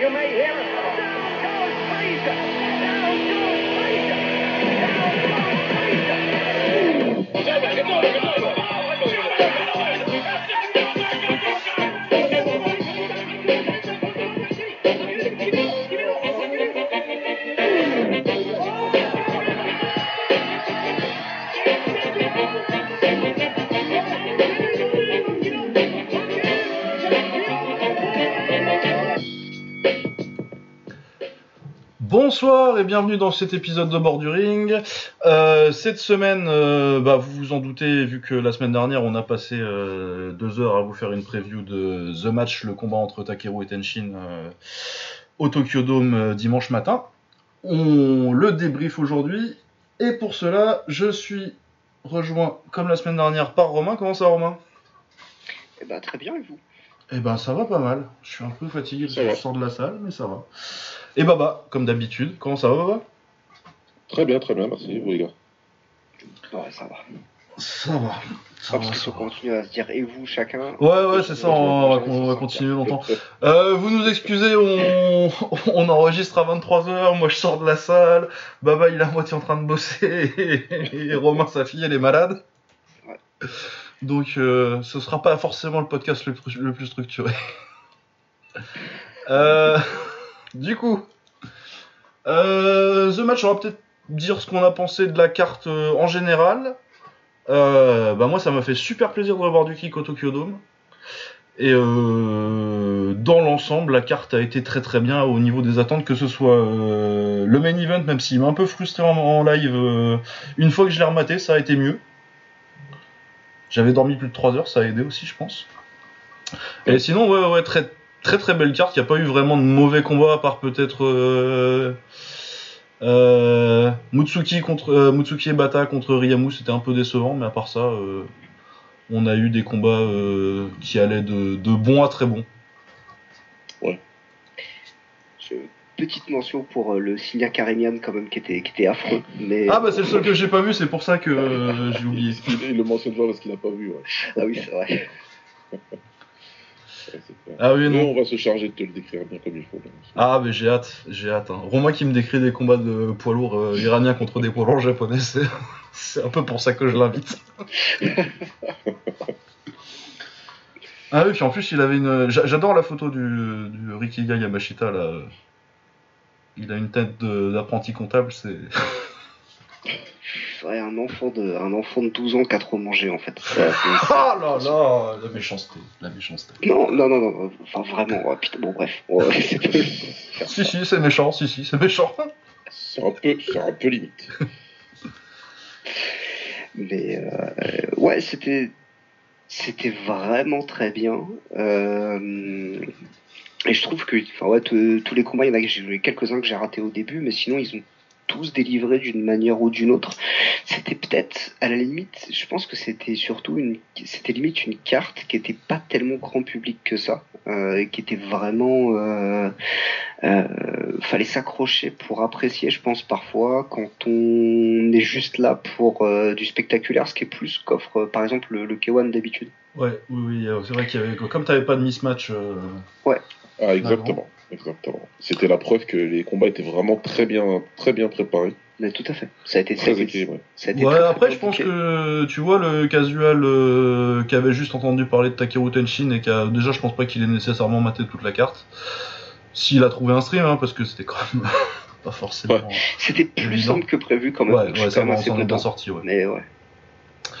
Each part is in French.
You may hear it. Down goes Bonsoir et bienvenue dans cet épisode de Bord du Ring. Euh, cette semaine, euh, bah, vous vous en doutez, vu que la semaine dernière on a passé euh, deux heures à vous faire une preview de The Match, le combat entre Takeru et Tenshin au Tokyo Dome dimanche matin. On le débrief aujourd'hui et pour cela, je suis rejoint comme la semaine dernière par Romain. Comment ça Romain? Eh ben, très bien, et vous? Eh ben ça va pas mal. Je suis un peu fatigué parce que je sors de la salle, mais ça va. Et Baba, comme d'habitude. Comment ça va Baba? Très bien, très bien, merci, vous les gars. Ouais, ça va. Ça va. Ça va, ça continuer à se dire et vous chacun. Ouais, ouais, c'est ça, on va, on va continuer longtemps. Euh, vous nous excusez, on, on enregistre à 23h, moi je sors de la salle, Baba il est à moitié en train de bosser, et, et Romain, sa fille, elle est malade. Ouais. Donc euh, ce sera pas forcément le podcast le, plus- le plus structuré. Euh, du coup, euh, The Match, on va peut-être dire ce qu'on a pensé de la carte euh, en général. Euh, bah moi ça m'a fait super plaisir de revoir du kick au Tokyo Dome. Et dans l'ensemble, la carte a été très très bien au niveau des attentes, que ce soit le main event, même s'il m'a un peu frustré en, en live. une fois que je l'ai rematé, ça a été mieux. J'avais dormi plus de 3 heures, ça a aidé aussi, je pense. Et sinon, ouais, ouais, très très très belle carte. Il n'y a pas eu vraiment de mauvais combats, à part peut-être euh, euh, Mutsuki contre euh, Mutsuki et Bata contre Ryamu, c'était un peu décevant, mais à part ça, on a eu des combats qui allaient de, de bons à très bons. Je- Petite mention pour le Signa Karimian quand même qui était, qui était affreux. Mais... Ah bah c'est le seul que j'ai pas vu, c'est pour ça que j'ai oublié. Il, il le mentionne pas parce qu'il n'a pas vu. Ouais. Ah oui, c'est vrai. Clair. Ah oui Nous, non. on va se charger de te le décrire bien comme il faut. Ah mais j'ai hâte, j'ai hâte. Hein. Romain qui me décrit des combats de poids lourds euh, iraniens contre des poids lourds japonais, c'est c'est un peu pour ça que je l'invite. ah oui, puis en plus il avait une. j'a- J'adore la photo du, du Rikiga Yamashita là. Il a une tête d'apprenti comptable, c'est. Ouais, un enfant de, un enfant de 12 ans qui a trop mangé en fait. Ça, Ah là là, la méchanceté, la méchanceté. Non, non, non, non, enfin vraiment, ouais, putain, bon bref. Ouais, Si si, c'est méchant, si si, c'est méchant. C'est un peu, c'est un peu limite. Mais euh, ouais, c'était c'était vraiment très bien. Euh, et je trouve que enfin ouais, tous les combats, il y en a quelques-uns que j'ai ratés au début, mais sinon ils ont tous délivré d'une manière ou d'une autre. C'était peut-être à la limite, je pense que c'était surtout une c'était limite une carte qui était pas tellement grand public que ça, euh, et qui était vraiment euh, euh, fallait s'accrocher pour apprécier, je pense parfois quand on est juste là pour euh, du spectaculaire, ce qui est plus qu'offre par exemple le, le K1 d'habitude. Ouais, oui, oui, c'est vrai qu'il y avait. Comme t'avais pas de mismatch. euh, Ah, exactement. Exactement. C'était la preuve que les combats étaient vraiment très bien, très bien préparés. Mais tout à fait. Ça a été Très été- équilibrés. ça a été Ouais, très, très après, je pense que tu vois le casual euh, qui avait juste entendu parler de Takeru Tenshin et qui a déjà, je pense pas qu'il ait nécessairement maté toute la carte. S'il a trouvé un stream, hein, parce que c'était quand même pas forcément. Ouais. C'était plus simple que prévu quand même. Ouais, ouais, ça quand même m'en bien sorti, ouais. Mais ouais.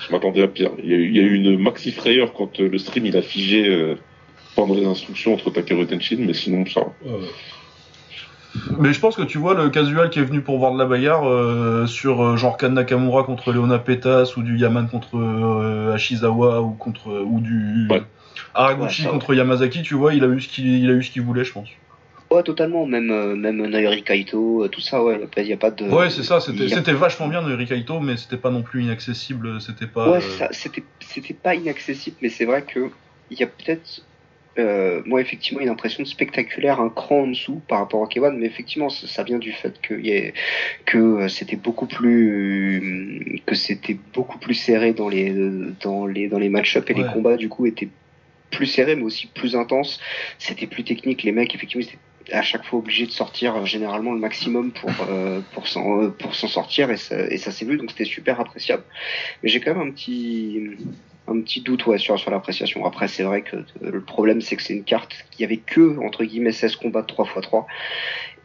Je m'attendais à pire. Il y, a eu, il y a eu une maxi frayeur quand euh, le stream il a figé euh, pendant les instructions entre Takeru et Tenshin, mais sinon ça. va. Mais je pense que tu vois le casual qui est venu pour voir de la bagarre euh, sur euh, genre Kan Nakamura contre Leona Petas ou du Yaman contre euh, Ashizawa ou contre ou du Ouais. Ça, contre Yamazaki, tu vois, il a eu ce qu'il il a eu ce qu'il voulait, je pense. Ouais, totalement. Même, euh, même Nairi Kaito, tout ça, ouais. Il n'y a pas de. Ouais, c'est ça, c'était il y a- c'était vachement bien de Kaito, mais c'était pas non plus inaccessible, c'était pas. Ouais, euh, ça. C'était, c'était pas inaccessible, mais c'est vrai que il y a peut-être, euh, moi effectivement, une impression de spectaculaire un cran en dessous par rapport à K1, mais effectivement, ça, ça vient du fait que, y ait- que euh, c'était beaucoup plus, que c'était beaucoup plus serré dans les, dans les, dans les match-up et Ouais. les combats du coup étaient plus serrés, mais aussi plus intenses. C'était plus technique. Les mecs, effectivement, c'était à chaque fois obligé de sortir euh, généralement le maximum pour euh, pour s'en euh, pour s'en sortir et ça, et ça s'est vu donc c'était super appréciable. Mais j'ai quand même un petit un petit doute ouais sur sur l'appréciation. Après c'est vrai que euh, le problème c'est que c'est une carte qui avait que entre guillemets 16 combats de 3x3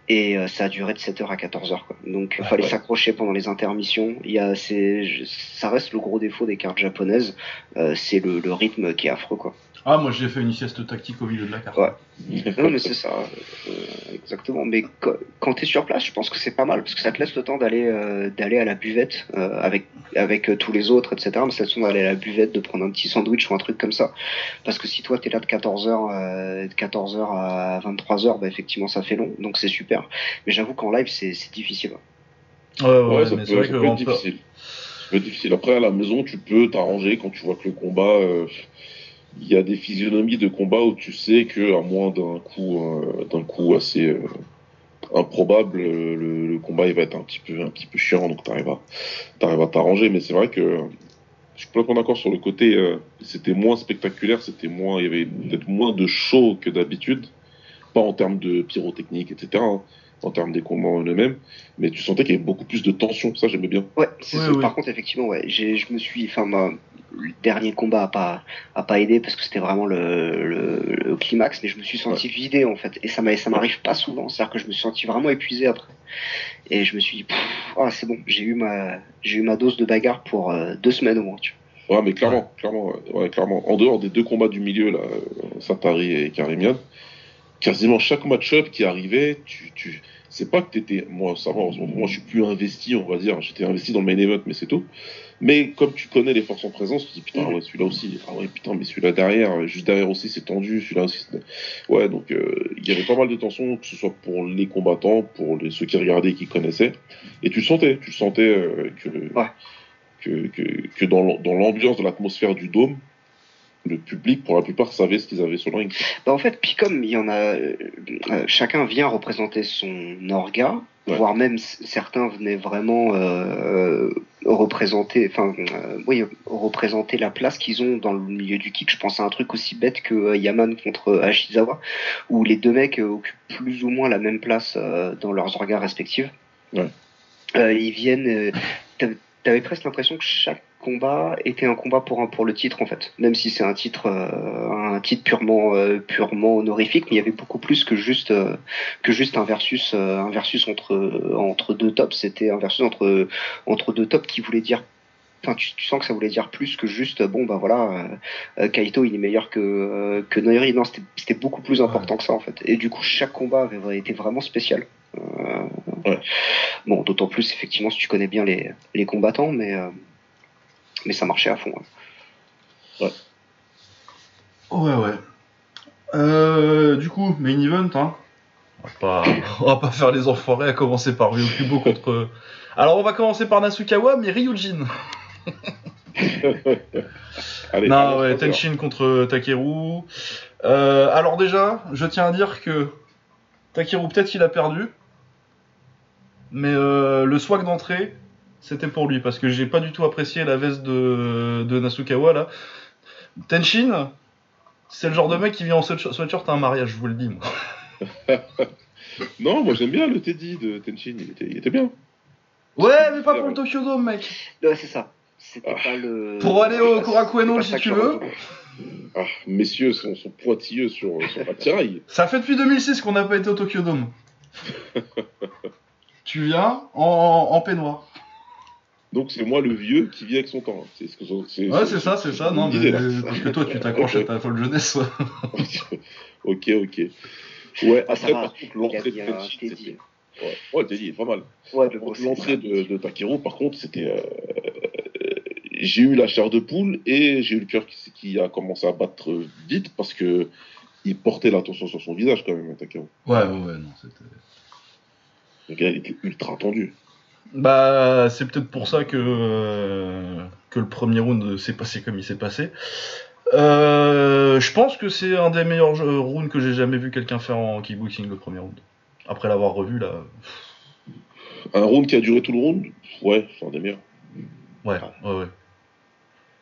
et euh, ça a duré de 7h à 14h quoi. Donc il Ah, fallait ouais. s'accrocher pendant les intermissions. Il y a c'est je- ça reste le gros défaut des cartes japonaises, euh, c'est le, le rythme qui est affreux quoi. Ah, moi j'ai fait une sieste tactique au milieu de la carte. Ouais. Non, mais c'est ça, euh, exactement. Mais qu- quand t'es sur place, je pense que c'est pas mal parce que ça te laisse le temps d'aller euh, d'aller à la buvette euh, avec avec euh, tous les autres, etc. Mais ça te laisse le temps d'aller à la buvette, de prendre un petit sandwich ou un truc comme ça. Parce que si toi t'es là de 14h euh, de 14h à 23h, bah effectivement ça fait long, donc c'est super. Mais j'avoue qu'en live c'est c'est difficile. Ouais, ouais, Ouais, ça mais peut, c'est vrai ça que peut on être peut- difficile. Ça peut être difficile. Après, à la maison, tu peux t'arranger quand tu vois que le combat. euh, Il y a des physionomies de combat où tu sais que à moins d'un coup, euh, d'un coup assez euh, improbable, euh, le, combat il va être un petit peu, un petit peu chiant, donc t'arrives à, à t'arranger. Mais c'est vrai que je suis complètement d'accord sur le côté. c'était moins spectaculaire, c'était moins, il y avait peut-être moins de show que d'habitude, pas en termes de pyrotechnique, etc. en termes des combats en eux-mêmes, mais tu sentais qu'il y avait beaucoup plus de tension. Ça, j'aimais bien. Ouais, c'est oui. par contre effectivement ouais, j'ai je me suis enfin ma- le dernier combat a pas a pas aidé parce que c'était vraiment le, le, le climax mais je me suis senti vidé en fait et ça m'a ça m'arrive pas souvent, c'est-à-dire que je me suis senti vraiment épuisé après. Et je me suis dit ah c'est bon, j'ai eu ma j'ai eu ma dose de bagarre pour euh, deux semaines au moins, tu Ouais, mais clairement, clairement, ouais, ouais, clairement. En dehors des deux combats du milieu, là, euh, Satari et Karimian, quasiment chaque match-up qui arrivait, tu, tu, c'est pas que t'étais, moi, ça va, moi, je suis plus investi, on va dire, j'étais investi dans le main event, mais c'est tout. Mais comme tu connais les forces en présence, tu te dis, putain, ouais, celui-là aussi, ah ouais, putain, mais celui-là derrière, juste derrière aussi, c'est tendu, celui-là aussi, c'est... Ouais, donc, euh, il y avait pas mal de tensions, que ce soit pour les combattants, pour les, ceux qui regardaient, qui connaissaient, et tu le sentais, tu le sentais euh, que, Ouais. que, que, que dans l'ambiance, dans l'atmosphère du dôme, le public, pour la plupart, savait ce qu'ils avaient sur le ring. Bah en fait, puis comme il y en a, euh, euh, chacun vient représenter son orga, Ouais. voire même certains venaient vraiment euh, représenter, enfin euh, oui, représenter la place qu'ils ont dans le milieu du kick. Je pense à un truc aussi bête que Yaman contre Ashizawa, où les deux mecs occupent plus ou moins la même place dans leurs orgas respectifs. Ouais. Ils viennent. T'avais presque l'impression que chaque combat était un combat pour un pour le titre en fait, même si c'est un titre euh, un titre purement euh, purement honorifique, mais il y avait beaucoup plus que juste euh, que juste un versus un versus entre entre deux tops. C'était un versus entre entre deux tops qui voulait dire Enfin, tu, tu sens que ça voulait dire plus que juste bon bah voilà euh, Kaito il est meilleur que euh, que Noiri. Non c'était beaucoup plus important que ça en fait. Et du coup chaque combat avait été vraiment spécial. Euh, Ouais. bon d'autant plus effectivement si tu connais bien les les combattants mais mais ça marchait à fond ouais. Ouais, ouais. Euh, du coup, main event, hein. On va pas, on va pas faire les enfoirés à commencer par Ryokubo contre. Alors, on va commencer par Nasukawa, mais Ryujin. Allez, non, ouais, Tenshin contre Takeru. Euh, alors, déjà, je tiens à dire que Takeru, peut-être il a perdu. Mais euh, le swag d'entrée, c'était pour lui, parce que j'ai pas du tout apprécié la veste de, de Nasukawa là. Tenshin, c'est le genre de mec qui vient en sweat- sweatshirt à un mariage, je vous le dis. moi. Non, moi j'aime bien le Teddy de Tenshin, il était, il était bien. Ouais, mais pas pour le Tokyo Dome, mec. Ouais, c'est ça. C'était Ah. pas le. Pour aller au c'est pas- Korakuen Hall, c'est pas si tu veux. Ah, messieurs sont, sont pointilleux sur, sur la tiraille. Ça fait depuis 2006 qu'on n'a pas été au Tokyo Dome. tu viens en, en peignoir. Donc c'est moi le vieux qui vit avec son temps. hein. C'est ce que c'est. Ouais, c'est ça, c'est ça. Non, mais parce que toi, tu t'accroches à ta folle jeunesse. ok, ok. Ouais, Ah, ça après, va. par contre, l'entrée de c'était. Ouais, ouais, Teddy est pas mal. Ouais, L'entrée de, de Takeru, par contre, c'était. euh, J'ai eu la chair de poule et j'ai eu le cœur qui, qui a commencé à battre vite parce que il portait l'attention sur son visage quand même, Takeru. Ouais, ouais, ouais, non, c'était. Le gars, il était ultra tendu. Bah, c'est peut-être pour ça que, euh, que le premier round s'est passé comme il s'est passé. Euh, je pense que c'est un des meilleurs rounds que j'ai jamais vu quelqu'un faire en kickboxing le premier round. Après l'avoir revu là. Un round qui a duré tout le round, ouais, c'est un des meilleurs. Ouais, ouais, ouais.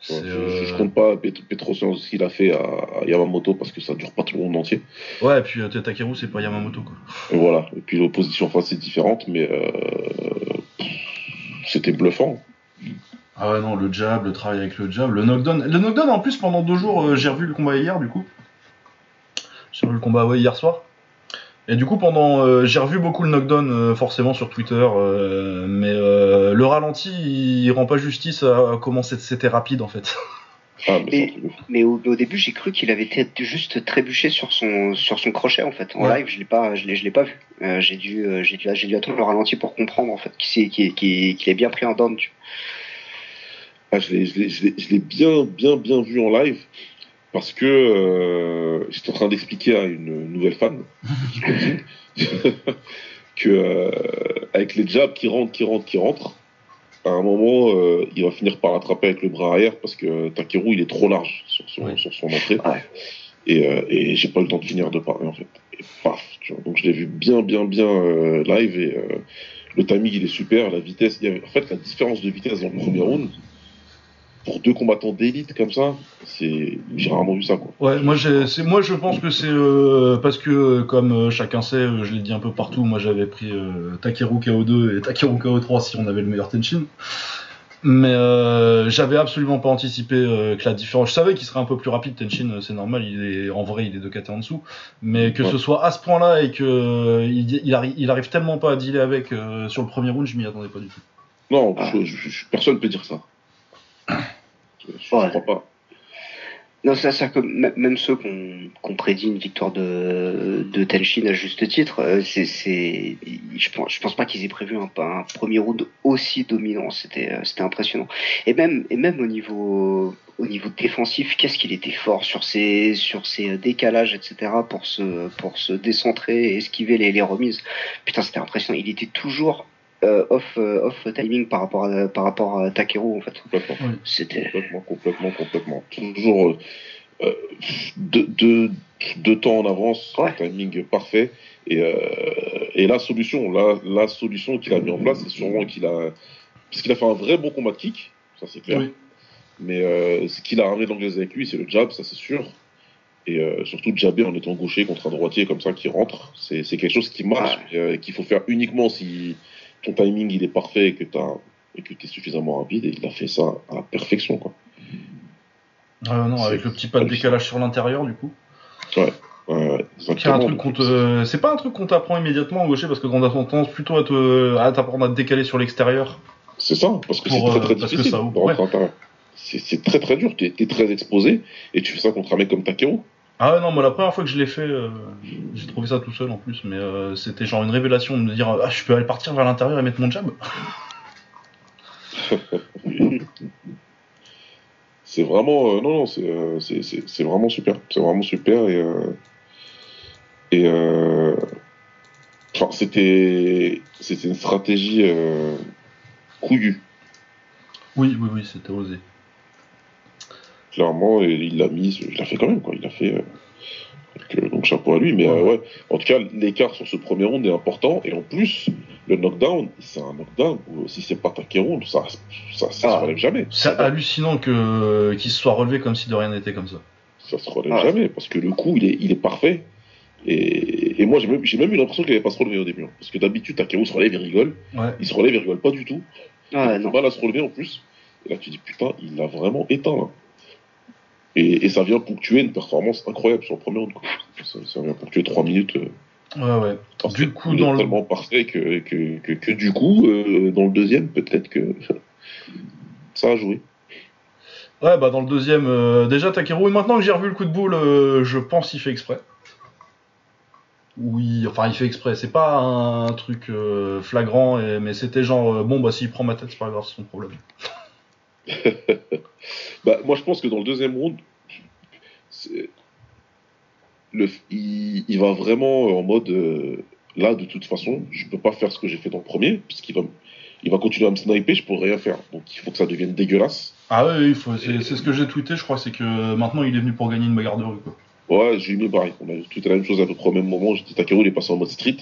Je, euh, je compte pas Pet- Petrosian ce qu'il a fait à, Yamamoto parce que ça dure pas tout le monde entier. Ouais, et puis euh, Takeru, c'est pas Yamamoto, quoi. Et voilà. Et puis l'opposition face est différente, mais euh, c'était bluffant. Ah ouais, non, le jab, le travail avec le jab, le knockdown. Le knockdown, en plus, pendant deux jours, euh, j'ai revu le combat hier, du coup. J'ai revu le combat ouais, hier soir. Et du coup, pendant. euh, j'ai revu beaucoup le knockdown, euh, forcément, sur Twitter. euh, mais euh, le ralenti, il rend pas justice à comment c'était rapide, en fait. Ah, mais au, au début, j'ai cru qu'il avait été juste trébuché sur son sur son crochet en fait. En Ouais. live, je l'ai pas, je l'ai, je l'ai pas vu. Euh, j'ai dû, euh, j'ai dû, j'ai dû attendre le ralenti pour comprendre en fait qu'il qu'il qu'il- qu'il est bien pris en down. Tu Ah, je l'ai- je l'ai- je l'ai je l'ai bien, bien, bien vu en live parce que euh, j'étais en train d'expliquer à une nouvelle fan que euh, avec les jabs qui rentrent, qui rentrent, qui rentrent, à un moment, euh, il va finir par l'attraper avec le bras arrière parce que Takeru il est trop large sur son, Oui. sur son entrée Ouais. et, euh, et j'ai pas eu le temps de finir de parler en fait. Et paf, tu vois. Donc je l'ai vu bien, bien, bien euh, live et le timing il est super, la vitesse, il y avait, en fait la différence de vitesse dans le premier round pour deux combattants d'élite comme ça, c'est j'ai rarement vu ça quoi. Ouais, moi, c'est, moi je pense que c'est euh, parce que, euh, comme euh, chacun sait, je l'ai dit un peu partout, moi j'avais pris euh, Takeru KO2 et Takeru KO3 si on avait le meilleur Tenshin. Mais euh, j'avais absolument pas anticipé que la différence. Je savais qu'il serait un peu plus rapide, Tenshin, euh, c'est normal, il est, en vrai il est de KT en dessous. Mais que Ouais. ce soit à ce point-là et que il, il, arri- il arrive tellement pas à dealer avec sur le premier round, je m'y attendais pas du tout. Non, Ah. je, je- je- personne peut dire ça. Je, Ouais. crois pas. Non, c'est ça que même ceux qu'on qu'on prédit une victoire de, de Tenshin à juste titre, euh, c'est, c'est, je pense, je pense pas qu'ils aient prévu un, un premier round aussi dominant. C'était, euh, c'était impressionnant. Et même, et même au niveau, au niveau défensif, qu'est-ce qu'il était fort sur ses, sur ses décalages, etc. pour se, pour se décentrer et esquiver les, les remises. Putain, c'était impressionnant. Il était toujours euh, off, euh, off timing par rapport à, par rapport à Takeru en fait. Complètement. C'était. Complètement, complètement, complètement. Toujours euh, deux, deux, deux temps en avance, Ouais. timing parfait. Et, euh, et la solution, la, la solution qu'il a mis en place, c'est sûrement qu'il a. Parce qu'il a fait un vrai bon combat de kick, ça c'est clair. Oui. Mais euh, ce qu'il a ramené de l'anglaise avec lui, c'est le jab, ça c'est sûr. Et euh, surtout jabber en étant gaucher contre un droitier comme ça qui rentre, c'est c'est quelque chose qui marche, et, euh, qu'il faut faire uniquement si ton timing il est parfait et que tu et que es suffisamment rapide. Et il a fait ça à la perfection. Quoi. Euh, non, avec le petit pas de décalage sur l'intérieur, du coup. Ouais, ouais, C'est un exactement. truc qu'on te- C'est pas un truc qu'on t'apprend immédiatement au gaucher parce que on a tendance plutôt à te à t'apprendre à te décaler sur l'extérieur. C'est ça, parce que c'est très euh, très parce difficile ça. C'est très très dur, t'es es très exposé et tu fais ça contre un mec comme Takeru. Ah non, moi la première fois que je l'ai fait, euh, j'ai trouvé ça tout seul en plus, mais euh, c'était genre une révélation de me dire ah je peux aller partir vers l'intérieur et mettre mon jab. C'est vraiment euh, non non c'est euh, c'est- vraiment super c'est vraiment super et euh, et euh, enfin c'était c'était une stratégie couillue Oui, oui, oui, c'était osé. Clairement et il l'a mis il l'a fait quand même quoi il l'a fait euh, donc, euh, donc chapeau à lui mais euh, ouais en tout cas l'écart sur ce premier round est important et en plus le knockdown c'est un knockdown où si c'est pas Takeru ça ça, ça Ah. se relève jamais C'est hallucinant que qu'il se soit relevé comme si de rien n'était comme ça. ça se relève Ah. jamais parce que le coup il est, il est parfait et, et moi j'ai même, j'ai même eu l'impression qu'il avait pas se relever au début hein. parce que d'habitude Takeru se relève il rigole Ouais. il se relève il rigole pas du tout Ah il a mal à se relever en plus et là tu dis putain il l'a vraiment éteint là et, et ça vient ponctuer une performance incroyable sur le premier round quoi. ça, ça vient ponctuer 3 minutes euh, Ouais, ouais. parce Du coup, dans est le- tellement parfait que, que, que, que du coup euh, dans le deuxième peut-être que ça a joué Ouais, bah dans le deuxième, euh, déjà Takeru, et maintenant que j'ai revu le coup de boule, euh, je pense qu'il fait exprès. Oui, enfin il fait exprès, c'est pas un truc flagrant, et- mais c'était genre, bon bah s'il prend ma tête, c'est pas grave, c'est son problème. Bah, moi, je pense que dans le deuxième round, le, il, il va vraiment en mode euh, là, de toute façon, je peux pas faire ce que j'ai fait dans le premier, puisqu'il va, il va continuer à me sniper, je pourrais rien faire. Donc, il faut que ça devienne dégueulasse. Ah il faut, c'est c'est ce que j'ai tweeté, je crois, c'est que maintenant il est venu pour gagner une bagarre de rue, quoi. Ouais, j'ai mis pareil. On a tout la même chose à peu près au même moment. Takeru, il est passé en mode street.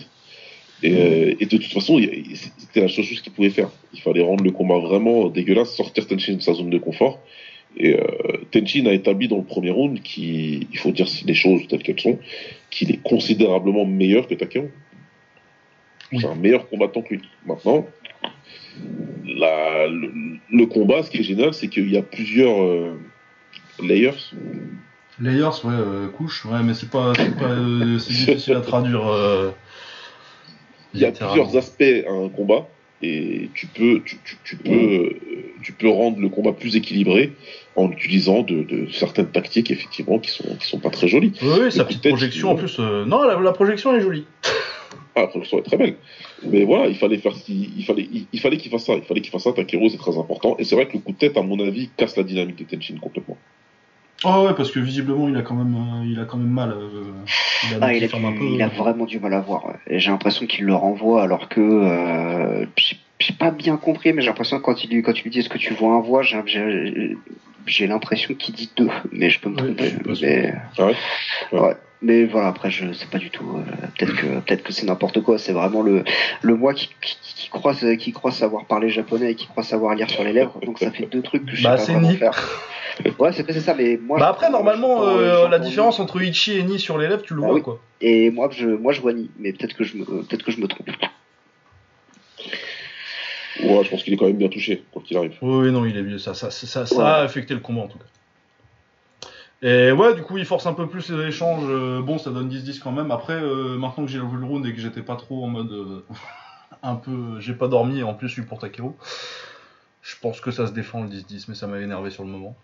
Et, euh, et de toute façon, c'était la seule chose qu'il pouvait faire. Il fallait rendre le combat vraiment dégueulasse, sortir Tenshin de sa zone de confort. Et euh, Tenchin a établi dans le premier round qu'il il faut dire les choses telles qu'elles sont, qu'il est considérablement meilleur que Takeru. Oui. C'est un meilleur combattant que lui. Maintenant, la- le, le combat, ce qui est génial, c'est qu'il y a plusieurs euh, layers. Layers, ouais, euh, couche, ouais, mais c'est pas, c'est pas, euh, c'est difficile à traduire. Il y a plusieurs aspects à un combat et tu peux, tu, tu- tu peux, euh, tu peux rendre le combat plus équilibré en utilisant de, de certaines tactiques effectivement qui sont, qui sont pas très jolies. Oui, oui, sa petite projection en plus. euh, Non, la, la projection est jolie. Ah, la production est très belle. Mais voilà, il fallait faire, il, il fallait, il, il fallait qu'il fasse ça. Il fallait qu'il fasse ça. Takeru, c'est très important. Et c'est vrai que le coup de tête, à mon avis, casse la dynamique de Tenshin complètement. Oh ouais, parce que visiblement il a quand même, euh, il a quand même mal. euh, il a, Ah, il, a un du- peu. il a vraiment du mal à voir. ouais. Et J'ai l'impression qu'il le renvoie alors que euh, j'ai- pas bien compris, mais j'ai l'impression que quand il, lui- quand tu lui dis est-ce que tu vois un voix, j'ai- j'ai j'ai l'impression qu'il dit deux, mais je peux me tromper. mais, Ah ouais? Ouais. Mais voilà, après je sais pas du tout. euh, peut-être que peut-être que c'est n'importe quoi. C'est vraiment le le moi qui, qui, qui croit qui croit savoir parler japonais et qui croit savoir lire sur les lèvres. Donc ça fait deux trucs que je sais Bah, pas c'est vraiment Nick. faire. Ouais, c'est c'est ça. Mais moi. Bah après, normalement, euh, j'entends la différence entre Ichi et Ni sur les lèvres, tu le Ah vois oui. quoi. Et moi, je, moi, je vois ni, mais peut-être que je me, peut-être que je me trompe. Ouais, je pense qu'il est quand même bien touché, quoi qu'il arrive. Oui, oui, non, il est vieux. Ça, ça, ça, ça, ça Ouais. a affecté le combat en tout cas. Et ouais, du coup, il force un peu plus les échanges. euh, bon, ça donne 10-10 quand même. Après, euh, maintenant que j'ai vu le round et que j'étais pas trop en mode. euh, un peu. J'ai pas dormi et en plus, je suis pour Takeru. Je pense que ça se défend le 10-10, mais ça m'a énervé sur le moment.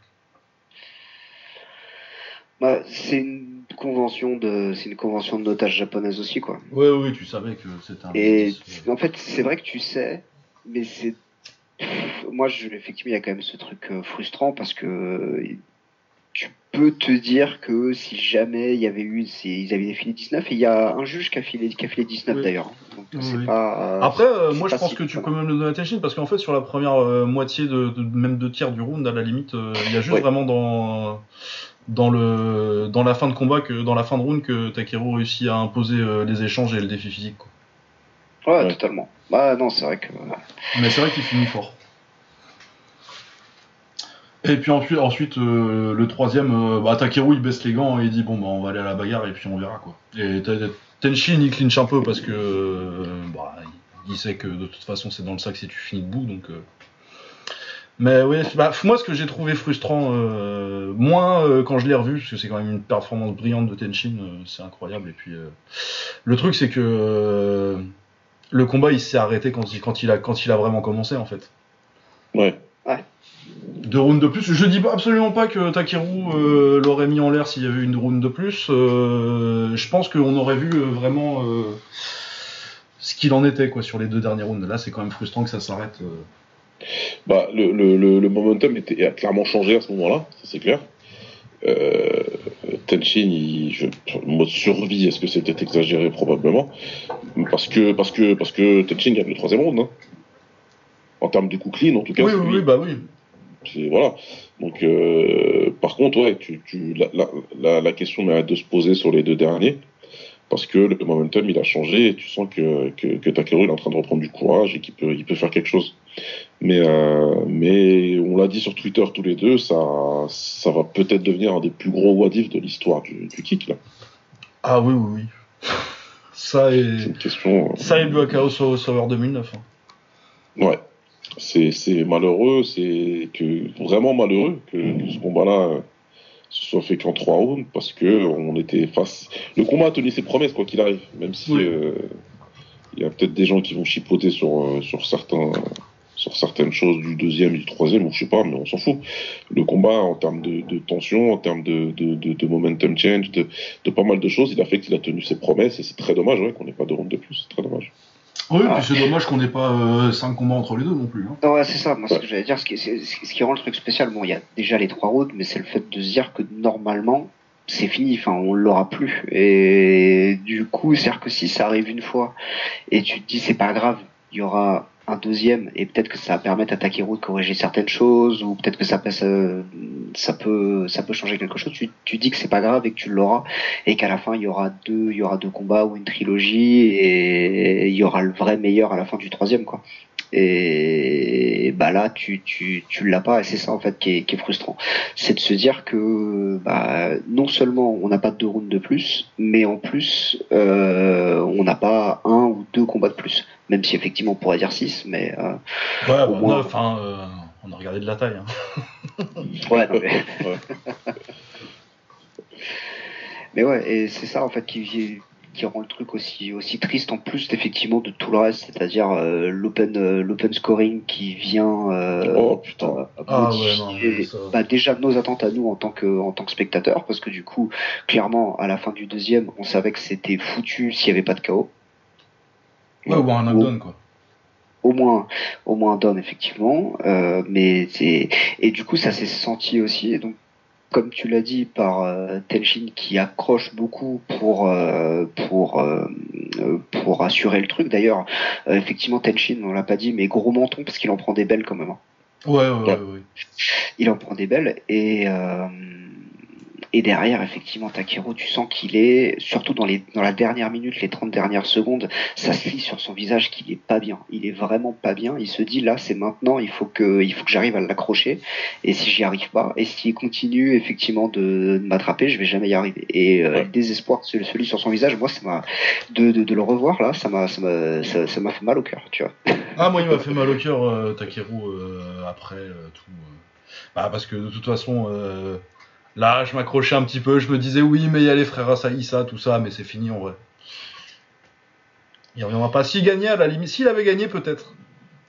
Bah, c'est une convention de, c'est une convention de notage japonaise aussi, quoi. Ouais, oui, tu savais que c'était un. Et 10-10, en fait, c'est vrai que tu sais, mais c'est, moi, je, effectivement, il y a quand même ce truc frustrant parce que tu peux te dire que si jamais il y avait eu, ils avaient filé 19, et il y a un juge qui a filé, qui a filé 19 Oui. d'ailleurs. Oui, oui. pas. Après, euh, moi je pense si que tu peux même le donner à Tenshin parce qu'en fait, sur la première euh, moitié, de, de- même deux tiers du round, à la limite, euh, il y a juste Ouais. vraiment dans, dans, le, dans la fin de combat, que, dans la fin de round, que Takeru réussit à imposer euh, les échanges et le défi physique. Quoi. Ouais, Ouais. totalement. Bah non, c'est vrai que. Mais c'est vrai qu'il finit fort. Et puis ensuite, ensuite euh, le troisième, euh, bah, Takeru il baisse les gants et il dit bon bah on va aller à la bagarre et puis on verra quoi. Et t- Tenshin il clinche un peu parce que euh, bah, il sait que de toute façon c'est dans le sac si tu finis debout donc. euh. Mais oui, bah, moi ce que j'ai trouvé frustrant, euh, moins euh, quand je l'ai revu, parce que c'est quand même une performance brillante de Tenshin, euh, c'est incroyable. Et puis euh, le truc c'est que euh, le combat il s'est arrêté quand il, quand, il a, quand il a vraiment commencé en fait. Ouais. Deux rounds de plus. Je dis absolument pas que Takeru euh, l'aurait mis en l'air s'il y avait eu une round de plus. Euh, je pense qu'on aurait vu euh, vraiment ce qu'il en était quoi sur les deux derniers rounds. Là, c'est quand même frustrant que ça s'arrête. Bah, le, le, le, le momentum était, a clairement changé à ce moment-là, ça c'est clair. Euh, Tenshin, il, je, mode survie, est-ce que peut-être exagéré? Probablement Parce que parce que parce que Tenshin gagne le troisième round, hein. En termes de coup clean, en tout cas. Oui, oui, oui, bah oui. C'est- voilà. Donc, euh, par contre, ouais, tu, tu, la, la, la, la question mérite de se poser sur les deux derniers. Parce que le momentum, il a changé et tu sens que, que, que Takeru il est en train de reprendre du courage et qu'il peut, il peut faire quelque chose. Mais, euh, mais on l'a dit sur Twitter tous les deux, ça, ça va peut-être devenir un des plus gros wadifs de l'histoire du, du kick. Là. Ah oui, oui, oui. Ça C'est et une question. euh, ça et Blue Chaos au Sauveur 2009. hein. Ouais. C'est, malheureux, c'est que vraiment malheureux que ce combat-là euh, se soit fait qu'en trois rounds parce que on était face. Le combat a tenu ses promesses quoi qu'il arrive, même si Oui. euh, il y a peut-être des gens qui vont chipoter sur euh, sur certains sur certaines choses du deuxième et du troisième ou je sais pas, mais on s'en fout. Le combat en termes de, de tension, en termes de, de, de, de momentum change, de, pas mal de choses, il a fait qu'il a tenu ses promesses et c'est très dommage ouais, qu'on n'ait pas de round de plus, c'est très dommage. Oui, Ah. puis c'est dommage qu'on n'ait pas 5 combats entre les deux non plus. hein. Ouais, c'est ça. Moi, ce que j'allais dire, ce qui, ce qui rend le truc spécial, bon, il y a déjà les trois routes, mais c'est le fait de se dire que normalement, c'est fini. Enfin, on l'aura plus. Et du coup, c'est-à-dire que si ça arrive une fois et tu te dis c'est pas grave, il y aura un deuxième et peut-être que ça va permettre à Takeru de corriger certaines choses ou peut-être que ça ça peut, peut changer quelque chose. Tu, tu dis que c'est pas grave et que tu l'auras et qu'à la fin il y aura deux, il y aura deux combats ou une trilogie et il y aura le vrai meilleur à la fin du troisième quoi. Et bah là, tu, tu, tu l'as pas, et c'est ça en fait qui est, qui est frustrant. C'est de se dire que bah, non seulement on n'a pas deux rounds de plus, mais en plus euh, on n'a pas un ou deux combats de plus. Même si effectivement on pourrait dire six, mais euh, Ouais, bah, Au moins. neuf, hein, euh, on a regardé de la taille. hein. ouais, non, mais, Ouais. mais ouais, et c'est ça en fait qui qui rend le truc aussi aussi triste en plus effectivement de tout le reste, c'est-à-dire euh, l'open euh, l'open scoring qui vient euh, Oh putain. euh, Ah modifier, ouais, non, mais ça- bah, déjà nos attentes à nous en tant que en tant que spectateurs parce que du coup clairement à la fin du deuxième on savait que c'était foutu s'il y avait pas de chaos Ouais, ou un Ou- knockdown, quoi. au moins au moins un down effectivement euh, mais c'est et du coup ça s'est senti aussi et donc comme tu l'as dit par euh, Tenshin qui accroche beaucoup pour euh, pour euh, pour assurer le truc d'ailleurs euh, effectivement Tenshin on l'a pas dit mais gros menton parce qu'il en prend des belles quand même hein. Ouais, ouais, ouais. ouais. il en prend des belles et euh, et derrière effectivement Takeru tu sens qu'il est surtout dans les dans la dernière minute les 30 dernières secondes ça se lit sur son visage qu'il est pas bien. Il est vraiment pas bien. Il se dit là c'est maintenant il faut que il faut que j'arrive à l'accrocher. Et si j'y arrive pas et s'il continue effectivement de, de m'attraper je vais jamais y arriver. Et euh, le désespoir se, se lit sur son visage moi ça m'a de, de, de le revoir là ça m'a ça m'a ça, ça m'a fait mal au cœur tu vois. Ah, moi, il m'a fait mal au cœur, euh, Takeru, euh, après euh, tout. Bah, parce que de toute façon, là, je m'accrochais un petit peu, je me disais, oui, mais il y a les frères Asaïsa, tout ça, mais c'est fini en vrai. Il reviendra pas. S'il gagnait, à la limite, s'il avait gagné, peut-être.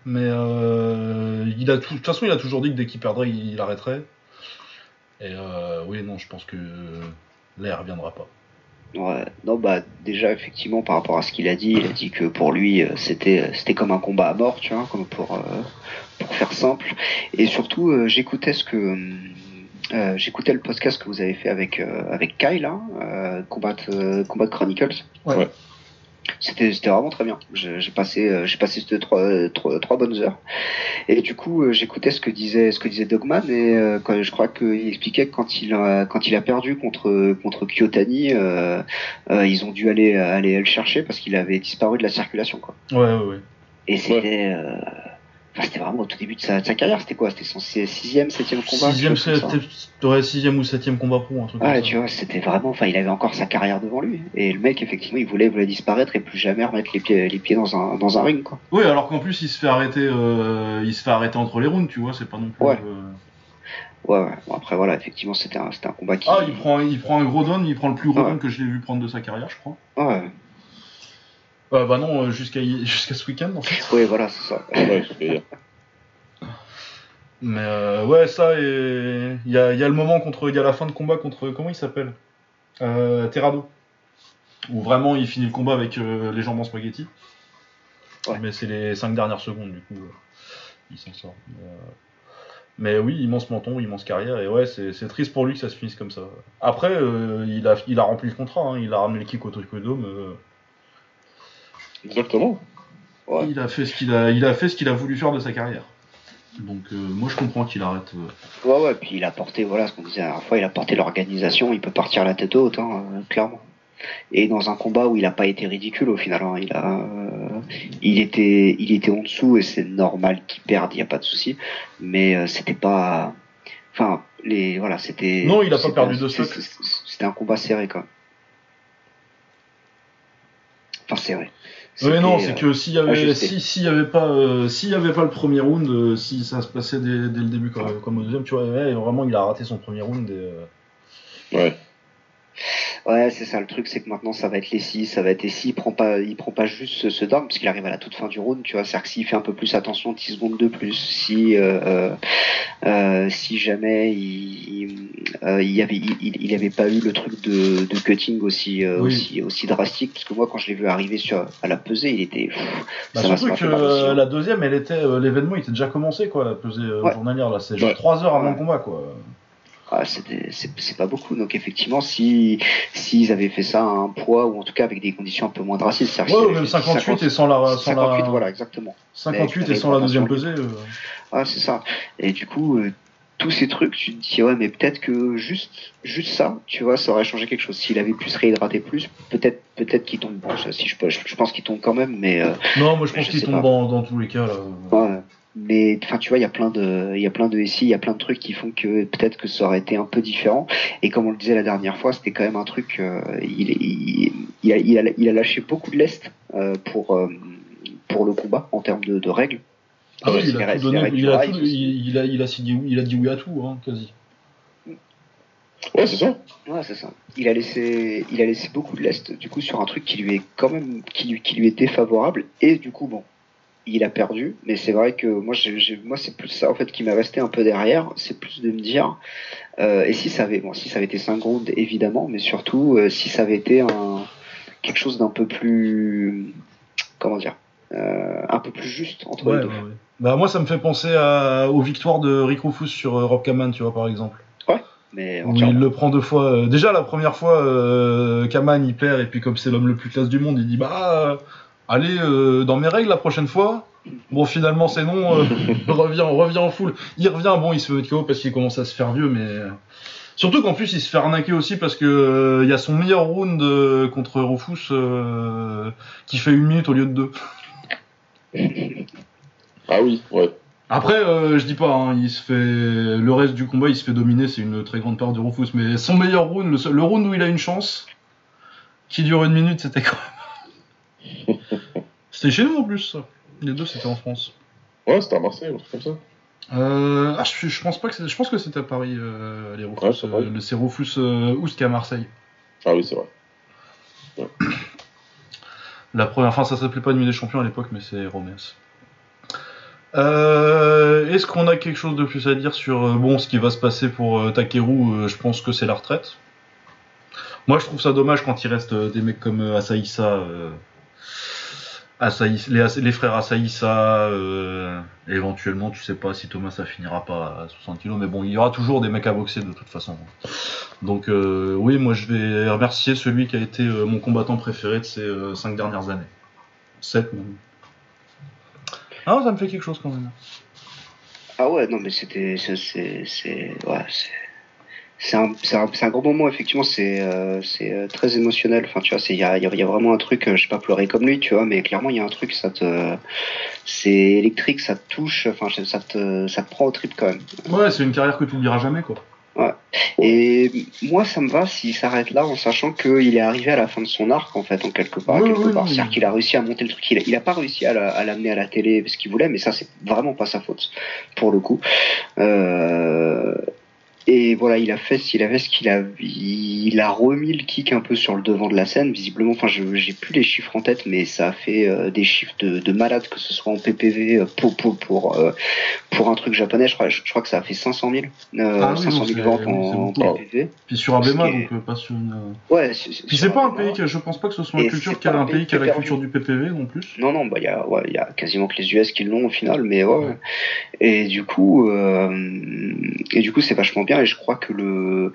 Mais euh, il a tout- de toute façon, il a toujours dit que dès qu'il perdrait, il, arrêterait. Et euh, oui, non, je pense que là, il reviendra pas. Ouais, non bah déjà effectivement par rapport à ce qu'il a dit, il a dit que pour lui euh, c'était comme un combat à mort, tu vois, comme pour pour faire simple. Et surtout j'écoutais ce que euh, j'écoutais le podcast que vous avez fait avec euh, avec Kyle, hein, euh, Combat euh, Combat Chronicles. Ouais. Ouais. C'était c'était vraiment très bien. J'ai passé j'ai passé ces trois, trois trois bonnes heures. Et du coup j'écoutais ce que disait ce que disait Dogman et euh, quand, je crois qu'il expliquait que quand il a quand il a perdu contre contre Kyotani, euh, euh, ils ont dû aller aller le chercher parce qu'il avait disparu de la circulation quoi. Ouais, ouais, ouais. Et c'était euh, enfin, c'était vraiment au tout début de sa, de sa carrière. C'était quoi? C'était son si- sixième septième combat. Sixième, quelque chose comme ça c'était- ouais, sixième ou septième combat pro, un truc Ouais, comme tu ça. vois, c'était vraiment, enfin, il avait encore sa carrière devant lui. Et le mec, effectivement, il voulait, voulait disparaître et plus jamais remettre les pieds, les pieds dans un, dans un ring, quoi. Oui, alors qu'en plus il se fait arrêter, euh, il se fait arrêter entre les rounds, tu vois, c'est pas non plus. Ouais. euh, Ouais, ouais. Bon, après, voilà, effectivement, c'était un, c'était un combat qui. Ah, il prend, il prend un gros down, il prend le plus gros Ouais. down que je l'ai vu prendre de sa carrière, je crois. Ouais, Euh, bah non, euh, jusqu'à jusqu'à ce week-end. En fait. ouais, voilà, c'est ça. Ouais, dire. Mais euh, ouais, ça et il y a, il y a le moment contre, il y a la fin de combat contre comment il s'appelle, euh, Terrado, où vraiment il finit le combat avec euh, les jambes en spaghetti. Ouais. Mais c'est les 5 dernières secondes du coup, euh, il s'en sort. Mais, euh, mais oui, immense menton, immense carrière, et ouais, c'est c'est triste pour lui que ça se finisse comme ça. Après, euh, il, a, il a rempli le contrat, hein, il a ramené le kick au Tokyo Dome, euh, Exactement. Ouais. il a fait ce qu'il a, il a fait ce qu'il a voulu faire de sa carrière. Donc euh, moi je comprends qu'il arrête. euh. Ouais, ouais, puis il a porté, voilà, ce qu'on disait la dernière fois, il a porté l'organisation, il peut partir la tête haute, hein, euh, clairement. Et dans un combat où il a pas été ridicule au final, hein, il a, euh, il était, il était en dessous et c'est normal qu'il perde, il y a pas de souci. Mais euh, c'était pas, enfin, les, voilà, c'était. Non, il a pas perdu de stock. C'était un combat serré quand même. Enfin serré. Ouais, non, c'est euh, que s'il y avait, si, s'il y avait pas, euh, s'il y avait pas le premier round, euh, si ça se passait dès, dès le début comme, comme au deuxième, tu vois, ouais, vraiment il a raté son premier round. Et, euh, Ouais. Ouais, c'est ça le truc, c'est que maintenant ça va être les 6, ça va être les 6, il prend pas, il prend pas juste ce, ce parce qu'il arrive à la toute fin du round, tu vois, c'est-à-dire que s'il fait un peu plus attention, 10 secondes de plus, si euh, euh, euh, si jamais il il, euh, il avait il, il- il avait pas eu le truc de, de cutting aussi euh, Oui. aussi aussi drastique parce que moi quand je l'ai vu arriver sur à la pesée, il était pff, Bah, ça surtout que euh, hein. la deuxième, elle était, l'événement était déjà commencé quoi, la pesée euh, Ouais. journalière là, c'est genre Ouais. 3 heures avant Ouais. le combat quoi. Ah, c'est pas beaucoup. Donc effectivement, si s'ils avaient fait ça à un poids ou en tout cas avec des conditions un peu moins drastiques, c'est-à-dire Ouais, même fait 58 et sans la, sans 58, la, voilà, exactement. 58 et sans la deuxième pesée. euh. Ah, c'est ça. Et du coup, euh, tous ces trucs, tu te dis ouais, mais peut-être que juste, juste ça, tu vois, ça aurait changé quelque chose. S'il avait pu se réhydrater plus, peut-être, peut-être qu'il tombe. Bon, ça, si je, peux- je, je pense qu'il tombe quand même, mais euh, Non, moi je pense qu'il tombe dans, dans tous les cas. Là. ouais. Mais enfin, tu vois, il y a plein de, il y a plein de SI, il y a plein de trucs qui font que peut-être que ça aurait été un peu différent. Et comme on le disait la dernière fois, c'était quand même un truc. euh, il, il, il, a, il, a, il a lâché beaucoup de lest euh, pour euh, pour le combat en termes de, de règles. Ah oui, il a, tout donné, vrai, il, a vois, tout- il- il, il a, il, a, dit oui- il a dit oui à tout, hein, quasi. Ouais, c'est ça. Ouais, c'est ça. Il a laissé, il a laissé beaucoup de lest, du coup, sur un truc qui lui est quand même, qui lui, qui lui est défavorable, et du coup, bon, il a perdu, mais c'est vrai que moi, moi, c'est plus ça, en fait, qui m'est resté un peu derrière, c'est plus de me dire, euh, et si ça avait, bon, si ça avait été 5 rounds, évidemment, mais surtout, euh, si ça avait été un, quelque chose d'un peu plus, comment dire, euh, un peu plus juste entre Ouais, les ouais, deux. ouais. Bah, moi, ça me fait penser à, aux victoires de Rick Rufus sur Rob Kaman, tu vois, par exemple. Mais Où entièrement. il le prend deux fois. déjà, la première fois, Kaman, il perd, et puis comme c'est l'homme le plus classe du monde, il dit Bah, allez, euh, dans mes règles la prochaine fois. Bon, finalement, c'est non, euh, revient, revient en full. Il revient, bon, il se fait mettre KO parce qu'il commence à se faire vieux, mais. euh, Surtout qu'en plus, il se fait arnaquer aussi parce que euh, il y a son meilleur round euh, contre Rufus euh, qui fait une minute au lieu de deux. Ah oui, ouais. Après, euh, je dis pas, hein, il se fait le reste du combat, il se fait dominer, c'est une très grande part de Rufus, mais son meilleur round, le, seul- le round où il a une chance, qui dure une minute, c'était quand même. c'était chez nous en plus, ça. Les deux, c'était en France. Ouais, c'était à Marseille, un truc comme ça. Euh, ah, je, je pense pas que je pense que c'était à Paris, euh, les Rufus. Ouais, c'est euh, le- c'est Rufus Oust à Marseille. Ah oui, c'est vrai. La première, enfin, ça s'appelait pas Nuit des Champions à l'époque, mais c'est Romance. Est-ce qu'on a quelque chose de plus à dire sur bon ce qui va se passer pour Takeru Je pense que c'est la retraite. Moi, je trouve ça dommage quand il reste des mecs comme Asaïsa, euh, Asaï- les, frères Asaïsa. euh, éventuellement, tu sais pas si Thomas ça finira pas à 60 kg, mais bon, il y aura toujours des mecs à boxer de toute façon. Donc euh, oui, moi je vais remercier celui qui a été euh, mon combattant préféré de ces euh, cinq dernières années. 7 même. Ah, ça me fait quelque chose quand même. Ah ouais, non, mais c'était, c'est, ouais, c'est, c'est un, c'est un, c'est un gros moment, effectivement, c'est, euh, c'est euh, très émotionnel. Enfin, tu vois, c'est, il y a, il y a- y a vraiment un truc, euh, je sais pas pleurer comme lui, tu vois, mais clairement, il y a un truc, ça te, c'est électrique, ça te touche, enfin, ça te, ça te prend au trip quand même. Ouais, c'est une carrière que tu oublieras jamais quoi. Et moi, ça me va s'il s'arrête là en sachant qu'il est arrivé à la fin de son arc, en fait, en quelque part. Oui, quelque oui, part. oui. C'est-à-dire qu'il a réussi à monter le truc. Il a, il a pas réussi à, la- à l'amener à la télé parce qu'il voulait, mais ça, c'est vraiment pas sa faute, pour le coup. Euh, et voilà, il a fait, il a fait ce qu'il a, il a remis le kick un peu sur le devant de la scène, visiblement. Enfin, je, j'ai plus les chiffres en tête, mais ça a fait euh, des chiffres de, de malade, que ce soit en PPV, euh, pour, pour, pour, euh, pour un truc japonais. Je crois, je, je crois que ça a fait 500 000, euh, Ah oui, 500 non, 000 c'est- ventes en. PPV. Puis sur qui est- donc pas sur une. Ouais, c'est, Puis c'est pas un pays que je pense pas que ce soit une culture qui a un un pays qui a la culture du PPV non plus. Non, non, bah il y a, ouais, il y a quasiment que les US qui l'ont au final, mais ouais. ouais. Et du coup, et du coup, c'est vachement bien. Et je crois que le,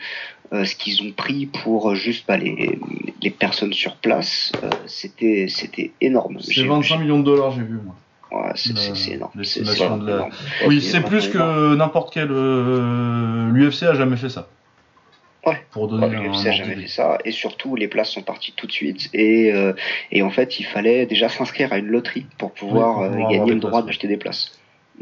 euh, ce qu'ils ont pris pour juste bah, les, les personnes sur place, euh, c'était, c'était énorme. C'est J'ai- 25 millions de dollars, j'ai vu moi. Ouais, c'est, énorme. C'est, l'estimation c'est de la- énorme. Oui, C'est plus que n'importe quel. euh, L'UFC a jamais fait ça. Ouais. Pour donner Ouais, l'UFC a jamais fait ça et surtout les places sont parties tout de suite et et en fait il fallait déjà s'inscrire à une loterie pour pouvoir, Oui, pour pouvoir avoir gagner le droit d'acheter des places.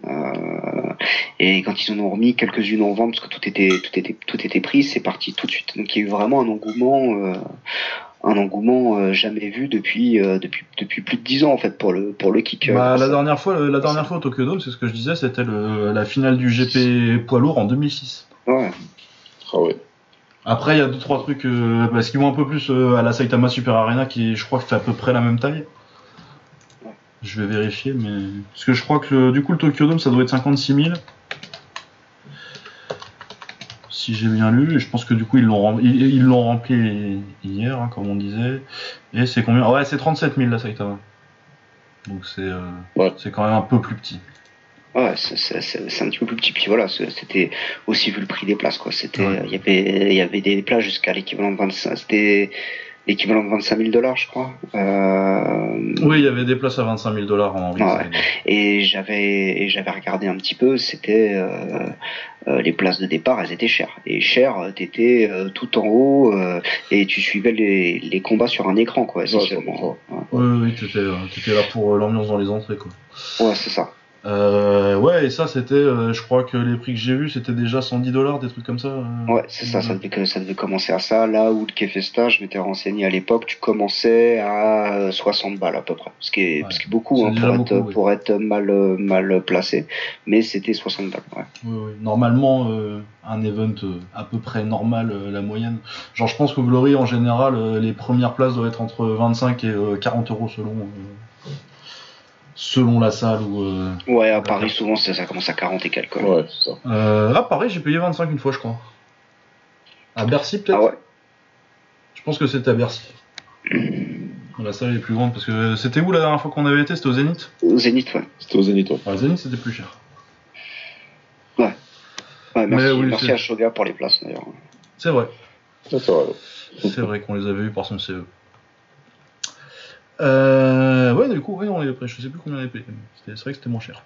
Euh, et quand ils en ont remis quelques-unes en vente parce que tout était tout était tout était pris, c'est parti tout de suite. Donc il y a eu vraiment un engouement euh, un engouement euh, jamais vu depuis euh, depuis depuis plus de dix ans en fait pour le pour le kick. Bah, la ça. dernière fois, la dernière fois au Tokyo Dome, c'est ce que je disais, c'était la finale du GP poids lourd en 2006. Ouais. Ah ouais. Après, il y a deux trois trucs euh, parce qu'ils vont un peu plus euh, à la Saitama Super Arena, qui je crois que fait à peu près la même taille. Je vais vérifier, mais parce que je crois que le- du coup le Tokyo Dome, ça doit être 56 000. Si j'ai bien lu, et je pense que du coup ils l'ont rem- ils l'ont rempli hier, hein, comme on disait. Et c'est combien? Ouais, c'est 37 000 la Saitama. Donc c'est euh, Ouais. c'est quand même un peu plus petit. Ouais, c'est- un petit peu plus petit. Puis voilà, c'était aussi vu le prix des places, quoi. C'était, Ouais. il y avait, il y avait des places jusqu'à l'équivalent de 25, c'était l'équivalent de 25 000 dollars, je crois. Euh, Oui, il y avait des places à 25 000 dollars en Ouais. Et j'avais, et j'avais regardé un petit peu. C'était, euh, euh, les places de départ, elles étaient chères. Et chères, euh, t'étais euh, tout en haut euh, et tu suivais les, les combats sur un écran, quoi, Ouais. Ouais, Oui, oui, t'étais, t'étais là pour l'ambiance dans les entrées, quoi. Ouais, c'est ça. Euh, ouais, et ça, c'était, euh, je crois que les prix que j'ai vus, c'était déjà 110 dollars, des trucs comme ça. euh. Ouais, c'est ça, ça devait, ça devait commencer à ça. Là où le Kefesta, je m'étais renseigné à l'époque, tu commençais à euh, 60 balles à peu près. Ce qui est, Ouais. ce qui est beaucoup, hein, pour, beaucoup, être, pour être mal, euh, mal placé. Mais c'était 60 balles, ouais. Oui, oui. Normalement, euh, un event euh, à peu près normal, euh, la moyenne. Genre, je pense qu'au Glory, en général, euh, les premières places doivent être entre 25 et euh, 40 euros selon, euh, selon la salle. Ou, euh... Ouais, à. Paris, souvent, ça, ça commence à 40 et quelques. ouais. Ouais, c'est ça. Euh, ah, pareil, j'ai payé 25 une fois, je crois. À Bercy, peut-être? Ah ouais Je pense que c'était à Bercy. La salle est plus grande parce que c'était où la dernière fois qu'on avait été? C'était au Zénith? Au Zénith, ouais. C'était au Zénith, ouais. Ah, Zénith, c'était plus cher. Ouais, merci, Mais oui, merci c'est- à Shoga pour les places, d'ailleurs. C'est vrai. Ouais, c'est vrai. C'est vrai qu'on les avait eu par son CE. Euh, ouais, du coup, oui, on les je sais plus combien on avait payé. C'est vrai que c'était moins cher.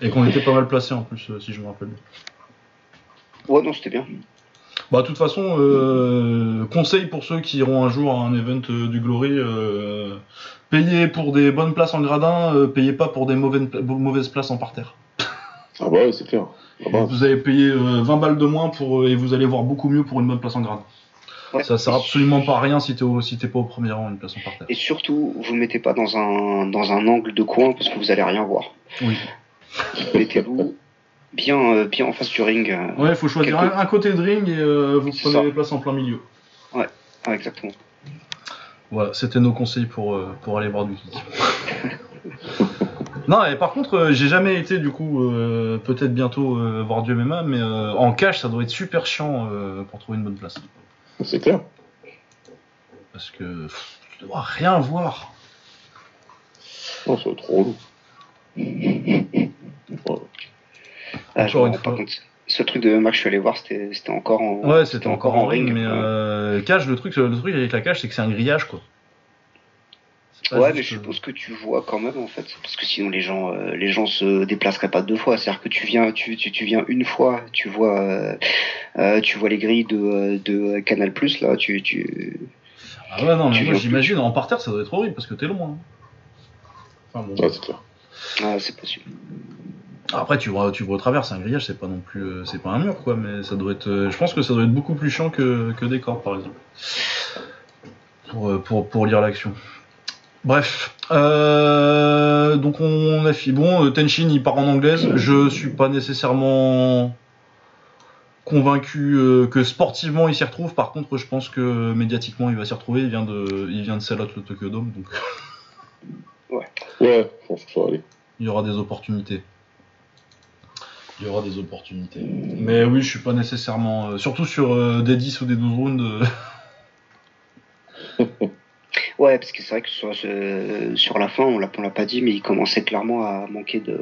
Et qu'on était pas mal placé en plus, euh, si je me rappelle bien. Ouais, non, c'était bien. Bah, de toute façon, euh, conseil pour ceux qui iront un jour à un event euh, du Glory, euh, payez pour des bonnes places en gradin, payez pas pour des mauvaises, mauvaises places en parterre. Ah bah ouais, c'est clair. Ah bah, Vous allez payer euh, 20 balles de moins pour, et vous allez voir beaucoup mieux pour une bonne place en gradin. Ouais. Ça sert absolument pas à rien si t'es si pas au premier rang une place en parterre. Et surtout, vous ne mettez pas dans un, dans un angle de coin parce que vous allez rien voir. Oui. Mettez-vous bien, euh, bien en face du ring. euh. Ouais, il faut choisir un, Quelque- un côté de ring et euh, vous prenez ça. les places en plein milieu. Ah, exactement. Voilà, c'était nos conseils pour, euh, pour aller voir du kick. non, et par contre, euh, j'ai jamais été du coup, peut-être bientôt voir du MMA, mais en cash, ça doit être super chiant pour trouver une bonne place. C'est clair. Parce que pff, tu dois rien voir. Non, c'est trop relou. Ouais. Ah, Encore une fois. compte. Ce truc de que je suis allé voir, c'était c'était encore en. Ouais, c'était encore en ring, mais euh, le truc, le truc avec la cash, c'est que c'est un grillage, quoi. Pas Ouais, mais je euh, suppose que tu vois quand même en fait, parce que sinon les gens, euh, les gens se déplaceraient pas deux fois. C'est-à-dire que tu viens, tu, tu, tu viens une fois, tu vois, euh, euh, tu vois les grilles de, de Canal Plus là, tu, tu, Ah ouais, non, mais moi j'imagine, en parterre, ça doit être horrible parce que t'es loin. hein. Enfin bon. Ouais, c'est clair. ah, c'est possible. Après, tu vois, tu vois au travers, c'est un grillage, c'est pas non plus, euh, c'est pas un mur, quoi, mais ça doit être, euh, je pense que ça doit être beaucoup plus chiant que, que des cordes, par exemple, pour, pour, pour lire l'action. Bref, euh, donc on a fait, bon, euh, Tenshin il part en anglaise, je suis pas nécessairement convaincu euh, que sportivement il s'y retrouve, par contre je pense que médiatiquement il va s'y retrouver, il vient de, il vient de le Tokyo Dome, donc Ouais, je pense que ça va aller. il y aura des opportunités. Il y aura des opportunités. Mais oui, je suis pas nécessairement. euh, surtout sur euh, des 10 ou des 12 rounds. Ouais, parce que c'est vrai que sur, euh, sur la fin, on l'a, on l'a pas dit, mais il commençait clairement à manquer de,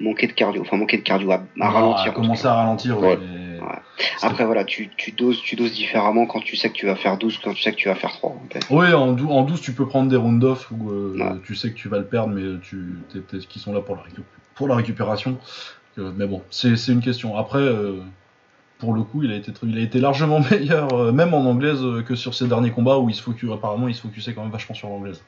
manquer de cardio, enfin manquer de cardio, à, à ralentir. en tout commencer à ralentir. ouais, Ouais. mais- Ouais. Après voilà, tu, tu doses, tu doses différemment quand tu sais que tu vas faire 12, quand tu sais que tu vas faire 3. en fait. Oui, en, dou- en 12, tu peux prendre des rounds off où euh, Ouais. tu sais que tu vas le perdre, mais tu qui sont là pour la, récup- pour la récupération. Euh, mais bon, c'est, c'est une question. Après, euh, pour le coup, il a été, il a été largement meilleur, euh, même en anglaise, euh, que sur ses derniers combats où il se focus, apparemment, il se focusait quand même vachement sur l'anglaise.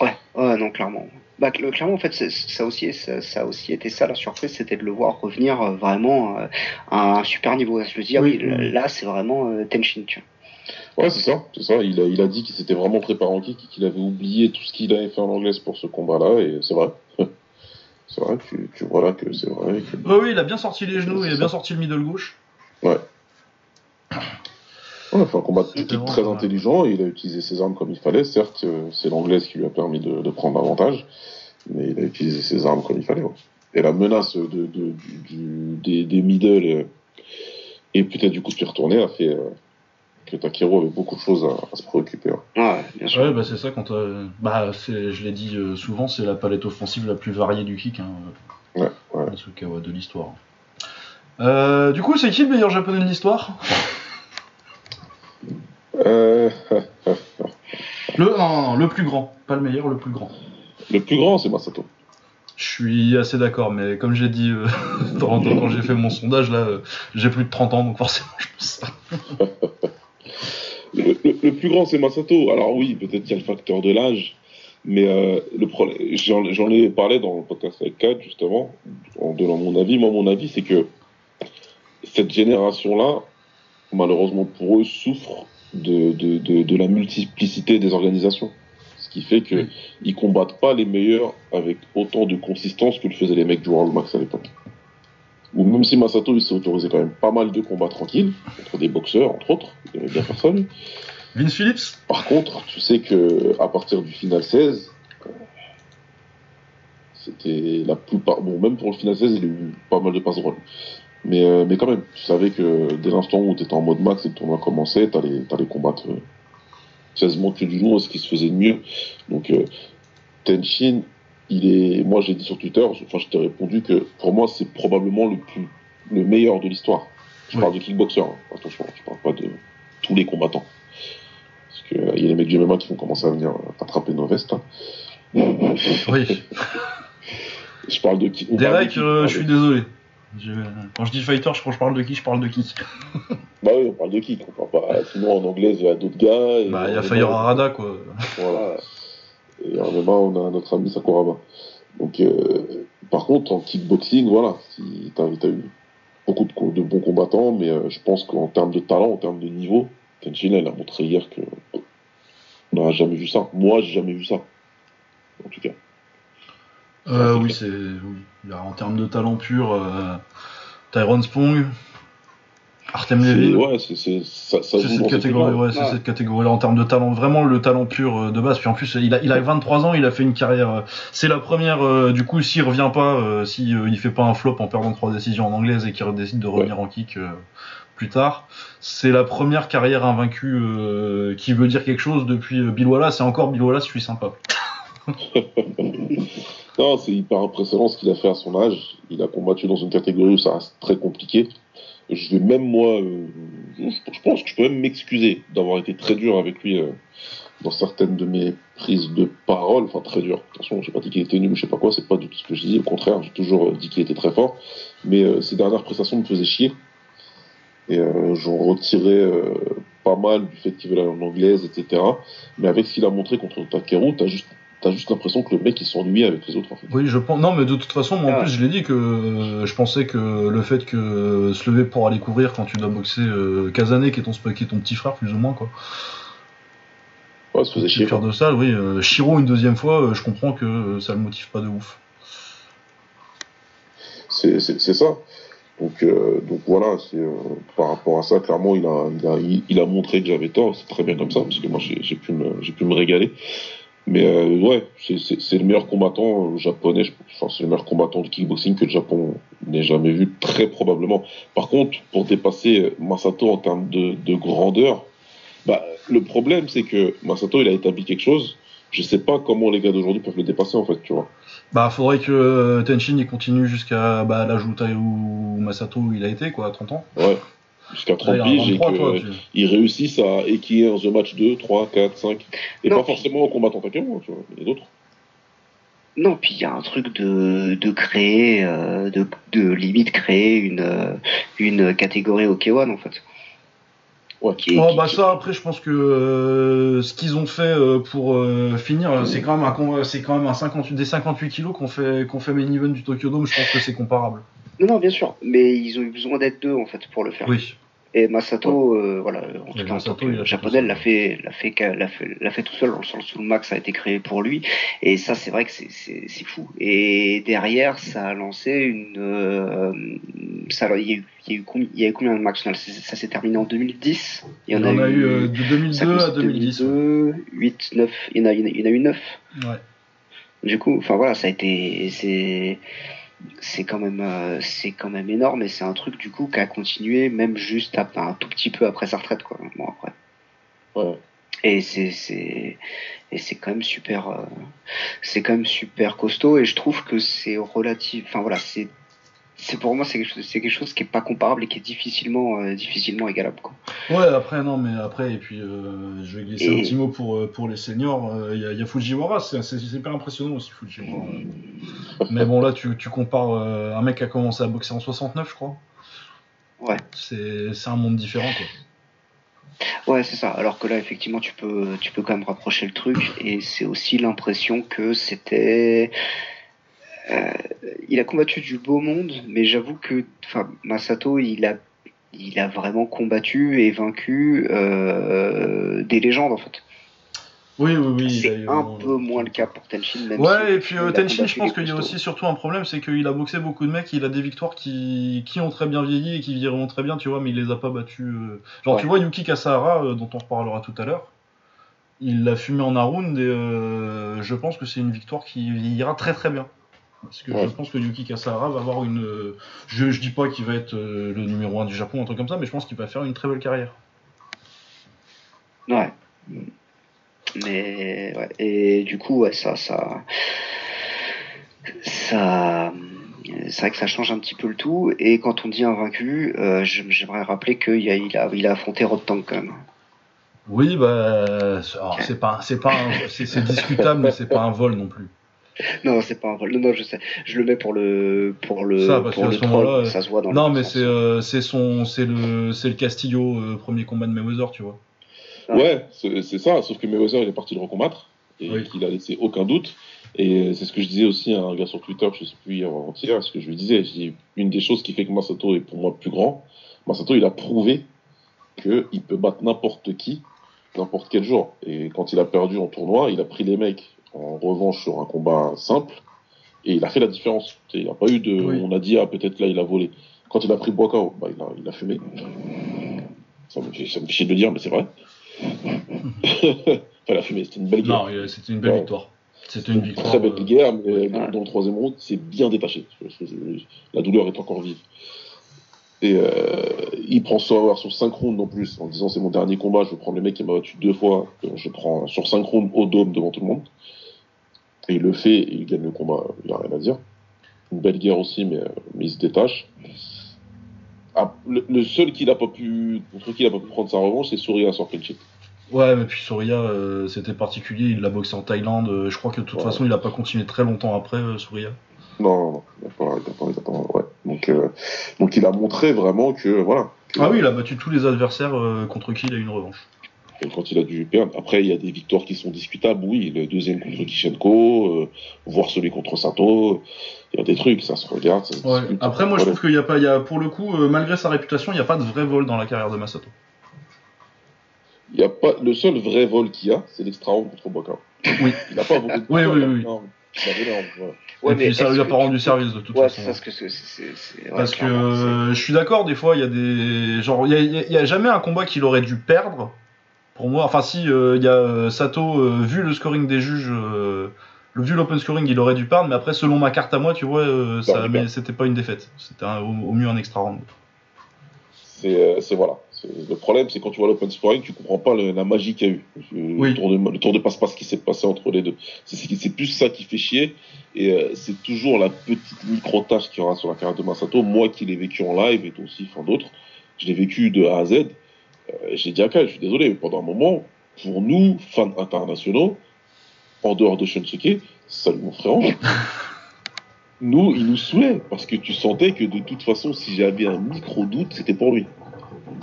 Ouais, ouais, non, clairement. Bah, cl- clairement, en fait, c'est- ça aussi, ça, ça a aussi été ça la surprise, c'était de le voir revenir euh, vraiment euh, à un super niveau. Je me dis, ah oui, là, c'est vraiment euh, Tenshin, tu vois. Ouais, c'est ça, c'est ça. Il a, il a dit qu'il s'était vraiment préparé en kick et qu'il avait oublié tout ce qu'il avait fait en anglaise pour ce combat-là, et c'est vrai. c'est vrai, tu, tu vois là que c'est vrai. que- Oui, oui, il a bien sorti les genoux, il a bien sorti le middle gauche. On a fait un combat très intelligent, et il a utilisé ses armes comme il fallait. Certes, euh, c'est l'anglaise qui lui a permis de, de prendre l'avantage, mais il a utilisé ses armes comme il fallait. ouais. Et la menace de, de- du, du- des, des middle euh, et peut-être du coup de se retourner a fait euh, que Takiro avait beaucoup de choses à, à se préoccuper. ouais. Ouais, bien sûr. Ouais, bah c'est ça quand. euh, bah, c'est, je l'ai dit euh, souvent, c'est la palette offensive la plus variée du kick, hein, Ouais, ouais. euh, de l'histoire. Euh, du coup, c'est qui le meilleur japonais de l'histoire? Euh, le, non, non, non, le plus grand, pas le meilleur, le plus grand. le plus grand, c'est Masato. Je suis assez d'accord, mais comme j'ai dit euh, quand, quand j'ai fait mon sondage, là, euh, j'ai plus de 30 ans, donc forcément, je pense ça. Le, le- le plus grand, c'est Masato. Alors oui, peut-être qu'il y a le facteur de l'âge, mais euh, le problème, j'en j'en ai parlé dans le podcast avec Kat, justement, en donnant mon avis. Moi, mon avis, c'est que cette génération-là, malheureusement pour eux, souffre de, de, de, de la multiplicité des organisations. Ce qui fait qu'ils ils combattent pas les meilleurs avec autant de consistance que le faisaient les mecs du World Max à l'époque. Ou même si Masato, il s'est autorisé quand même pas mal de combats tranquilles, contre des boxeurs, entre autres, il aimait bien personne. Vince Phillips? Par contre, tu sais que à partir du final 16, euh, c'était la plupart. Bon, même pour le final 16, il y a eu pas mal de passes droits. Mais, euh, mais quand même, tu savais que dès l'instant où tu étais en mode max et que le tournoi commençait, t'allais allais combattre euh, 16 montres du jour, ce qui se faisait de mieux. Donc, euh, Tenshin, il est. Moi, j'ai dit sur Twitter, enfin, je t'ai répondu que pour moi, c'est probablement le plus le meilleur de l'histoire. Je parle de kickboxer, hein. attention, je parle pas de tous les combattants. Parce qu'il y a les mecs du MMA qui vont commencer à venir euh, attraper nos vestes. hein. Oui. Je parle de de Derek, euh, je suis désolé. Je- Quand je dis fighter, je, quand je parle de qui, je parle de qui? Bah oui, on parle de qui? On parle pas... Sinon, en anglais, il y a d'autres gars. et Bah, il y a Fire Arada, quoi. Voilà. Et en MMA, on a notre ami Sakuraba. Donc, euh, par contre, en kickboxing, voilà, si t'as as eu beaucoup de, co- de bons combattants, mais euh, je pense qu'en termes de talent, en termes de niveau, Kenshin, elle a montré hier que on n'a jamais vu ça. Moi, j'ai jamais vu ça. En tout cas. Euh, oui, c'est. Oui. En termes de talent pur, euh, Tyrone Spong, Artem Levin. Ouais, c'est cette dans cette catégorie, équipe-là. ouais, c'est Ouais. cette catégorie-là en termes de talent, vraiment le talent pur euh, de base. Puis en plus, il a, il a 23 ans, il a fait une carrière. euh, c'est la première, euh, du coup, s'il revient pas, si il fait pas un flop en perdant trois décisions en anglaise et qu'il décide de revenir en kick plus tard, c'est la première carrière invaincue euh, qui veut dire quelque chose depuis Bill Wallace. Et encore Bill Wallace, je suis sympa. Non, c'est hyper impressionnant ce qu'il a fait à son âge. Il a combattu dans une catégorie où ça reste très compliqué. Je vais même moi, euh, je, pense que je peux même m'excuser d'avoir été très dur avec lui euh, dans certaines de mes prises de parole. Enfin, très dur. Attention, j'ai pas dit qu'il était nul ou je sais pas quoi. C'est pas du tout ce que je dis. Au contraire, j'ai toujours euh, dit qu'il était très fort. Mais euh, ses dernières prestations me faisaient chier. Et j'en retirais pas mal du fait qu'il veut aller en anglaise, etc. Mais avec ce qu'il a montré contre Takeru, t'as juste T'as juste l'impression que le mec il s'ennuie avec les autres en fait. Oui, je pense. Non, mais de toute façon, moi en Ah. plus, je l'ai dit que euh, je pensais que le fait que euh, se lever pour aller couvrir quand tu dois boxer euh, Kazané, qui est ton, qui est ton petit frère plus ou moins quoi. Ouais, ça faisait chier. de salle, oui. euh, Shiro une deuxième fois, euh, je comprends que euh, ça le motive pas de ouf. C'est ça. Donc, euh, donc voilà, c'est euh, par rapport à ça, clairement, il a, il a, il, il a montré que j'avais tort. C'est très bien comme ça, parce que moi, j'ai j'ai pu, me- j'ai pu me régaler. Mais euh, ouais, c'est- le meilleur combattant euh, japonais. je- c'est le meilleur combattant de kickboxing que le Japon n'ait jamais vu, très probablement. Par contre, pour dépasser euh, Masato en termes de, de grandeur, bah, le problème, c'est que Masato, il a établi quelque chose. Je sais pas comment les gars d'aujourd'hui peuvent le dépasser, en fait, tu vois. Bah, faudrait que euh, Tenshin il continue jusqu'à bah, l'âge où Tai- où Masato il a été, quoi, à 30 ans. Ouais. Jusqu'à 30 Là, il en a piges et 23, toi, que tu- ils réussissent à équiller un The Match 2, 3, 4, 5. Et Non, pas puis- forcément en combattant Takeru, tu vois. Il y a d'autres. Non, puis il y a un truc de, de créer, euh, de, de limite créer une, euh, une catégorie au K1 en fait. Ouais. Qui Oh qui- bah qui- ça après je pense que euh, ce qu'ils ont fait euh, pour euh, finir c'est quand même un c'est quand même un 58 des 58 kilos qu'on fait qu'on fait main event du Tokyo Dome je pense que c'est comparable. Non, non, bien sûr, mais ils ont eu besoin d'être deux en fait pour le faire. Oui. Et Masato, euh, voilà, en tout cas en Masato, tant que japonais, l'a fait, l'a fait, l'a fait, l'a fait tout seul dans le sens où le max a été créé pour lui. Et ça, c'est vrai que c'est, c'est, c'est fou. Et derrière, ça a lancé une, euh, ça, il y a eu, il y a eu combien, il y a eu combien de max Ça s'est terminé en 2010. Il y en a eu euh, de ça 2002 commence à 2010. ouais. 2002, 8, 9, il y en a, il y en a- il y en a eu 9. Ouais. Du coup, enfin voilà, ça a été, c'est, c'est quand même, euh, c'est quand même énorme et c'est un truc du coup qui a continué même juste à- un tout petit peu après sa retraite, quoi. Bon après. Ouais. Et c'est, c'est, et c'est quand même super, euh, c'est quand même super costaud et je trouve que c'est relatif, enfin voilà, c'est, c'est pour moi c'est quelque quelque chose qui est pas comparable et qui est difficilement, euh, difficilement égalable. Quoi. Ouais, après, non, mais après, et puis euh, je vais glisser Et- un petit mot pour, euh, pour les seniors. euh, Il y, a- il y a Fujiwara, c'est super impressionnant aussi, Fujiwara. mais bon, là, tu, tu compares un mec qui a commencé à boxer en 69, je crois. Ouais. C'est c'est un monde différent, quoi. Ouais, c'est ça. Alors que là, effectivement, tu peux, tu peux quand même rapprocher le truc, et c'est aussi l'impression que c'était. Euh, il a combattu du beau monde, mais j'avoue que, Masato, il a, il a vraiment combattu et vaincu euh, des légendes en fait. Oui, oui, oui. c'est un peu moins le cas pour même si Ouais, et puis euh, combattu je pense qu'il y a aussi surtout un problème, c'est qu'il a boxé beaucoup de mecs, il a des victoires qui, qui ont très bien vieilli et qui vieilliront très bien, tu vois, mais il les a pas battus. euh. Genre, Ouais. tu vois, Yuki Kasahara, euh, dont on reparlera tout à l'heure, il l'a fumé en un round et je pense que c'est une victoire qui vieillira très très bien. Parce que Ouais. je pense que Yuki Kasahara va avoir une. Je, je dis pas qu'il va être euh, le numéro 1 du Japon, un truc comme ça, mais je pense qu'il va faire une très belle carrière. Ouais. Mais ouais. Et du coup, ouais, ça, ça, ça, c'est vrai que ça change un petit peu le tout. Et quand on dit invaincu, euh, j'aimerais rappeler qu'il a, il a, il a affronté Rod Tank quand même. Oui, bah. c'est- pas, c'est pas, c'est discutable, mais c'est pas un vol non plus. Non, c'est pas un vol. Non, non, je sais. Je le mets pour le, pour le, Ça, parce pour qu'à le ce moment-là, troll. euh, Ça se voit dans Non, le mais c'est euh, c'est son, c'est le, c'est le Castillo euh, premier combat de Mayweather, tu vois. Ouais, c'est ça, sauf que Mayweather il est parti le recombattre et Oui. qu'il a laissé aucun doute. Et c'est ce que je disais aussi à un gars sur Twitter, je sais plus hier avant-hier, ce que je lui disais. Je dis, une des choses qui fait que Masato est pour moi plus grand, Masato il a prouvé qu'il peut battre n'importe qui, n'importe quel jour. Et quand il a perdu en tournoi, il a pris les mecs en revanche sur un combat simple et il a fait la différence. Il n'y a pas eu de. Oui. On a dit, ah peut-être là il a volé. Quand il a pris Boakao, bah, il, a, il a fumé. Ça me, fait- ça me fait chier de le dire, mais c'est vrai. enfin, il a fumé, c'était une belle guerre. Non, c'était une belle Ouais. victoire. C'était une Une victoire. très belle euh, guerre, mais Ouais. dans, le troisième round, c'est bien détaché. La douleur est encore vive. Et euh, il prend Sauer sur 5 rounds en plus, en disant c'est mon dernier combat, je vais prendre le mec qui m'a battu deux fois, euh, je prends sur 5 rounds au dôme devant tout le monde. Et il le fait, et il gagne le combat, il n'y a rien à dire. Une belle guerre aussi, mais, euh, mais il se détache. Ah, le, le seul qui n'a pas pu, contre qui il n'a pas pu prendre sa revanche, c'est Souria sur Kenchik. Ouais, mais puis Souria, euh, c'était particulier. Il l'a boxé en Thaïlande. euh, je crois que de toute Ouais. façon, il a pas continué très longtemps après, euh, Souria. Non, non, il n'a pas, il a pas, il a pas-. Donc, euh, donc il a montré vraiment que, voilà. que- Ah oui, il a battu tous les adversaires euh, contre qui il a eu une revanche. Et quand il a dû perdre. Après, il y a des victoires qui sont discutables, oui. Le deuxième contre Kishenko, euh, voire celui contre Sato. Il y a des trucs, ça se regarde. Ça se Ouais. discute. Après, moi, je trouve qu'il y a pas, il y a, pour le coup, euh, malgré sa réputation, il n'y a pas de vrai vol dans la carrière de Masato. Il y a pas, le seul vrai vol qu'il y a, c'est l'extra round contre Boka. Oui. Il n'a pas beaucoup de Oui, oui, oui. Voilà. Ouais, Et puis ça lui a pas rendu service de toute Ouais, façon. parce que ouais, Parce euh, je suis d'accord, des fois, il y a des. Genre, il y y y a jamais un combat qu'il aurait dû perdre. Pour moi, enfin, si, euh, il y a euh, Sato, euh, vu le scoring des juges, vu l'open scoring, il aurait dû perdre, mais après, selon ma carte à moi, tu vois, ça, mais il c'était pas une défaite. C'était au, au mieux un extra round. C'est voilà. Le problème, c'est quand tu vois l'open scoring, tu comprends pas le- la magie qu'il y a eu. Le, Oui. tour de, le tour de passe-passe qui s'est passé entre les deux. C'est, plus ça qui fait chier. Et euh, c'est toujours la petite micro-tâche qu'il y aura sur la carrière de Masato. Moi qui l'ai vécu en live et aussi enfin d'autres, je l'ai vécu de A à Z. Euh, j'ai dit à Kai, je suis désolé, mais pendant un moment, pour nous, fans internationaux, en dehors de Shunsuke, salut mon frère. Nous, il nous saoulait, parce que tu sentais que de toute façon, si j'avais un micro-doute, c'était pour lui.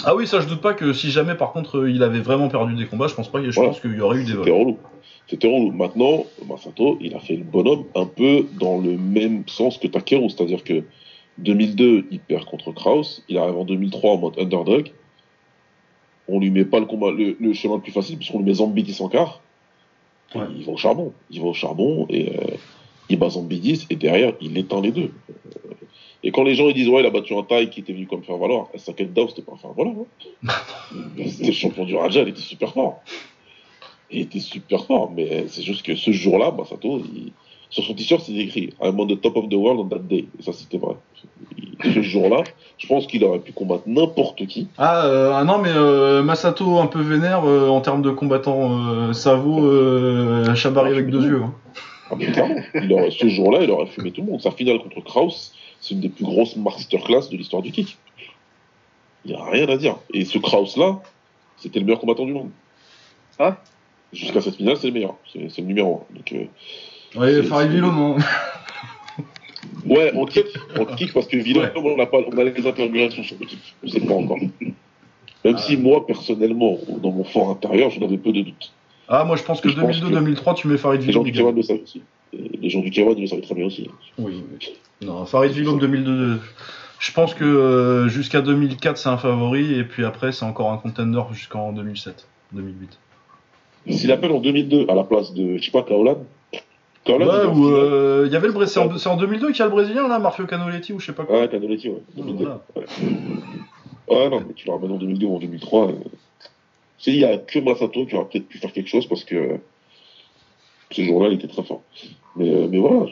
Ah oui, ça, je doute pas que si jamais, par contre, il avait vraiment perdu des combats, je pense pas, je Voilà. pense qu'il y aurait eu des C'était vols. relou. C'était relou. Maintenant, Masato, il a fait le bonhomme un peu dans le même sens que Takeru, c'est-à-dire que 2002, il perd contre Kraus, il arrive en 2003 en mode underdog. On lui met pas le combat, le, le chemin le plus facile, puisqu'on lui met Zambidis en quart. Ouais. Il va au charbon. Il va au charbon et euh, il bat Zambidis et derrière, il éteint les deux. Euh, Et quand les gens ils disent ouais il a battu un taille qui était venu comme faire valoir, Saket Dao c'était pas un faire valoir. Hein. c'était le champion du Raja, il était super fort. Il était super fort, mais c'est juste que ce jour-là, Masato, il- sur son t-shirt c'est écrit I'm on the top of the world on that day. Et ça c'était vrai. Il- Ce jour-là, je pense qu'il aurait pu combattre n'importe qui. Ah, euh, ah non, mais euh, Masato un peu vénère euh, en termes de combattant, euh, ça vaut euh, Chabari avec deux yeux. hein. Ah, mais clairement, il aurait- ce jour-là, il aurait fumé tout le monde. Sa finale contre Kraus, c'est une des plus grosses masterclass de l'histoire du kick. Il n'y a rien à dire. Et ce Kraus-là, c'était le meilleur combattant du monde. Ah Jusqu'à cette finale, c'est le meilleur. C'est le numéro 1. Donc, euh, Ouais, Farid Villom, hein. Ouais, en kick, en kick parce que Villon, Ouais. on a pas, on a les interrogations sur le kick. Je sais pas encore. Même si moi, personnellement, dans mon fort intérieur, j'en avais peu de doutes. Ah, moi je pense que Je pense 2002-2003, tu mets Farid Les gens Villom. du K1 le savent aussi. Les gens du K1 le savent très bien aussi. Oui. Non, Farid Villom 2002. Je pense que euh, jusqu'à 2004 c'est un favori et puis après c'est encore un contender jusqu'en 2007, 2008. S'il appelle en 2002 à la place de, je sais pas, Kaolan. Kaolan, Ouais, ou euh, il y avait le Brésil, c'est en, c'est en 2002 qu'il y a le Brésilien là, Marfio Canoletti ou je sais pas quoi. Ouais, Canoletti, ouais. 2002. Voilà. Ouais, non, mais tu le ramènes en 2002 ou en 2003. euh, C'est il y a que Masato qui aurait peut-être pu faire quelque chose parce que ce jour-là, il était très fort. Mais, euh, mais voilà,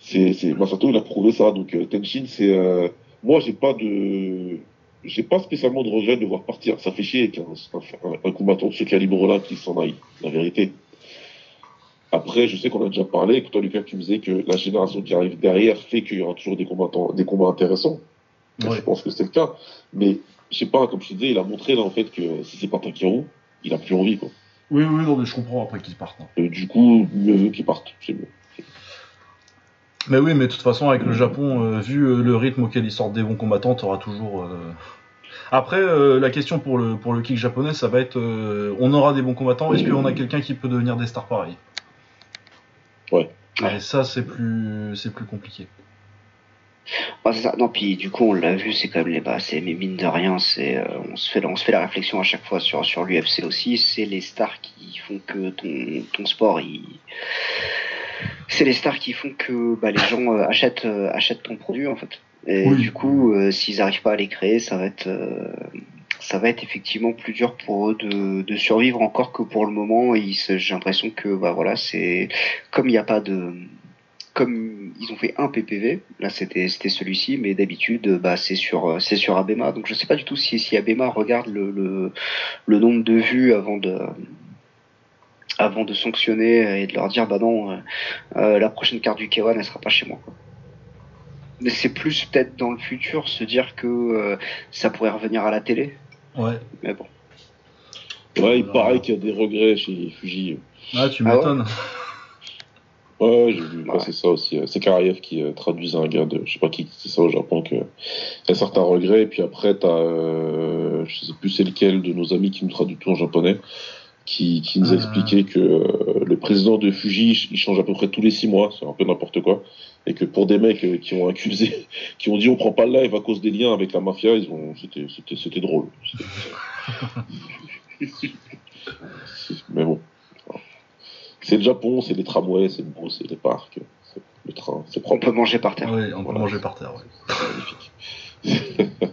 c'est- c'est Masato, il a prouvé ça. Donc euh, Tenshin, c'est euh, moi, j'ai pas de j'ai pas spécialement de regret de voir partir. Ça fait chier qu'un un, un combattant de ce calibre-là qui s'en aille, la vérité. Après, je sais qu'on a déjà parlé, que toi, Lucas, tu me disais que la génération qui arrive derrière fait qu'il y aura toujours des combattants, des combats intéressants. Ouais. Je pense que c'est le cas. Mais, je sais pas, comme je te disais, il a montré, là, en fait, que si c'est pas Takeru, il a plus envie, quoi. Oui, oui, non, mais je comprends après qu'ils partent. hein. Et du coup, mieux vaut qu'il parte. C'est mieux. Mais oui, mais de toute façon, avec le Japon, euh, vu euh, le rythme auquel ils sortent des bons combattants, t'auras toujours. euh, Après, euh, la question pour le, pour le kick japonais, ça va être euh, on aura des bons combattants, est-ce qu'on a quelqu'un qui peut devenir des stars pareils Ouais. Et ça, c'est plus, c'est plus compliqué. Ouais, c'est ça. Non, puis du coup, on l'a vu, c'est quand même les bas. C'est mais mine de rien, c'est euh, on se fait on se fait la réflexion à chaque fois sur sur l'UFC aussi. C'est les stars qui font que ton ton sport, il c'est les stars qui font que bah, les gens euh, achètent euh, achètent ton produit en fait. Et Oui. du coup, s'ils arrivent pas à les créer, ça va être ça va être effectivement plus dur pour eux de, de survivre encore que pour le moment. Ils se- J'ai l'impression que bah voilà, c'est comme il n'y a pas de comme ils ont fait un PPV, là c'était c'était celui-ci, mais d'habitude bah c'est sur euh, c'est sur Abema, donc je sais pas du tout si si Abema regarde le le, le nombre de vues avant de avant de sanctionner et de leur dire bah non euh, euh, la prochaine carte du K1 elle sera pas chez moi. quoi. Mais c'est plus peut-être dans le futur se dire que euh, ça pourrait revenir à la télé, Ouais. mais bon. Ouais, il paraît qu'il y a des regrets chez Fuji. Ah, tu Ah ouais m'étonnes. Ouais, j'ai vu Ouais. passer ça aussi. C'est Karayev qui euh, traduisait un gars de, je sais pas qui disait ça au Japon, que y a certains regrets, et puis après, t'as, euh, je sais plus c'est lequel de nos amis qui nous traduit tout en japonais, qui, qui nous Ah. expliquait que euh, le président de Fuji, il change à peu près tous les six mois, c'est un peu n'importe quoi, et que pour des mecs euh, qui ont accusé, qui ont dit on prend pas le live à cause des liens avec la mafia, ils ont, c'était, c'était, c'était drôle. C'était- Mais bon. C'est le Japon, c'est les tramways, c'est beau, c'est les parcs, c'est le train, c'est On propre. peut manger par terre. Ouais, on peut manger par terre, ouais. magnifique.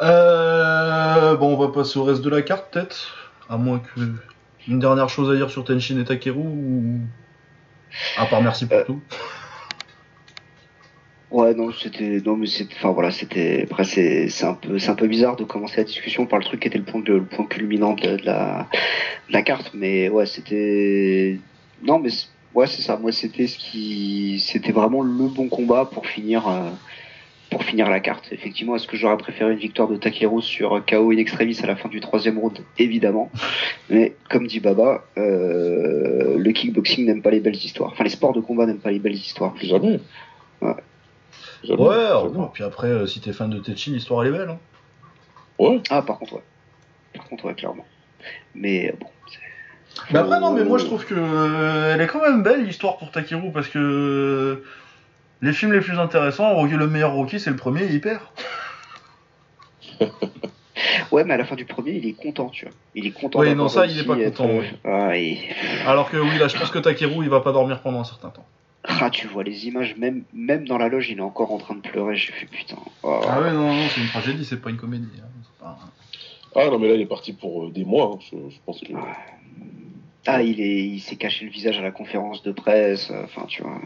Euh, bon, on va passer au reste de la carte, peut-être. À moins que. Une dernière chose à dire sur Tenshin et Takeru ou. À part merci pour Euh, tout. Ouais, non, c'était, non, mais c'est, enfin voilà, c'était, après c'est, c'est un peu, c'est un peu bizarre de commencer la discussion par le truc qui était le point, de, le point culminant de, de la, de la carte, mais ouais, c'était, non, mais ouais, c'est ça. Moi, c'était ce qui, c'était vraiment le bon combat pour finir, euh, pour finir la carte. Effectivement, est-ce que j'aurais préféré une victoire de Takeru sur KO in extremis à la fin du troisième round? Évidemment. Mais comme dit Baba, euh, le kickboxing n'aime pas les belles histoires. Enfin, les sports de combat n'aiment pas les belles histoires. Jamais. Ouais. Ouais, puis après, euh, si t'es fan de Tenshin, l'histoire elle est belle. Hein. Ouais. Ah, par contre, ouais. Par contre, ouais, clairement. Mais euh, bon. c'est- Mais après, non, mais moi je trouve que euh, elle est quand même belle l'histoire pour Takeru parce que euh, les films les plus intéressants, Rocky- le meilleur Rocky, c'est le premier, il perd. Ouais, mais à la fin du premier, il est content, tu vois. Il est content. Oui, non, ça, il est pas être- content, oui. Ah, et- Alors que oui, là, je pense que Takeru, il va pas dormir pendant un certain temps. Ah, tu vois les images, même, même dans la loge, il est encore en train de pleurer. J'ai fait putain. Oh. Ah ouais, non, non, c'est une tragédie, c'est pas une comédie. hein. Pas Ah non, mais là, il est parti pour euh, des mois. hein. Je, je pense que. Ah, il est, il s'est caché le visage à la conférence de presse. euh, Enfin, tu vois.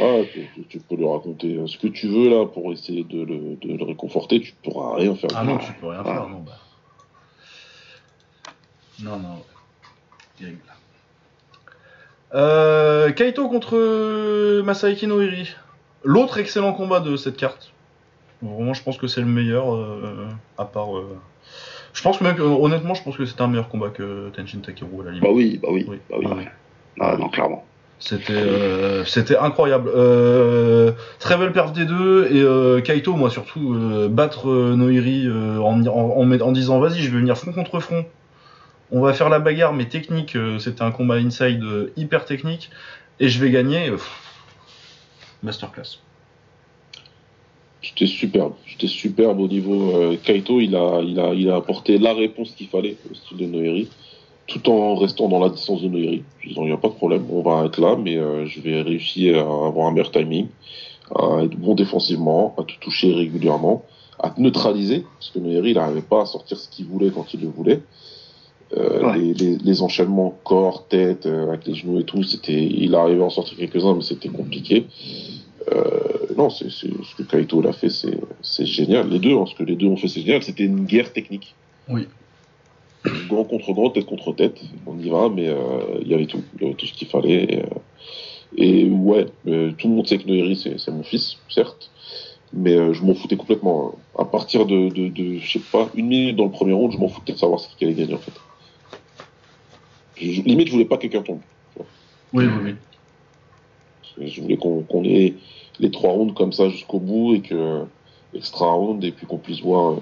Ah, tu, tu- tu peux lui raconter euh, ce que tu veux là pour essayer de le, de le réconforter. Tu pourras rien faire. Ah non, tu peux rien Ouais. faire, non, bah. Non, non, ouais. Terrible. Euh, Kaito contre Masaaki Noiri. L'autre excellent combat de cette carte. Vraiment, je pense que c'est le meilleur, euh, à part. euh, Je pense que même, honnêtement, je pense que c'était un meilleur combat que Tenshin Takeru à la limite. Bah oui, bah oui, Oui. bah oui. Ah ouais. Ah, non, clairement. C'était euh, c'était incroyable. Euh, très belle perf des deux et euh, Kaito, moi surtout, euh, battre euh, Noiri euh, en, en, en, met- en disant vas-y, je vais venir front contre front. On va faire la bagarre, mais technique. euh, C'était un combat inside euh, hyper technique et je vais gagner. euh, masterclass. C'était superbe, c'était superbe au niveau Kaito, il a, il a, il a apporté la réponse qu'il fallait au style de Noiri, tout en restant dans la distance de Noiri. Disant il n'y a pas de problème, on va être là, mais je vais réussir à avoir un meilleur timing, à être bon défensivement, à te toucher régulièrement, à te neutraliser, parce que Noiri il n'arrivait pas à sortir ce qu'il voulait quand il le voulait. Euh, Ouais. les, les, les enchaînements corps, tête, euh, avec les genoux et tout, c'était, il arrivait à en sortir quelques-uns, mais c'était compliqué. Euh, non, c'est, c'est, ce que Kaito l'a fait, c'est, c'est génial. Les deux, hein, ce que les deux ont fait, c'est génial. C'était une guerre technique. Oui. Gant contre gant, tête contre tête. On y va, mais euh, il y avait tout. Il y avait tout ce qu'il fallait. Et, euh, et ouais, euh, tout le monde sait que Noiri, c'est, c'est mon fils, certes. Mais euh, je m'en foutais complètement. hein. À partir de, de, de, je sais pas, une minute dans le premier round, je m'en foutais de savoir ce qui allait gagner, en fait. Je, limite, je voulais pas que quelqu'un tombe. Oui, oui, oui. Je voulais qu'on qu'on ait les trois rounds comme ça jusqu'au bout et que extra round et puis qu'on puisse voir. euh,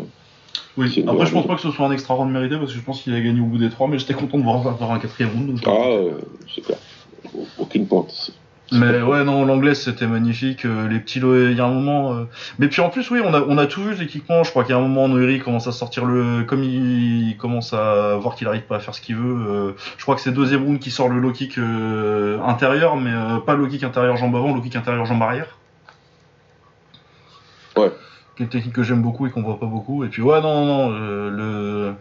oui. Après, je pense pas que ce soit un extra round mérité parce que je pense qu'il a gagné au bout des trois, mais j'étais content de voir avoir un quatrième round. donc Ah, euh, c'est clair. Aucune pointe ici. Mais ouais, non, l'anglaise c'était magnifique. euh, les petits il y a un moment. euh, Mais puis en plus, oui, on a, on a tout vu techniquement. Je crois qu'il y a un moment, Noiri commence à sortir le. Comme il commence à voir qu'il arrive pas à faire ce qu'il veut. euh, Je crois que c'est deuxième round qui sort le low kick intérieur, mais pas low kick intérieur jambe avant, low kick intérieur jambe arrière. Ouais. Qui une technique que j'aime beaucoup et qu'on voit pas beaucoup. Et puis ouais, non, non, non, euh,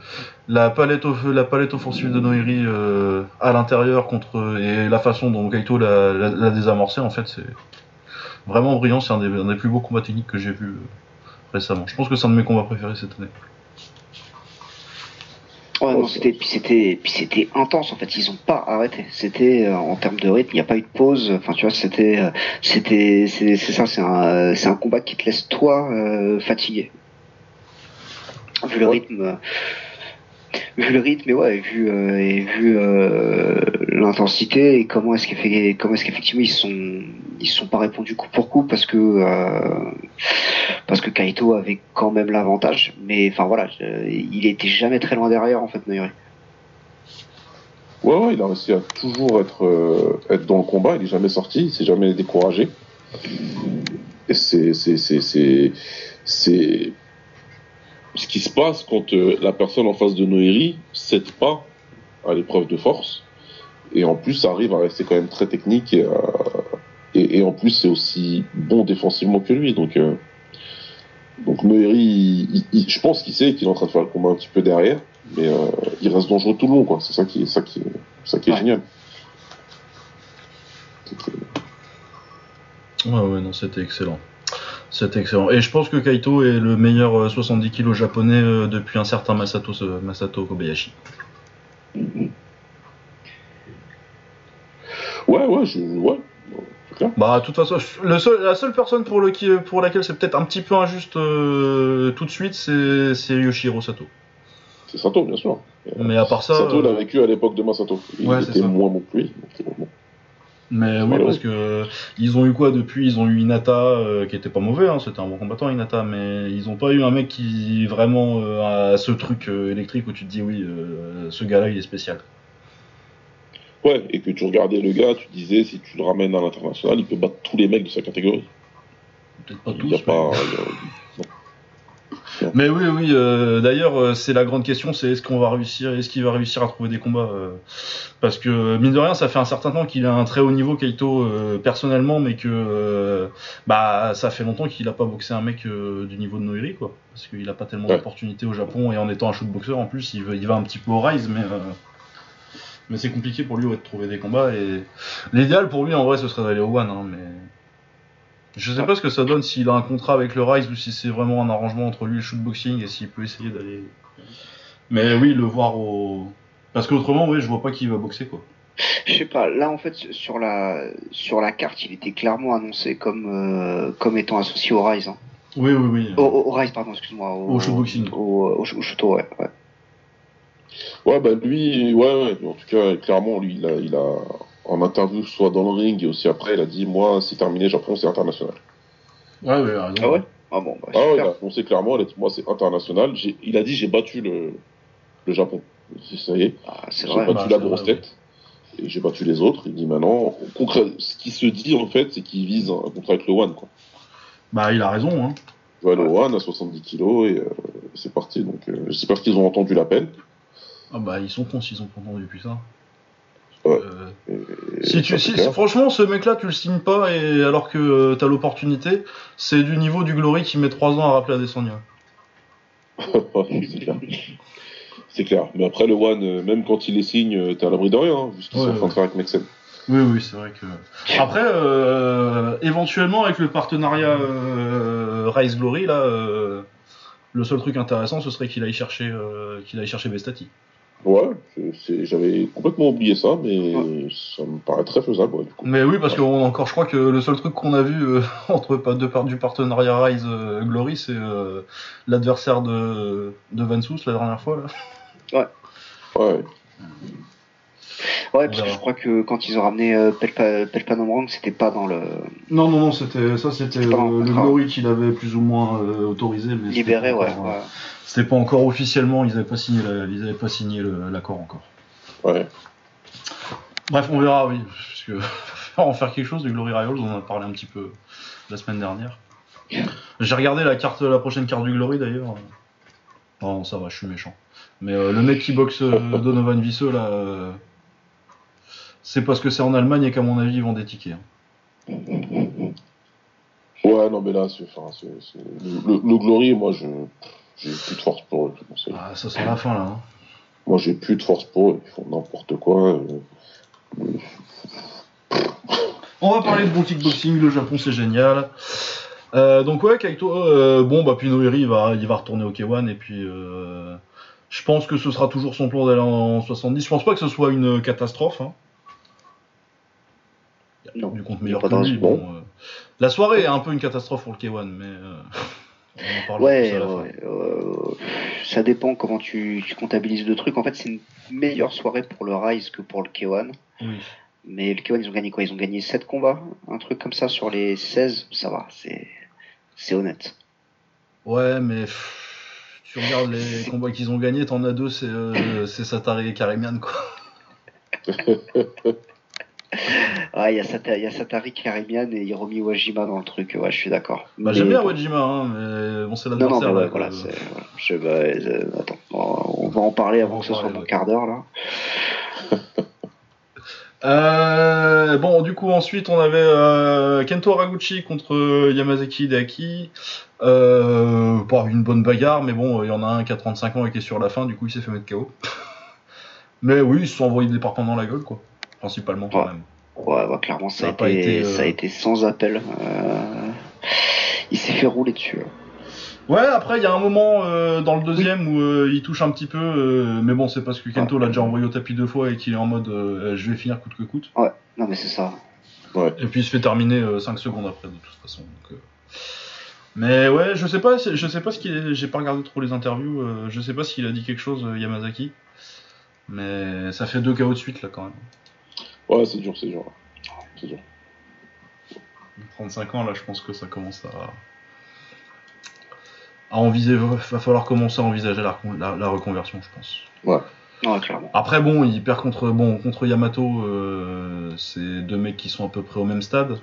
la palette offensive de Noiri euh, à l'intérieur contre et la façon dont Kaito l'a l'a- désamorcé en fait, c'est vraiment brillant. C'est un des, un des plus beaux combats techniques que j'ai vu euh, récemment. Je pense que c'est un de mes combats préférés cette année. Ouais, Oh, non, ça- c'était, puis c'était, puis c'était intense en fait. Ils ont pas arrêté. C'était euh, en termes de rythme, il n'y a pas eu de pause. Enfin, tu vois, c'était, euh, c'était, c'est, c'est ça. C'est un, c'est un combat qui te laisse toi euh, fatigué. Vu le rythme, vu le rythme, et ouais, vu euh, euh, l'intensité et comment est-ce qu'effectivement, ils sont, ils sont pas répondu coup pour coup parce que euh, Kaito avait quand même l'avantage. Mais enfin voilà, il était jamais très loin derrière en fait, Noiri. Ouais, ouais, il a réussi à toujours être, euh, dans le combat. Il est jamais sorti, il s'est jamais découragé. Et c'est ce qui se passe quand euh, la personne en face de Noiri cède pas à l'épreuve de force. Et en plus, ça arrive à rester quand même très technique. Et, euh, et, et en plus, c'est aussi bon défensivement que lui. Donc, euh, donc Noiri, il- il- il- je pense qu'il sait qu'il est en train de faire le combat un petit peu derrière. Mais euh, il reste dangereux tout le long. C'est ça qui est, ça qui ça qui est Ouais. génial. Ouais, ouais, non, c'était excellent. C'était excellent. Et je pense que Kaito est le meilleur euh, 70 kg japonais euh, depuis un certain Masato, euh, Masato Kobayashi. Ouais, ouais, je, ouais. C'est. Bah, de toute façon, le seul- la seule personne pour, le, qui, pour laquelle c'est peut-être un petit peu injuste euh, tout de suite, c'est c'est Yoshihiro Sato. C'est Sato, bien sûr. Mais à part ça. Sato euh, l'a vécu à l'époque de Masato. Il Ouais, c'est était moins bon que lui. donc, bon. Mais oui, parce que euh, ils ont eu quoi depuis? Ils ont eu Inata, euh, qui était pas mauvais, hein, c'était un bon combattant Inata, mais ils ont pas eu un mec qui vraiment euh, a ce truc euh, électrique où tu te dis oui, euh, ce gars-là il est spécial. Ouais, et que tu regardais le gars, tu disais, si tu le ramènes à l'international, il peut battre tous les mecs de sa catégorie. Peut-être pas Il tous. y a mais- pas, Mais oui, oui. euh, D'ailleurs, euh, c'est la grande question, c'est est-ce qu'on va réussir, est-ce qu'il va réussir à trouver des combats euh, Parce que mine de rien, ça fait un certain temps qu'il a un très haut niveau Kaito personnellement, mais que bah ça fait longtemps qu'il a pas boxé un mec du niveau de Noiri, quoi. Parce qu'il a pas tellement Ouais. d'opportunités au Japon et en étant un shootboxer en plus, il, veut- il va un petit peu au rise, mais mais c'est compliqué pour lui ouais, de trouver des combats et l'idéal pour lui en vrai ce serait d'aller au One, hein, mais je sais pas ce que ça donne s'il a un contrat avec le Rise ou si c'est vraiment un arrangement entre lui et le shootboxing et s'il peut essayer d'aller. Mais oui, le voir au. Parce qu'autrement, ouais, je vois pas qui va boxer quoi. Je sais pas, là en fait sur la sur la carte il était clairement annoncé comme euh, comme étant associé au Rise. hein. Oui, oui, oui. Au, au- au Rise pardon excuse-moi. Au shootboxing. Au, au, au shooto, ouais. ouais. Ouais, bah lui, ouais, ouais, en tout cas, clairement, lui, il a, il a, en interview, soit dans le ring et aussi après, il a dit, moi, c'est terminé, Japon, c'est international. Ouais, ouais, raison. Ah ouais? Ah bon bah Ah ouais, il a annoncé clairement, il a dit, moi, c'est international. J'ai- Il a dit, j'ai battu le, le Japon. C'est- Ça y est, Ah, c'est j'ai vrai. battu bah, la c'est grosse vrai, tête. Et j'ai battu les autres. Il dit maintenant, concret, ce qui se dit, en fait, c'est qu'il vise un contrat avec le One, quoi. Bah, il a raison, hein. Va le One à 70 kilos et euh, c'est parti. Donc, euh, j'espère qu'ils ont entendu l'appel. Ah bah, ils sont cons s'ils ont pas entendu depuis ça. Ouais. Euh, si tu, si, franchement, ce mec-là, tu le signes pas, et alors que euh, t'as l'opportunité, c'est du niveau du Glory qui met 3 ans à rappeler à Descendia. C'est clair. C'est clair. Mais après, le One, euh, même quand il les signe, euh, t'es à l'abri de rien, hein, vu qu'ils Ouais, sont en train ouais. de faire avec Nexen. Oui, oui, c'est vrai que. Après, euh, éventuellement, avec le partenariat Rise Glory, là, le seul truc intéressant, ce serait qu'il aille chercher, qu'il aille chercher Bestati. Ouais, j'avais complètement oublié ça, mais ça me paraît très faisable, ouais, du coup. Mais oui, parce que on- encore, je crois que le seul truc qu'on a vu euh, entre pas de part du partenariat Rise euh, Glory, c'est euh, l'adversaire de, de Vansous la dernière fois. Là. Ouais, Ouais, On parce que je crois que quand ils ont ramené euh, Pelpa, Pelpanomrang, c'était pas dans le Non, non, non, c'était ça, c'était euh, le. Glory qui l'avait plus ou moins euh, autorisé, mais libéré, ouais. euh, ouais. C'était pas encore officiellement, ils avaient pas signé, la- ils avaient pas signé l'accord encore. ouais. Bref, on verra, oui. Parce que en faire quelque chose du Glory Royals, on en a parlé un petit peu la semaine dernière. J'ai regardé la carte, la prochaine carte du Glory d'ailleurs. Non, ça va, je suis méchant. Mais euh, le mec qui boxe euh, Donovan Visseux là, euh, c'est parce que c'est en Allemagne et qu'à mon avis ils vont des tickets. hein. Ouais, non, mais là, c'est, enfin, c'est, c'est- le, Glory, moi, je, j'ai plus de force pour eux. Ah, ça c'est la fin là. hein. Moi, j'ai plus de force pour eux. Ils font n'importe quoi. euh, On va parler de bon kickboxing, le Japon c'est génial. Euh, donc ouais, Kaito, euh, bon bah puis Noiri il va, il va retourner au K1 et puis je pense que ce sera toujours son plan d'aller en 70. Je pense pas que ce soit une catastrophe. Hein. Non. Du compte y a meilleur pas. Bon, euh, la soirée est un peu une catastrophe pour le K1, mais euh, Ouais, fin. ouais, euh, ça dépend comment tu, tu comptabilises le truc. En fait, c'est une meilleure soirée pour le Rise que pour le K1. Oui. Mais le K1, ils ont gagné quoi? Ils ont gagné 7 combats? Un truc comme ça sur les 16 Ça va, c'est c'est honnête. Ouais, mais pff, tu regardes les combats qu'ils ont gagnés, t'en as deux, c'est euh, c'est Satari et Karimian quoi. Ah, il y, a Sata- il y a Satari Karimian et Hiromi Wajima dans le truc. Ouais, je suis d'accord. Bah, j'aime bien. Wajima, hein, mais bon, c'est Non, non, l'adversaire. ouais, là, voilà. quoi. c'est- voilà. Je, bah, euh, attends, on va en parler avant que ce soit mon ouais. quart d'heure là. Euh, bon, du coup, ensuite, on avait euh, Kento Haraguchi contre Yamazaki Hideaki. Euh, pas une bonne bagarre, mais bon, il y en a un qui a 35 ans et qui est sur la fin, du coup, il s'est fait mettre KO. mais oui, ils se sont envoyés des parpaings dans la gueule, quoi. Principalement, quand Ouais. même. Ouais, bah, clairement, ça, Ça a, pas été, euh, ça a été sans appel. Euh, Il s'est fait rouler dessus. hein. Ouais, après, il y a un moment euh, dans le deuxième où euh, il touche un petit peu, euh, mais bon, c'est parce que Kento l'a déjà envoyé au tapis deux fois et qu'il est en mode je vais finir coûte que coûte. Non, mais c'est ça. Et puis il se fait terminer 5 secondes après, de toute façon. donc. Mais ouais, je sais pas, je sais pas ce qu'il est. J'ai pas regardé trop les interviews. je sais pas s'il a dit quelque chose, Yamazaki. Mais ça fait deux KO de suite là quand même. Ouais, c'est dur, c'est dur. C'est dur. 35 ans là, je pense que ça commence à. à envisager. Va falloir commencer à envisager la, recon- la- la reconversion, je pense. Ouais, clairement. Après bon, il perd contre bon contre Yamato, euh, c'est deux mecs qui sont à peu près au même stade.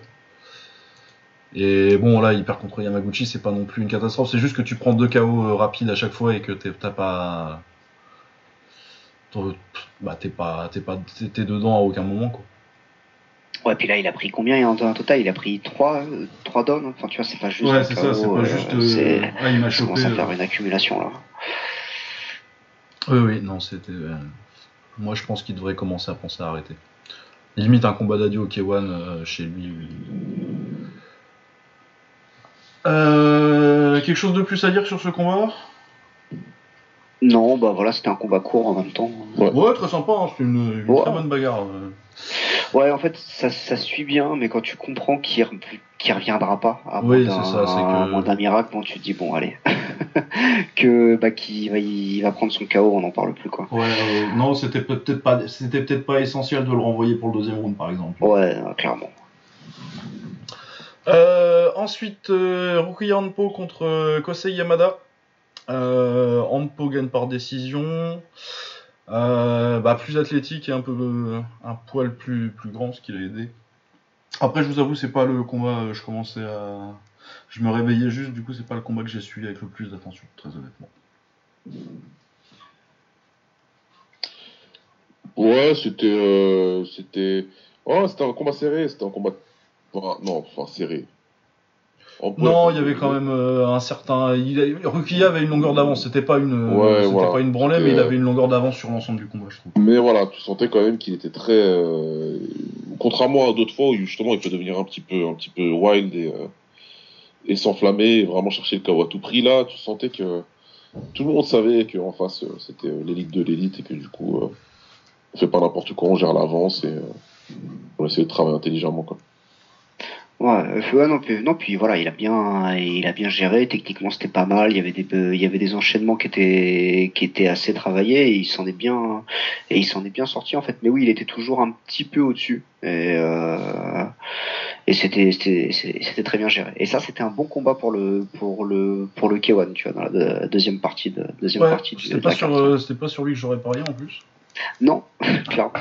Et bon là, il perd contre Yamaguchi, c'est pas non plus une catastrophe, c'est juste que tu prends deux KO euh, rapides à chaque fois et que t'es- t'as pas, bah t'es pas, t'es pas, t'es- dedans à aucun moment quoi. Ouais, puis là, il a pris combien en, en total? Il a pris 3, 3 downs. Enfin, tu vois, c'est pas juste. un KO, euh, c'est- ah il m'a Ça commence chopé. à faire euh. une accumulation là. Oui oui, non c'était, euh, moi je pense qu'il devrait commencer à penser à arrêter. Limite un combat d'adieu au K1 euh, chez lui. Euh, quelque chose de plus à dire sur ce combat? Non, bah voilà, c'était un combat court en même temps. Ouais. Ouais, très sympa, hein, c'est une, une Ouais. très bonne bagarre. euh. Ouais, en fait, ça, ça suit bien, mais quand tu comprends qu'il re- reviendra pas, à Oui, d'un- que- d'un miracle, bon, tu te dis, bon, allez. que, bah, qu'il va, il va prendre son KO, on n'en parle plus, quoi. Ouais, euh, non, c'était peut-être pas, c'était peut-être pas essentiel de le renvoyer pour le deuxième round, par exemple. Ouais, euh, clairement. Euh, ensuite, euh, Rukia Anpo contre Kosei Yamada. Euh, Anpo gagne par décision. Euh, bah, plus athlétique et un poil plus, grand, ce qui l'a aidé. Après, je vous avoue, c'est pas le combat. euh, Je commençais à. Je me réveillais juste, du coup, c'est pas le combat que j'ai suivi avec le plus d'attention, très honnêtement. Ouais, c'était. c'était. Oh, c'était un combat serré, c'était un combat. Enfin, non, enfin serré. Non, il y avait quand même euh, un certain. Il Rukia avait une longueur d'avance. C'était pas une. Ouais, c'était voilà. pas une branlée, mais il euh, avait une longueur d'avance sur l'ensemble du combat, je trouve. Mais voilà, tu sentais quand même qu'il était très. euh, Contrairement à d'autres fois où justement il peut devenir un petit peu, un petit peu wild et, euh, et s'enflammer et vraiment chercher le KO à tout prix. Là, tu sentais que tout le monde savait qu'en face c'était l'élite de l'élite et que du coup on fait pas n'importe quoi, on gère l'avance et on essaie de travailler intelligemment. Quoi. Ouais, euh, ouais, non, puis, non, puis voilà, il a bien, il a bien géré. Techniquement, c'était pas mal. Il y avait des, euh, il y avait des enchaînements qui étaient, qui étaient assez travaillés. Et il s'en est bien, et il s'en est bien sorti en fait. Mais oui, il était toujours un petit peu au-dessus. Et, euh, et c'était, c'était, très bien géré. Et ça, c'était un bon combat pour le, pour le, pour le K1, tu vois, dans la deux- deuxième partie de, deuxième Ouais, partie c'était de pas, sur, c'était pas sur lui que j'aurais parié en plus. Non, clairement.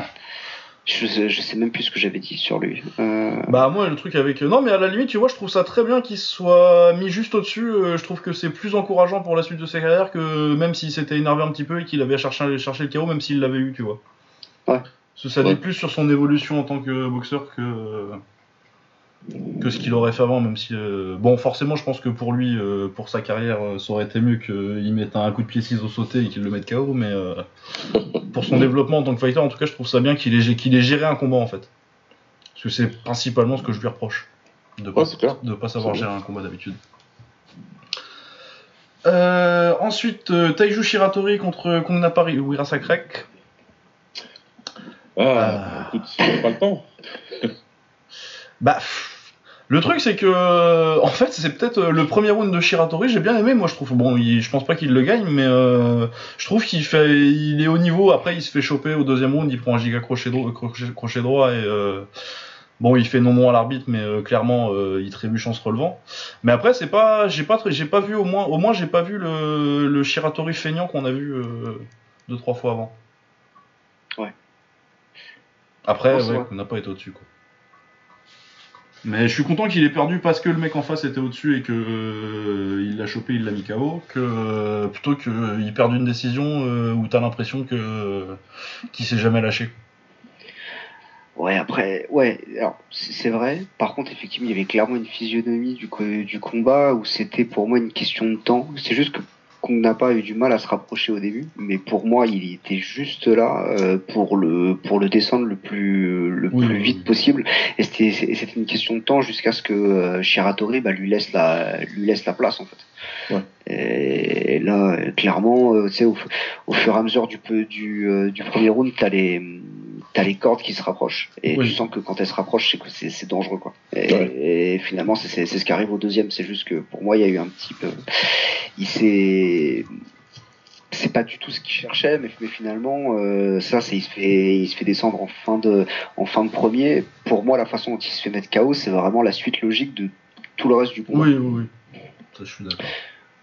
Je sais, je sais même plus ce que j'avais dit sur lui. Euh, Bah moi le truc avec non mais à la limite tu vois je trouve ça très bien qu'il soit mis juste au-dessus. euh, je trouve que c'est plus encourageant pour la suite de sa carrière que même s'il s'était énervé un petit peu et qu'il avait cherché chercher le KO même s'il l'avait eu tu vois. Ouais. Parce que ça dit plus sur son évolution en tant que boxeur que que ce qu'il aurait fait avant même si euh, bon forcément je pense que pour lui euh, pour sa carrière euh, ça aurait été mieux qu'il mette un coup de pied ciseau sauté et qu'il le mette KO mais euh, pour son développement en tant que fighter en tout cas je trouve ça bien qu'il ait qu'il ait géré un combat en fait. Parce que c'est principalement ce que je lui reproche. De Ouais, de pas savoir gérer un combat d'habitude. Euh, ensuite, euh, Taiju Shiratori contre Kong Napari ou Irasakrek. Ah, écoute, pas le temps. Bah, le truc c'est que, euh, en fait, c'est peut-être euh, le premier round de Shiratori. J'ai bien aimé, moi je trouve. Bon, il- je pense pas qu'il le gagne, mais euh, je trouve qu'il fait, il est au niveau. Après, il se fait choper au deuxième round, il prend un giga crochet, dro- crochet, crochet droit et euh, bon, il fait non non à l'arbitre, mais euh, clairement, il trébuche en se relevant. Mais après, c'est pas, j'ai pas, j'ai pas vu au moins, au moins, j'ai pas vu le, le Shiratori feignant qu'on a vu deux trois fois avant. Ouais. Après, Ouais, on n'a pas été au-dessus quoi. Mais je suis content qu'il ait perdu parce que le mec en face était au-dessus et que euh, il l'a chopé, il l'a mis KO, euh, plutôt qu'il perde une décision euh, où t'as l'impression que euh, qu'il s'est jamais lâché. Ouais, après, ouais, c'est vrai. Par contre, effectivement, il y avait clairement une physionomie du, du combat où c'était pour moi une question de temps. C'est juste que Kong n'a pas eu du mal à se rapprocher au début, mais pour moi, il était juste là euh, pour le pour le descendre le plus le Oui, plus vite possible. Et c'était c'était une question de temps jusqu'à ce que euh, Shiratori bah, lui laisse la lui laisse la place en fait. Ouais. Et là, clairement, euh, tu sais, au, fur et à mesure du du euh, du premier round, t'as les t'as les cordes qui se rapprochent et Oui. tu sens que quand elles se rapprochent c'est que c'est dangereux quoi et, Ouais. et finalement c'est c'est c'est ce qui arrive au deuxième c'est juste que pour moi il y a eu un petit peu il s'est c'est pas du tout ce qu'il cherchait mais, mais finalement euh, ça c'est il se fait il se fait descendre en fin de en fin de premier pour moi la façon dont il se fait mettre KO c'est vraiment la suite logique de tout le reste du combat Oui, oui, oui. Ça, je suis d'accord.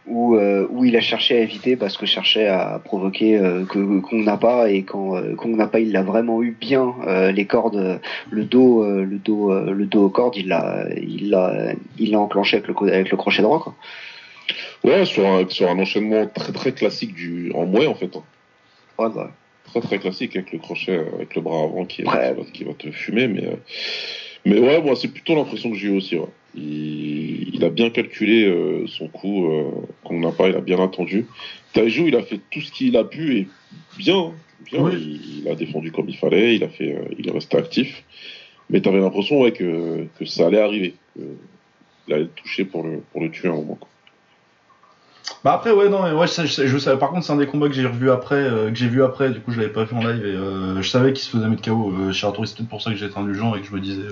Où, euh, où il a cherché à éviter parce que cherchait à provoquer euh, que qu'on n'a pas et quand euh, qu'on n'a pas il l'a vraiment eu bien les cordes le dos le dos le dos aux cordes il l'a il l'a il l'a enclenché avec le co- avec le crochet droit quoi Ouais, sur un, sur un enchaînement très très classique du en mouet en fait. hein. ouais, bah, Très très classique avec le crochet, avec le bras avant qui, Ouais. qui, va, te fumer. Mais, mais ouais, moi c'est plutôt l'impression que j'ai eu aussi. Ouais. Il, il a bien calculé euh, son coup euh, qu'on n'a pas, il a bien attendu. Taiju, il a fait tout ce qu'il a pu et bien. bien Oui. il, il a défendu comme il fallait, il, a fait, euh, il est resté actif. Mais t'avais l'impression ouais, que, que ça allait arriver. Que il allait le toucher pour le, pour le tuer à un moment. quoi. Bah après ouais non mais ouais je, savais par contre c'est un des combats que j'ai revu après euh, que j'ai vu après du coup je l'avais pas vu en live et euh, je savais qu'il se faisait mettre KO euh, chez Arthur c'est peut-être pour ça que j'étais indulgent et que je me disais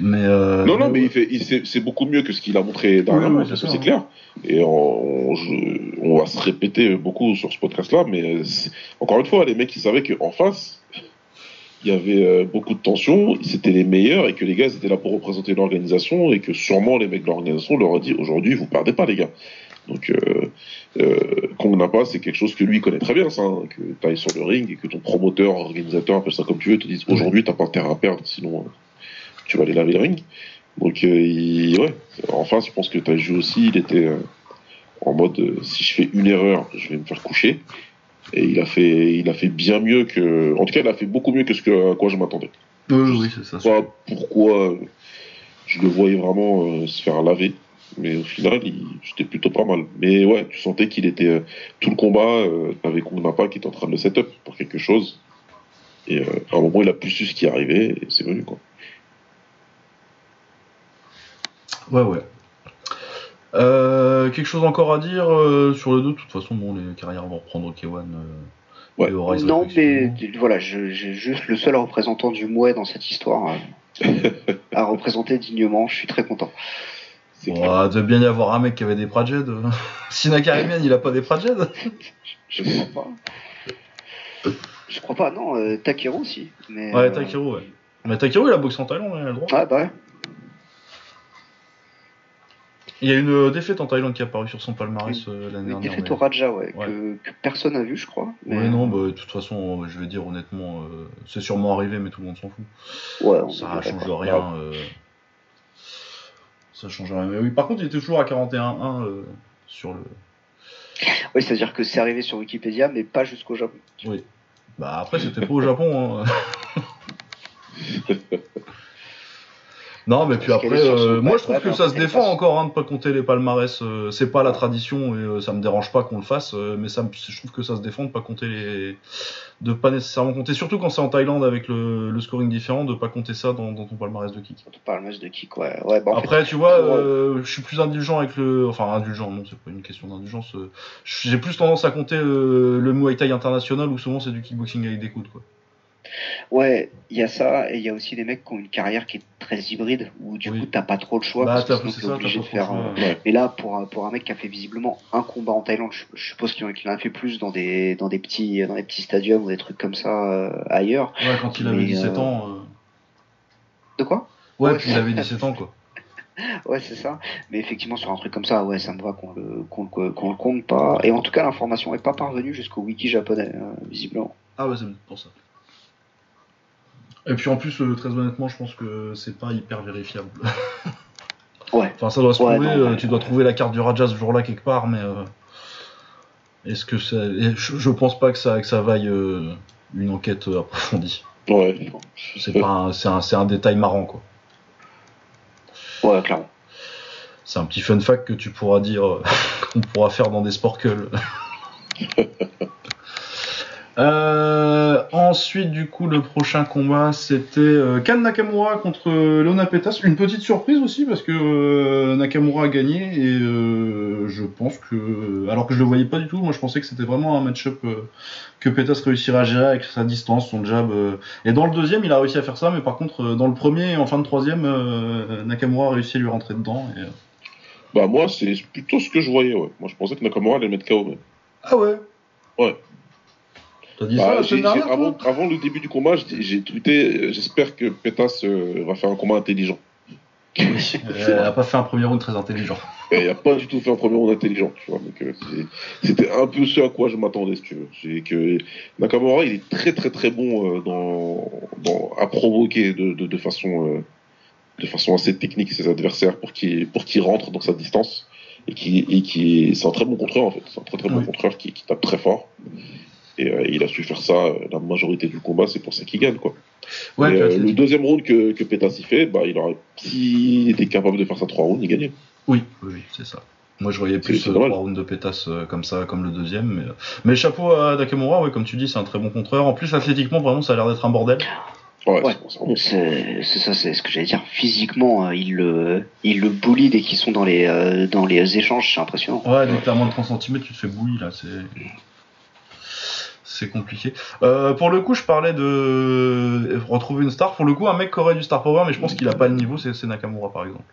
mais euh, non, non, mais il fait, il- c'est beaucoup mieux que ce qu'il a montré dernièrement, Oui, c'est clair. Et on, on- je- on va se répéter beaucoup sur ce podcast-là, mais encore une fois, les mecs, ils savaient qu'en face, il y avait euh, beaucoup de tensions, c'était les meilleurs et que les gars ils étaient là pour représenter l'organisation et que sûrement les mecs de l'organisation leur ont dit aujourd'hui, vous perdez pas, les gars. Donc, euh, euh, Kong Napa, c'est quelque chose que lui connaît très bien, ça, hein, que tu ailles sur le ring et que ton promoteur, organisateur, appelle ça comme tu veux, te dise aujourd'hui, t'as pas intérêt à perdre, sinon euh, tu vas aller laver le ring. Donc, euh, il- ouais, enfin, je pense que Taiju aussi, il était euh, en mode euh, si je fais une erreur, je vais me faire coucher. Et il a fait, il a fait bien mieux que, en tout cas, il a fait beaucoup mieux que ce que, à quoi je m'attendais. Oui, c'est ça pas pourquoi je le voyais vraiment se faire laver, mais au final, c'était plutôt pas mal. Mais ouais, tu sentais qu'il était tout le combat avec Kung qui était en train de le setup pour quelque chose. Et à un moment, il a plus su ce qui arrivait et c'est venu quoi. Ouais ouais Euh, quelque chose encore à dire euh, sur le 2 de toute façon bon les carrières vont reprendre K1 euh, Ouais. Horizon, Non, mais voilà, j'ai juste le seul représentant du Mouet dans cette histoire euh, à représenter dignement. Je suis très content. Bon, clair. ah, devait bien y avoir un mec qui avait des Prajed. si Nakarimian il a pas des Prajed Je crois pas. Je crois pas, non, Takeru aussi. Mais, Ouais, Takeru, ouais. Mais Takeru il a boxé en Thaïlande, il a le droit. Ah bah ouais. Il y a une euh, défaite en Thaïlande qui est apparue sur son palmarès euh, l'année Une dernière. défaite mais- au Raja, ouais, Ouais. Que, que personne n'a vu, je crois. Mais, Ouais, non, bah, de toute façon, je vais dire honnêtement, euh, c'est sûrement arrivé, mais tout le monde s'en fout. Ouais, on Ça change rien. euh, Ça change rien. Mais oui, par contre, il était toujours à 41-1 euh, sur le. Oui, c'est-à-dire que c'est arrivé sur Wikipédia, mais pas jusqu'au Japon. Oui. Bah après, c'était pas au Japon. hein. non, mais puis après, euh, moi je trouve que ça se défend encore hein, de pas compter les palmarès. euh, c'est pas la tradition et euh, ça me dérange pas qu'on le fasse, euh, mais ça, je trouve que ça se défend de pas compter les, de pas nécessairement compter, surtout quand c'est en Thaïlande avec le, le scoring différent, de pas compter ça dans, dans ton palmarès de kick. Quand on parle match de kick, ouais. ouais bah, Après, tu vois, euh, je suis plus indulgent avec le. Enfin, indulgent, non, c'est pas une question d'indulgence. J'ai plus tendance à compter le Muay Thai international où souvent c'est du kickboxing avec des coudes, quoi. Ouais, il y a ça, et il y a aussi des mecs qui ont une carrière qui est très hybride, où du Oui. coup t'as pas trop le choix, Bah, parce que t'as- sinon t'es obligé de faire. euh, Ouais. Et là, pour, un- pour un mec qui a fait visiblement un combat en Thaïlande, je, je suppose qu'il en a fait plus dans des, dans des petits, dans des petits stadiums ou des trucs comme ça euh, ailleurs. Ouais, quand il avait Mais, 17 euh, ans. euh, De quoi? Ouais, Ouais, puis il avait 17 ans, quoi. Ouais, c'est ça. Mais effectivement, sur un truc comme ça, ouais, ça me va qu'on le, qu'on le, qu'on le compte pas. Et en tout cas, l'information est pas parvenue jusqu'au wiki japonais, euh, visiblement. Ah ouais, c'est pour ça. Et puis en plus, euh, très honnêtement, je pense que c'est pas hyper vérifiable. Ouais. Enfin, ça doit se Ouais, trouver, non, euh, ouais. tu dois trouver la carte du Raja ce jour-là quelque part, mais. euh, Est-ce que ça. Je, je pense pas que ça, que ça vaille une enquête approfondie. Ouais. C'est pas un- c'est un, c'est un détail marrant, quoi. Ouais, clairement. C'est un petit fun fact que tu pourras dire, qu'on pourra faire dans des sporcles. Euh, ensuite, du coup, le prochain combat, c'était euh, Kan Nakamura contre Lona Petas. Une petite surprise aussi, parce que euh, Nakamura a gagné, et je pense que... Alors que je le voyais pas du tout, moi je pensais que c'était vraiment un match-up que Petas réussirait à gérer avec sa distance, son jab. Et dans le deuxième, il a réussi à faire ça, mais par contre, dans le premier et en fin de troisième, Nakamura a réussi à lui rentrer dedans. Et, Bah moi, c'est plutôt ce que je voyais. Ouais. Moi, je pensais que Nakamura allait mettre KO. même. Ah ouais? Ouais. T'as dit Bah, ça la dernière avant, le début du combat, j'ai j'ai tweeté euh, J'espère que Pétas euh, va faire un combat intelligent. Elle a pas fait un premier round très intelligent. Et il a pas du tout fait un premier round intelligent, tu vois. Donc, euh, c'était un peu ce à quoi je m'attendais, si tu veux. C'est que Nakamura, il est très très très bon euh, dans, dans, à provoquer de, de, de façon euh, de façon assez technique ses adversaires pour qu'ils rentrent dans sa distance et qui et qui c'est un très bon contreur en fait. C'est un très très bon Oui. contreur qui, qui tape très fort. Et euh, il a su faire ça euh, la majorité du combat, c'est pour ça qu'il gagne quoi. Ouais, Et, puis euh, le deuxième round que, que Pétas y fait, bah, il aurait, s'il était capable de faire ça trois rounds, il gagnait. Oui, oui, c'est ça. Moi, je voyais plus trois rounds de pétasse euh, comme ça, comme le deuxième. Mais, mais chapeau à Nakamura, ouais, comme tu dis, c'est un très bon contreur. En plus, athlétiquement, vraiment, ça a l'air d'être un bordel. Ouais, Ouais. c'est ça, c'est ce que j'allais dire. Physiquement, euh, il le, il le bully dès qu'ils sont dans les, euh, dans les échanges, c'est impressionnant. Ouais, dès que t'as moins de 30 cm, tu te fais bouillir là, c'est. Compliqué. Euh, pour le coup, je parlais de retrouver une star. Pour le coup, un mec qui aurait du star power, mais je pense qu'il a pas le niveau, c'est Nakamura par exemple.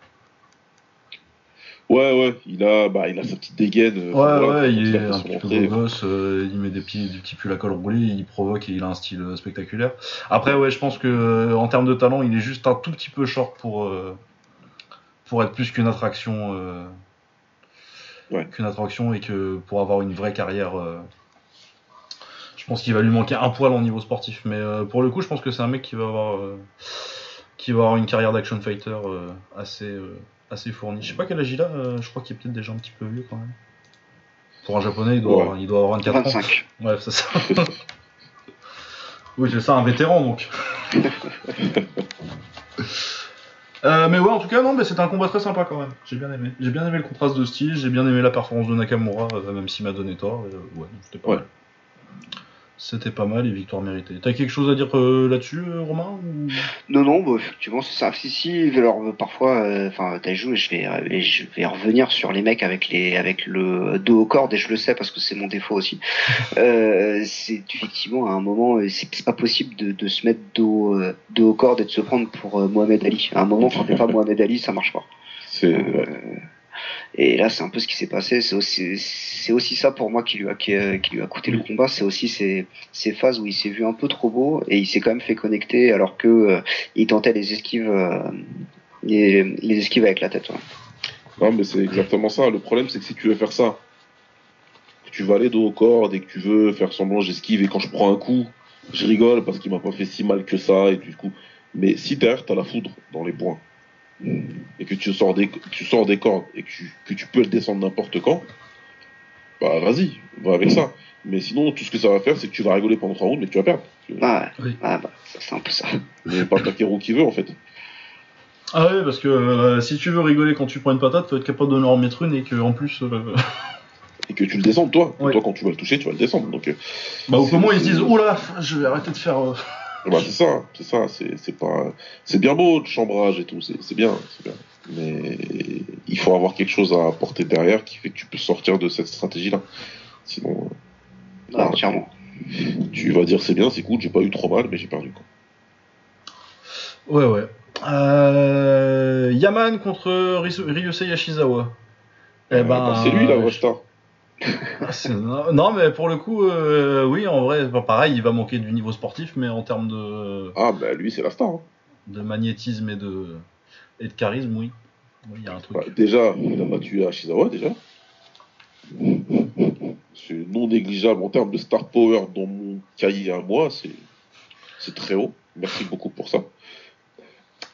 Ouais, ouais, il a, bah, il a sa petite dégaine. euh, Ouais, voilà, ouais, il est un petit peu beau gosse, euh, il met des petits, des petits pulls à col roulé, il provoque et il a un style euh, spectaculaire. Après, ouais, je pense que euh, en termes de talent, il est juste un tout petit peu short pour, euh, pour être plus qu'une attraction. euh, Ouais. Qu'une attraction et que pour avoir une vraie carrière. Je pense qu'il va lui manquer un poil au niveau sportif. Mais euh, pour le coup, je pense que c'est un mec qui va avoir, euh, qui va avoir une carrière d'action fighter euh, assez, assez fournie. Je sais pas quel âge il a, je crois qu'il est peut-être déjà un petit peu vieux quand même. Pour un japonais, il doit, Ouais. avoir, il doit avoir 24 ans. 25. Ouais, c'est ça. oui, c'est ça, un vétéran donc. Mais ouais, en tout cas, non, mais c'était un combat très sympa quand même. J'ai bien aimé. J'ai bien aimé le contraste de style, j'ai bien aimé la performance de Nakamura, même s'il m'a donné tort. ouais, c'était pas Ouais. mal. C'était pas mal et victoire méritée. T'as quelque chose à dire euh, là-dessus, euh, Romain ou... Non, non, bah, effectivement, c'est ça. Si, si, alors, euh, parfois, euh, enfin, t'as joué, je vais, euh, je vais revenir sur les mecs avec les, avec le dos au cordes, et je le sais parce que c'est mon défaut aussi. euh, c'est effectivement, à un moment, c'est pas possible de, de se mettre dos, euh, dos au cordes et de se prendre pour euh, Mohamed Ali. À un moment, quand t'es pas Mohamed Ali, ça marche pas. C'est, Euh. Et là, c'est un peu ce qui s'est passé. C'est aussi, c'est aussi ça pour moi qui lui a, qui, euh, qui lui a coûté le combat. C'est aussi ces, ces phases où il s'est vu un peu trop beau et il s'est quand même fait connecter alors que euh, il tentait les esquives, euh, les, les esquives avec la tête. ouais. Non, mais c'est exactement ça. Le problème, c'est que si tu veux faire ça, que tu vas aller dos au corps et que tu veux faire semblant j'esquive et quand je prends un coup, je rigole parce qu'il m'a pas fait si mal que ça et du coup. Mais si derrière t'as la foudre dans les points et que tu sors des, tu sors des cordes et que tu, que tu peux le descendre n'importe quand, bah vas-y, va avec ça. Mais sinon, tout ce que ça va faire, c'est que tu vas rigoler pendant trois rounds, mais tu vas perdre. Ah, ouais. Oui. Ah, bah, c'est un peu ça. Il pas Takeru qui veut en fait. Ah ouais, parce que euh, si tu veux rigoler quand tu prends une patate, faut être capable de leur en mettre une et que en plus. euh, Et que tu le descendes toi. Ouais. Toi, quand tu vas le toucher, tu vas le descendre. Donc, euh, Bah, au comment ils se disent, oula, je vais arrêter de faire. euh, Bah, c'est ça, c'est ça, c'est c'est pas, c'est bien beau le chambrage et tout, c'est c'est bien, c'est bien. Mais il faut avoir quelque chose à apporter derrière qui fait que tu peux sortir de cette stratégie-là. Sinon, Ah, entièrement. tu vas dire c'est bien, c'est cool, j'ai pas eu trop mal, mais j'ai perdu. Quoi. Ouais, ouais. Euh... Yaman contre Ryusei Yashizawa. Eh Euh, ben, bah, c'est lui la euh, vraie star. Ah, Non, mais pour le coup, euh, oui, en vrai, bah, pareil, il va manquer du niveau sportif, mais en termes de, Ah bah lui c'est la star. hein. de magnétisme et de, et de charisme, oui. Oui, il y a un truc. Bah, déjà, il a battu Ashizawa déjà. C'est non négligeable en termes de star power dans mon cahier à moi, c'est c'est très haut. Merci beaucoup pour ça.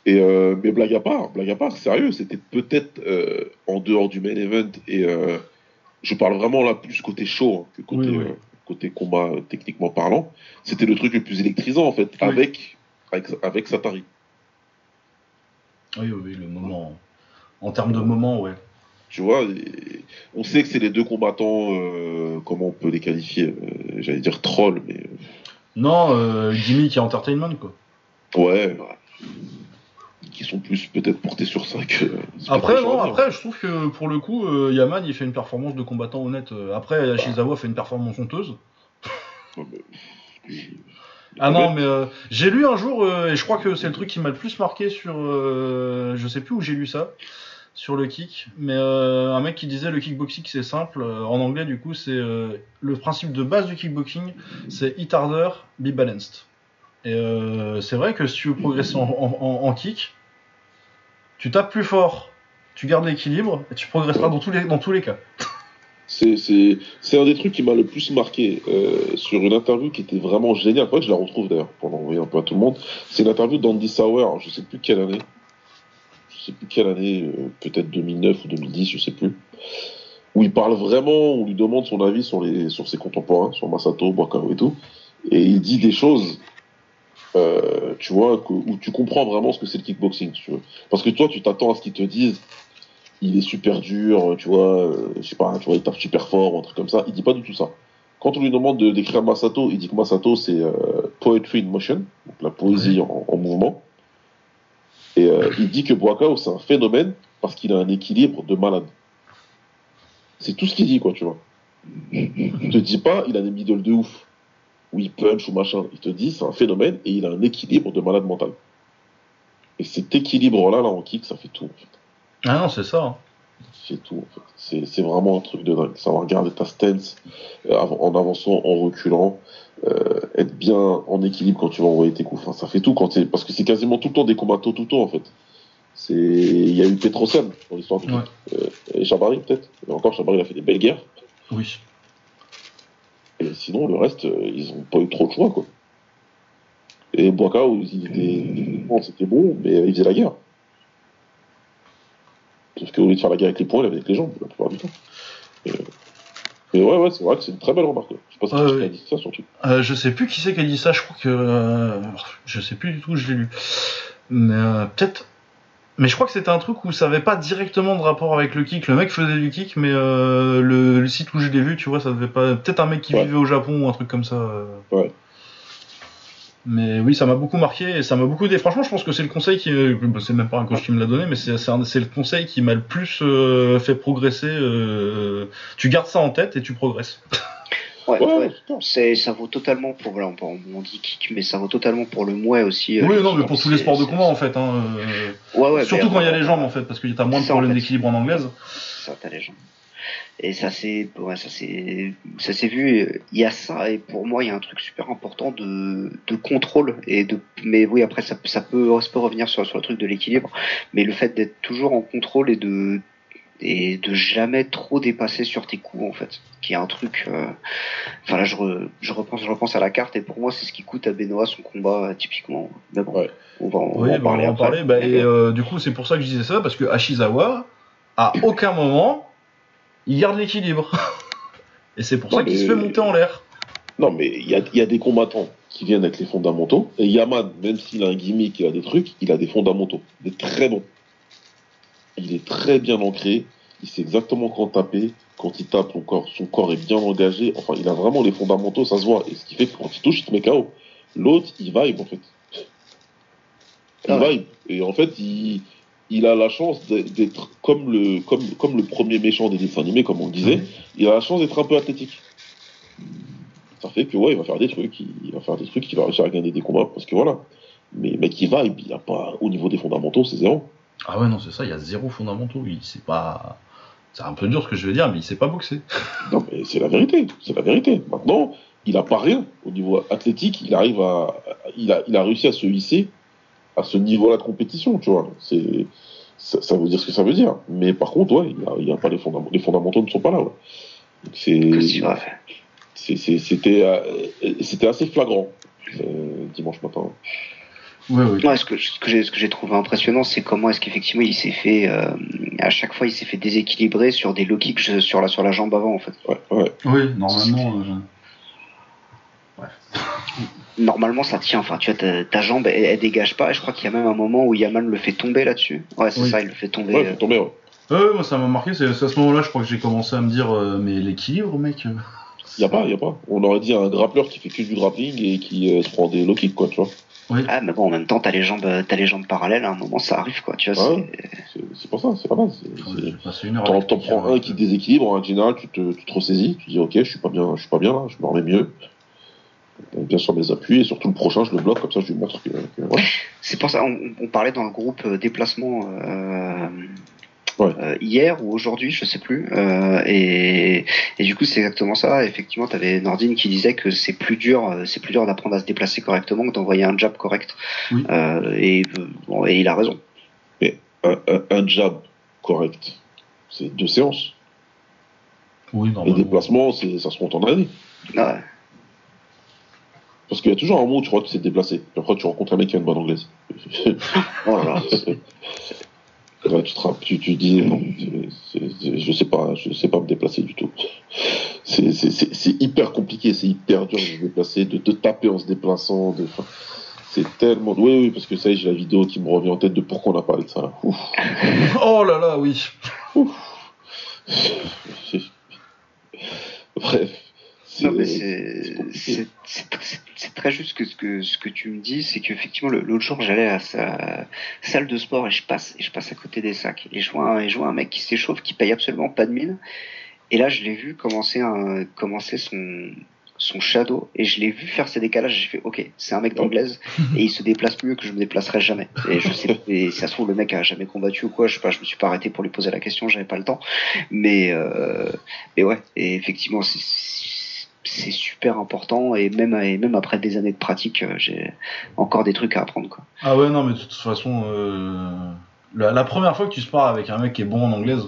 Et euh, mais blague à part, blague à part, sérieux, c'était peut-être euh, en dehors du main event et je parle vraiment là plus côté show hein, que côté Oui, oui. euh, côté combat euh, techniquement parlant. C'était le truc le plus électrisant en fait Oui. avec avec, avec Satari. Oui, oui, le moment. En termes de moment, ouais. Tu vois, on sait que c'est les deux combattants, euh, comment on peut les qualifier J'allais dire troll, mais Non, gimmick et entertainment, quoi. ouais, qui sont plus peut-être portés sur ça que. pas Après, non, après, je trouve que pour le coup, euh, Yaman, il fait une performance de combattant honnête. Euh, Après, Yashizawa fait une performance honteuse. Ouais, mais, puis, Ah non, mais euh, j'ai lu un jour, euh, et je crois que c'est le truc qui m'a le plus marqué sur. euh, je sais plus où j'ai lu ça, sur le kick, mais euh, un mec qui disait le kickboxing c'est simple. euh, en anglais, du coup, c'est euh, le principe de base du kickboxing, c'est hit harder, be balanced. Et euh, c'est vrai que si tu veux progresser en, en- en- en kick, tu tapes plus fort, tu gardes l'équilibre, et tu progresseras dans tous les, dans tous les cas. C'est, un des trucs qui m'a le plus marqué euh, sur une interview qui était vraiment géniale. Que je la retrouve d'ailleurs pour l'envoyer un peu à tout le monde. C'est une interview d'Andy Sauer, je sais plus quelle année. Je sais plus quelle année, euh, peut-être 2009 ou 2010, je sais plus. Où il parle vraiment, on lui demande son avis sur, les, sur ses contemporains, sur Masato, Bakaro et tout. Et il dit des choses, euh, tu vois, que- où tu comprends vraiment ce que c'est le kickboxing, tu vois. Parce que toi, tu t'attends à ce qu'ils te disent il est super dur, tu vois, euh, je sais pas, tu vois, il tape super fort, ou un truc comme ça. Il dit pas du tout ça. quand on lui demande de décrire Masato, il dit que Masato c'est euh, poetry in motion, donc la poésie en, en mouvement. Et euh, il dit que Boakao c'est un phénomène parce qu'il a un équilibre de malade. C'est tout ce qu'il dit, quoi, tu vois. Il te dit pas, il a des middle de ouf, ou il punch ou machin. Il te dit, c'est un phénomène et il a un équilibre de malade mental. Et cet équilibre-là, là, en kick, ça fait tout, en fait. Ah non, c'est ça. hein. C'est tout, en fait. C'est, c'est vraiment un truc de dingue. Savoir garder ta stance euh, en avançant, en reculant, euh, être bien en équilibre quand tu vas envoyer tes coups. Enfin, ça fait tout quand t'es, parce que c'est quasiment tout le temps des combattants tout le temps, en fait. C'est, il y a eu Petrosyan dans l'histoire du Ouais. Euh, et Chabari, peut-être. Et encore, Chabari, il a fait des belles guerres. Oui. Et sinon, le reste, euh, ils ont pas eu trop de choix, quoi. Et Boakao, il était, bon, c'était bon, mais euh, il faisait la guerre. Sauf qu'au lieu de faire la guerre avec les poings, il avait avec les jambes, la plupart du temps. Et, euh, mais ouais, ouais, c'est vrai que c'est une très belle remarque. Je sais pas si tu ouais. as dit ça, surtout. Euh, je sais plus qui c'est qui a dit ça, je crois que. euh, je sais plus du tout, je l'ai lu. Mais euh, peut-être. Mais je crois que c'était un truc où ça avait pas directement de rapport avec le kick. Le mec faisait du kick, mais euh, le, le site où je l'ai vu, tu vois, ça devait pas. Peut-être un mec qui Ouais. vivait au Japon ou un truc comme ça. euh. Ouais. Mais oui, ça m'a beaucoup marqué et ça m'a beaucoup aidé. Franchement, je pense que c'est le conseil qui. euh, C'est même pas un coach qui me l'a donné, mais c'est le conseil qui m'a le plus euh, fait progresser. euh. Tu gardes ça en tête et tu progresses. Ouais, Ouais, ouais. c'est ça. Vaut totalement pour, voilà, on, on dit kick, mais ça vaut totalement pour le mouet aussi. euh, oui, non, mais pour tous les sports de combat en fait. Hein, euh. Ouais, ouais, Surtout quand il y a les jambes en fait, parce que t'as moins de problèmes d'équilibre en anglaise. Ça, t'as les jambes. Et ça c'est, ouais, ça c'est, ça s'est vu. Il y a ça et pour moi il y a un truc super important de, de contrôle et de, mais oui après ça, ça peut, ça peut revenir sur, sur le truc de l'équilibre, mais le fait d'être toujours en contrôle et de, et de jamais trop dépasser sur tes coups en fait, qui est un truc. euh, Enfin là je, re- je repense, je repense à la carte et pour moi c'est ce qui coûte à Benoît son combat euh, typiquement. Mais bon, Ouais. on va, on Oui, va en bah, parler on va en après. parler. Bah, et euh, du coup, c'est pour ça que je disais ça, parce que Ashizawa, à aucun moment, il garde l'équilibre. et c'est pour ça qu'il se fait monter en l'air. Non, mais il y a, il y a des combattants qui viennent avec les fondamentaux. Et Yaman, même s'il a un gimmick, il a des trucs, il a des fondamentaux. Des très bons. Il est très bien ancré. Il sait exactement quand taper. Quand il tape, son corps, son corps est bien engagé. Enfin, il a vraiment les fondamentaux, ça se voit. Et ce qui fait que quand il touche, il te met KO. L'autre, il vibe, en fait. Il Ah ouais. vibe. Et en fait, il, il a la chance d'être- comme le, comme, comme le premier méchant des dessins animés, comme on le disait. Il a la chance d'être un peu athlétique ça fait que ouais, il va faire des trucs, il va faire des trucs, il va réussir à gagner des combats parce que voilà. Mais mec, il va, il a pas au niveau des fondamentaux, c'est zéro. Ah ouais, non, c'est ça, il y a zéro fondamentaux. Il sait pas. C'est un peu dur ce que je vais dire, mais il sait pas boxer. Non, mais c'est la vérité, c'est la vérité. Maintenant, il a pas rien au niveau athlétique, il arrive à, il a, il a réussi à se hisser à ce niveau-là de compétition, tu vois. C'est, ça, ça veut dire ce que ça veut dire. Mais par contre, ouais, il a, il a pas les fondamentaux, les fondamentaux ne sont pas là. Ouais. C'est, c'était, euh, c'était assez flagrant euh, dimanche matin. Ouais, oui. Ouais, ce que, ce que j'ai, trouvé impressionnant, c'est comment est-ce qu'effectivement il s'est fait, euh, à chaque fois il s'est fait déséquilibrer sur des low kicks je- sur la, sur la jambe avant en fait. Ouais, ouais. Oui, normalement. euh, Normalement ça tient, enfin tu vois, ta, ta jambe elle, elle dégage pas et je crois qu'il y a même un moment où Yaman le fait tomber là-dessus. Ouais, c'est Oui. ça, il le fait tomber. Ouais, euh, tomber, ouais. Ouais, moi ça m'a marqué, c'est à ce moment-là, je crois que j'ai commencé à me dire, euh, mais l'équilibre, mec. euh, Y a pas, y a pas. On aurait dit un grappleur qui fait que du grappling et qui euh, se prend des low kicks, quoi, tu vois. Ah, mais bon, en même temps, t'as les jambes, t'as les jambes parallèles, à un moment ça arrive quoi, tu vois. Ouais. c'est- pas ça, c'est une heure. T'en prends un qui déséquilibre, en général, tu te, tu te ressaisis, tu dis ok, je suis pas bien, je suis pas bien là, je me remets mieux. Bien sur mes appuis, et surtout le prochain, je le bloque, comme ça je lui montre que. C'est pour ça, on, on parlait dans le groupe euh, déplacement euh, Ouais. euh, hier ou aujourd'hui, je sais plus. euh, et, et du coup, c'est exactement ça. Effectivement, tu avais Nordine qui disait que c'est plus dur, euh, c'est plus dur d'apprendre à se déplacer correctement que d'envoyer un jab correct. Oui. Euh, et, bon, et il a raison. un, un, un jab correct, c'est deux séances. Oui, Les déplacements, ça se compte en années. Ouais. Parce qu'il y a toujours un moment où tu crois que tu sais te déplacer. Puis après, tu rencontres un mec qui a une bonne anglaise. Oh là là. Là, tu, te tu, tu dis non, je sais pas, je sais pas me déplacer du tout. C'est c'est- c'est- c'est hyper compliqué, c'est hyper dur de se déplacer, de, de taper en se déplaçant. De, c'est tellement. Oui, oui, parce que ça y est, j'ai la vidéo qui me revient en tête de pourquoi on a parlé de ça. Ouf. Oh là là, oui. Bref, c'est c'est- Non, mais c'est très juste que ce que, ce que tu me dis, c'est qu'effectivement, l'autre jour, j'allais à sa salle de sport et je passe, et je passe à côté des sacs. Et je vois un, et je vois un mec qui s'échauffe, qui paye absolument pas de mine. Et là, je l'ai vu commencer, un, commencer son, son shadow, et je l'ai vu faire ses décalages. J'ai fait, ok, c'est un mec d'anglaise, et il se déplace mieux que je me déplacerai jamais. Et je sais, et si ça se trouve, le mec a jamais combattu ou quoi, je sais pas, je me suis pas arrêté pour lui poser la question, j'avais pas le temps. Mais, euh, mais ouais, et effectivement, c'est c'est super important et même et même après des années de pratique, euh, j'ai encore des trucs à apprendre quoi. Ah ouais, non, mais de toute façon, euh, la, la première fois que tu spares avec un mec qui est bon en anglaise,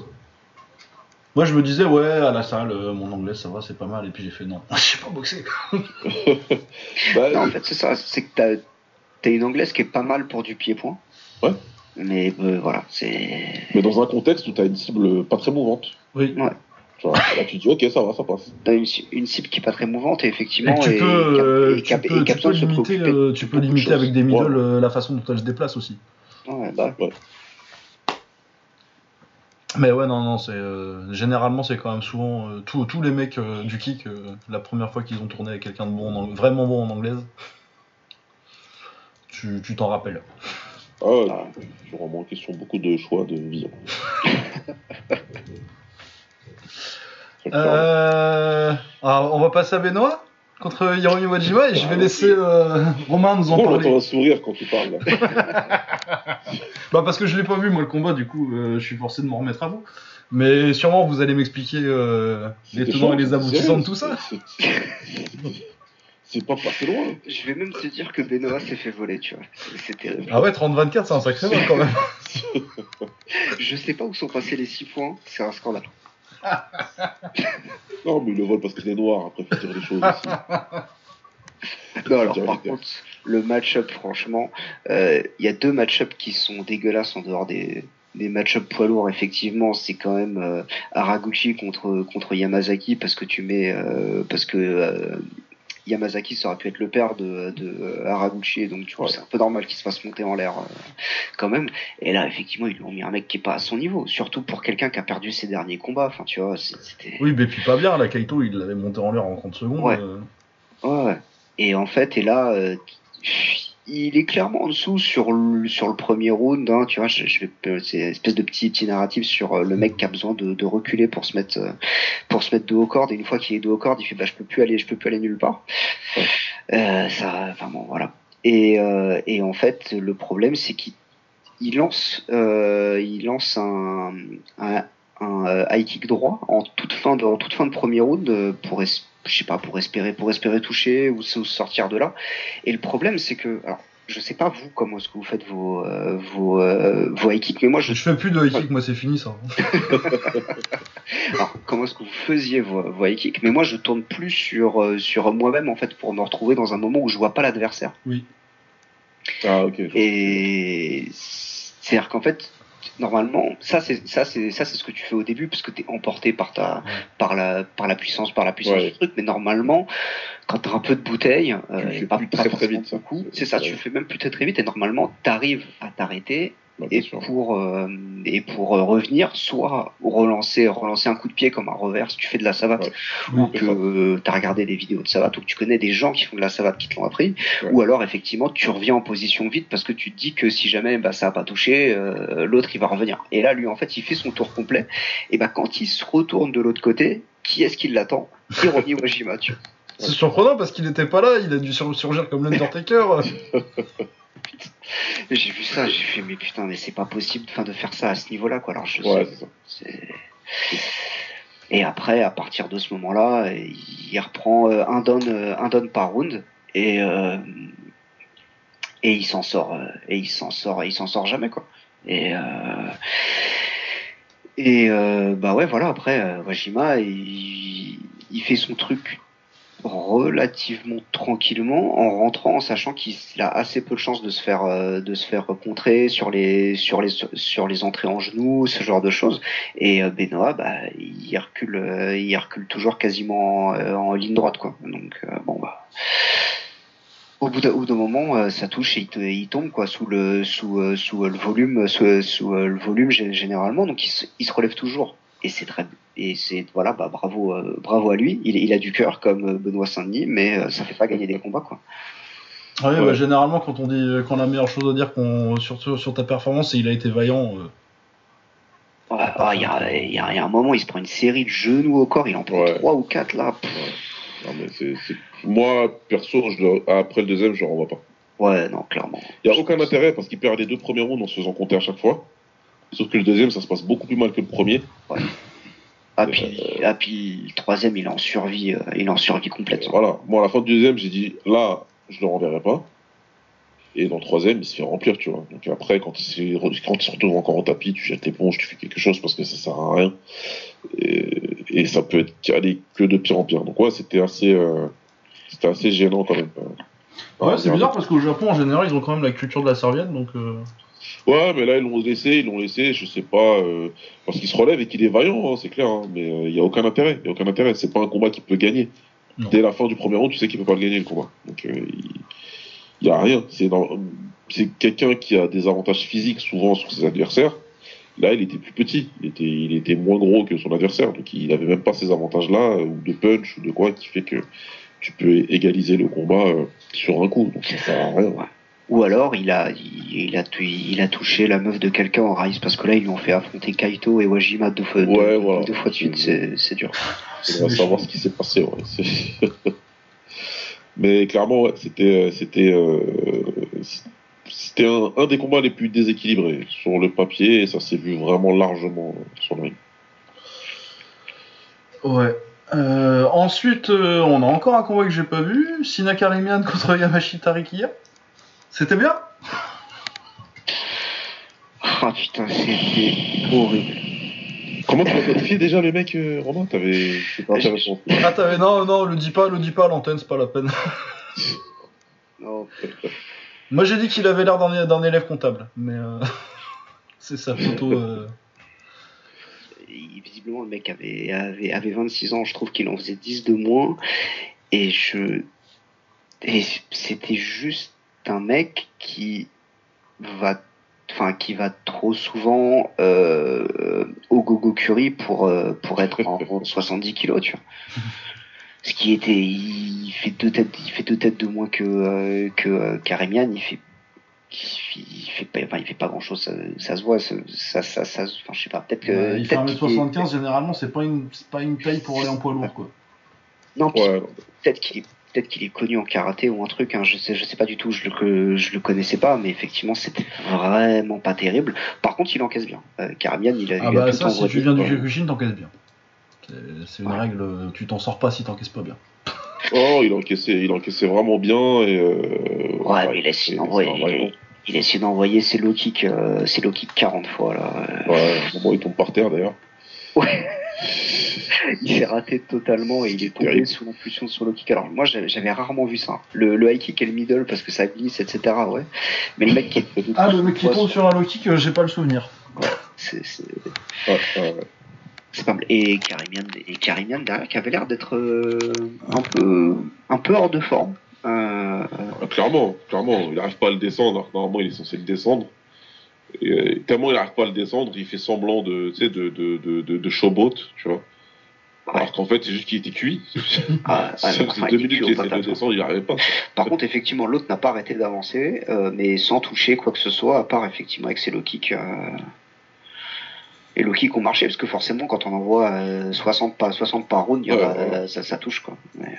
moi je me disais, ouais, à la salle, euh, mon anglais ça va, c'est pas mal. Et puis j'ai fait, non, je sais pas boxer. Bah, Non, en fait, c'est ça, c'est que t'as t'as une anglaise qui est pas mal pour du pied-point. Ouais. Mais euh, voilà, c'est Mais dans un contexte où t'as une cible pas très mouvante. Oui. Là, tu te dis, ok, ça va, ça passe. t'as une, une cible qui est pas très mouvante et effectivement tu et, peux, et cap- et tu peux, tu limiter, euh, tu peux de limiter avec des middle Ouais. euh, la façon dont elle se déplace aussi. Ouais, bah, Mais ouais, non, non, c'est euh, généralement c'est quand même souvent euh, tous tous les mecs euh, du kick euh, la première fois qu'ils ont tourné avec quelqu'un de bon, en vraiment bon en anglaise, tu tu t'en rappelles. Ah, ouais, Ah. tu vraiment en question beaucoup de choix de vision. Euh... Alors, on va passer à Benoît contre Hiromi Wajima et je vais laisser euh, Romain nous en Oh, parler. j'entends un sourire quand tu parles. Bah parce que je l'ai pas vu moi le combat, du coup euh, je suis forcé de m'en remettre à vous. Mais sûrement vous allez m'expliquer euh, les tenants et les aboutissants de tout ça. c'est- pas passé loin. je vais même te dire que Benoît s'est fait voler, tu vois. C'est- C'est terrible. Ah ouais, 30-24 c'est un sacré mal quand même. Je sais pas où sont passés les 6 points, c'est un scandale. Non, mais il le vole parce qu'il est noir, après faut dire les choses aussi. Non, alors par contre, le match-up, franchement, euh, il y a deux match-up qui sont dégueulasses en dehors des, des match-up poids lourds. Effectivement, c'est quand même euh, Haraguchi contre, contre Yamazaki parce que tu mets. euh, parce que. euh, Yamazaki, ça aurait pu être le père de, de euh, Haraguchi, donc du coup, Ouais. c'est un peu normal qu'il se fasse monter en l'air euh, quand même. Et là, effectivement, ils lui ont mis un mec qui est pas à son niveau, surtout pour quelqu'un qui a perdu ses derniers combats. Enfin, tu vois, c'est- c'était. Oui, mais puis pas bien, la Kaito il l'avait monté en l'air en 30 secondes. Ouais. euh. Ouais, ouais. Et en fait, et là, il est clairement en dessous sur le, sur le premier round. Hein, tu vois, je, je c'est une espèce de petit, petit narratif sur euh, le mec qui a besoin de, de reculer pour se mettre, euh, pour se mettre dos au cordes. Et une fois qu'il est dos au cordes, il fait, bah, je peux plus aller, je peux plus aller nulle part. Ouais. Euh, ça, enfin bon, voilà. Et, euh, et en fait, le problème, c'est qu'il il lance, euh, il lance un, un, un euh, high kick droit en toute fin de, en toute fin de premier round euh, pour es- je sais pas pour espérer pour espérer toucher ou, se- sortir de là. Et le problème c'est que alors je sais pas vous comment est-ce que vous faites vos euh, vos euh, vos high kicks mais moi je Je fais plus de high kick, moi c'est fini ça. alors comment est-ce que vous faisiez vos, vos high kicks? Mais moi je tourne plus sur sur moi-même en fait pour me retrouver dans un moment où je vois pas l'adversaire. Ah, ok. Et c'est-à-dire qu'en fait, normalement, ça c'est ça c'est ça c'est ce que tu fais au début parce que tu es emporté par ta par la par la puissance par la puissance Ouais. du truc. Mais normalement, quand t'as un peu de bouteille, Tu euh, le fais pas, plus pas très, très vite, C'est- ça. Tu fais même plus très très vite et normalement, t'arrives à t'arrêter Bah, bien et sûr. pour euh, et pour euh, revenir, soit relancer relancer un coup de pied comme un revers, si tu fais de la savate Ouais. ou que euh, t'as regardé des vidéos de savate ou que tu connais des gens qui font de la savate qui te l'ont appris, Ouais. ou alors effectivement tu reviens en position vite parce que tu te dis que si jamais bah, ça a pas touché, euh, l'autre il va revenir. Et là lui en fait il fait son tour complet et bah quand il se retourne de l'autre côté, qui est-ce qui l'attend? Hiromi Wajima, tu vois. C'est surprenant parce qu'il était pas là, il a dû sur- surgir comme l'Undertaker. Et J'ai vu ça, j'ai fait mais putain mais c'est pas possible de faire ça à ce niveau-là quoi. Alors je Ouais, sais, Et après, à partir de ce moment-là, il reprend euh, un down, euh, un down par round et euh, et il s'en sort et il s'en sort, il s'en sort jamais quoi. Et euh, et euh, bah ouais voilà après Wajima il, il fait son truc relativement tranquillement en rentrant en sachant qu'il a assez peu de chances de se faire euh, de se faire contrer sur les sur les sur les entrées en genoux ce genre de choses. Et euh, Benoît bah il recule euh, il recule toujours quasiment en, ligne droite quoi. Donc bon bah au bout d'un moment ça touche et il, tombe quoi sous le sous sous le volume sous, sous, le volume gé- généralement. Donc il se, il se relève toujours et c'est très et c'est voilà bah bravo euh, bravo à lui il, il a du cœur comme euh, Benoît Saint-Denis mais euh, ça fait pas gagner des combats quoi Ouais, Ouais. bah, généralement, quand on dit quand la meilleure chose à dire qu'on, sur, sur, ta performance, c'est il a été vaillant. euh, Ouais, ah, il y, a, y y un moment il se prend une série de genoux au corps il en prend Ouais. trois ou quatre là Non, mais Moi, perso, je le- après le deuxième, je le renvoie pas. ouais non clairement Il n'y a aucun intérêt parce qu'il perd les deux premiers rounds en se faisant compter à chaque fois. Sauf que le deuxième, ça se passe beaucoup plus mal que le premier. ah puis, ah, puis le troisième il est en survie euh, il est en survie complète Voilà. Moi, à la fin du deuxième, j'ai dit là, je le renverrai pas. Et dans le troisième, il se fait remplir, tu vois. Donc après, quand il, quand il se retrouve encore au tapis, tu jettes l'éponge, tu fais quelque chose parce que ça sert à rien. Et, et ça peut être aller que de pire en pire. Donc ouais, c'était assez, euh, c'était assez gênant quand même. Ouais, c'est bizarre parce qu'au Japon, en général, ils ont quand même la culture de la serviette, donc. Euh, Ouais, mais là, ils l'ont laissé, ils l'ont laissé, je sais pas, euh, parce qu'il se relève et qu'il est vaillant, hein, c'est clair, hein, mais euh, il y a aucun intérêt, il y a aucun intérêt, c'est pas un combat qu'il peut gagner. Non. Dès la fin du premier round, tu sais qu'il peut pas le gagner, le combat. Donc, euh, il il y a rien. C'est dans- c'est quelqu'un qui a des avantages physiques souvent sur ses adversaires. Là, il était plus petit, il était, il était moins gros que son adversaire, donc il avait même pas ces avantages-là, euh, ou de punch, ou de quoi, qui fait que tu peux égaliser le combat euh, sur un coup, donc ça sert à rien. Ou alors il a il, il a tu- il a touché la meuf de quelqu'un en Rise parce que là ils lui ont fait affronter Kaito et Wajima deux fois Ouais, deux, voilà. deux fois de suite c'est dur. On va savoir ce qui s'est passé. Ouais. Mais clairement, ouais, c'était, euh, c'était, euh, c'était un, un des combats les plus déséquilibrés sur le papier et ça s'est vu vraiment largement sur le ring. Ouais. Euh, ensuite, euh, on a encore un combat que j'ai pas vu. Sina Karimian contre Yamashita Rikiya. C'était bien Ah putain c'était horrible. Comment tu as qualifié déjà les mecs, euh, Romain? T'avais, intéressant. Ah, t'avais. Non, non, le dis pas, le dis pas à l'antenne, c'est pas la peine. Non, Moi, j'ai dit qu'il avait l'air d'un d'un élève comptable, mais. euh, c'est sa photo. euh. visiblement le mec avait, avait avait 26 ans, je trouve qu'il en faisait 10 de moins et je et c'était juste un mec qui va enfin qui va trop souvent euh, au gogo curry pour euh, pour être en 70 kilos tu vois ce qui était il fait deux têtes il fait deux têtes de moins que euh, que euh, Karimian il fait il fait pas enfin, il fait pas grand chose ça, ça se voit ça ça ça, ça- enfin je sais pas peut-être que il fait peut-être qu'il est- 1m75, généralement, c'est pas, une... c'est pas une taille pour aller en poids lourd, quoi. non Ouais, peut-être qu'il est peut-être qu'il est connu en karaté ou un truc hein, je sais je sais pas du tout je le je le connaissais pas mais effectivement c'était vraiment pas terrible par contre il encaisse bien euh, Karamian il a, Ah il a bah tout ça, si tu viens du. Kyokushin, t'encaisses bien. C'est- une Ouais. règle, euh, tu t'en sors pas si t'encaisses pas bien. Oh, il encaissait, il encaissait vraiment bien et. Euh, ouais mais il a essayé d'envoyer il, il a essayé d'envoyer ses low kicks euh, ses low kicks 40 fois là euh. Ouais, au moment où il tombe par terre d'ailleurs. Ouais. il s'est raté totalement et il est tombé Terrible. sous l'impulsion sur le kick. Alors moi j'avais rarement vu ça. Le, le high kick et le middle parce que ça glisse, etc. Ouais. Mais le mec qui Ah, le mec qui tombe sur un low kick, euh, j'ai pas le souvenir. c'est c'est- Ouais, ouais, ouais. c'est pas mal. Et Karimian, et Karimian derrière qui avait l'air d'être euh, un peu un peu hors de forme. Euh, Ah, clairement, clairement, il n'arrive pas à le descendre. Normalement, il est censé le descendre. Et, euh, tellement il n'arrive pas à le descendre, il fait semblant de, tu sais, de, de, de, de, de showboat, tu vois. Alors qu'en fait, c'est juste qu'il était cuit. ah, Ça faisait enfin, deux minutes qu'il de descendre, il n'y arrivait pas. Par contre, effectivement, l'autre n'a pas arrêté d'avancer, euh, mais sans toucher quoi que ce soit, à part effectivement avec ses low kicks. euh, Et low kicks ont marché, parce que forcément, quand on envoie euh, 60 par, 60 par round, Ouais, ouais. ça, ça touche quoi. Mais, euh,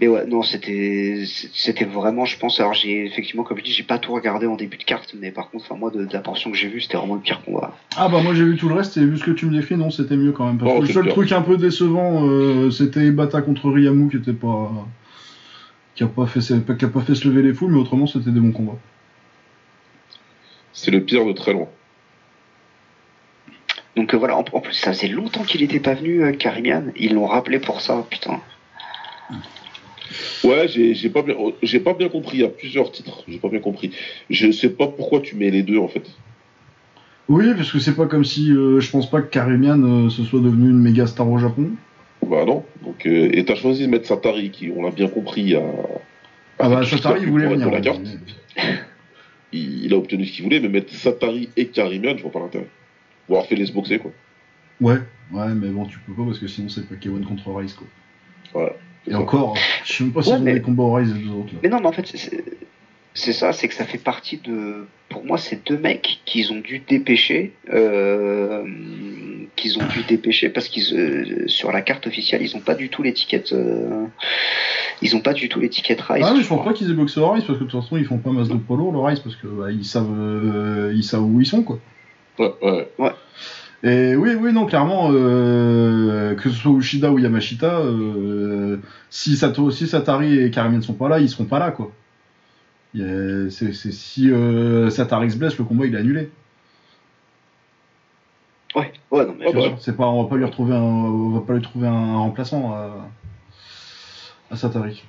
mais ouais, non, c'était c'était vraiment, je pense. Alors, j'ai effectivement, comme je dis, j'ai pas tout regardé en début de carte, mais par contre, enfin, moi, de, de la portion que j'ai vue, c'était vraiment le pire combat. Ah bah moi j'ai vu tout le reste et vu ce que tu me décris, non, c'était mieux quand même. Parce Oh, que le seul truc un peu décevant, euh, c'était Ibata contre Ryamu qui était pas. qui a pas, fait, se- qui a pas fait se lever les foules, mais autrement c'était des bons combats. C'est le pire de très loin. Donc euh, voilà, en, en plus, ça faisait longtemps qu'il était pas venu, euh, Karimian. Ils l'ont rappelé pour ça, putain. Ouais, j'ai pas bien, j'ai pas bien compris. Il y a plusieurs titres, j'ai pas bien compris. Je sais pas pourquoi tu mets les deux en fait. Oui, parce que c'est pas comme si euh, je pense pas que Karimian euh, se soit devenu une méga star au Japon. Bah non. Donc euh, et t'as choisi de mettre Satari, qui on l'a bien compris. A, Ah bah Satari voulait venir. la ouais. carte. Il, il a obtenu ce qu'il voulait, mais mettre Satari et Karimian, je vois pas l'intérêt. pouvoir faire les boxer, quoi. Ouais, ouais, mais bon, tu peux pas parce que sinon c'est pas K1 contre Rise quoi. Voilà. Et encore, je sais même pas s'ils Ouais, ont mais- des combats au Rise les deux autres là. Mais non, mais en fait, c'est- ça, c'est que ça fait partie de. Pour moi, c'est deux mecs qu'ils ont dû dépêcher, euh, qu'ils ont dû dépêcher parce qu'ils euh, sur la carte officielle, ils ont pas du tout l'étiquette. euh, ils ont pas du tout l'étiquette Rise. Ah, mais je pense crois. pas qu'ils aient boxé au Rise parce que de toute façon ils font pas masse de poids lourd le Rise parce que bah, ils savent euh, ils savent où ils sont quoi. Ouais, ouais. Et oui, oui, non, clairement, euh, que ce soit Ushida ou Yamashita, euh, si, Sato, si Satari et Karim ne sont pas là, ils seront pas là, quoi. C'est- c'est- si euh, Satari se blesse, le combat il est annulé. Ouais, ouais, non, mais bah, c'est pas, on va pas lui retrouver un, on va pas lui trouver un remplaçant à, à Satari.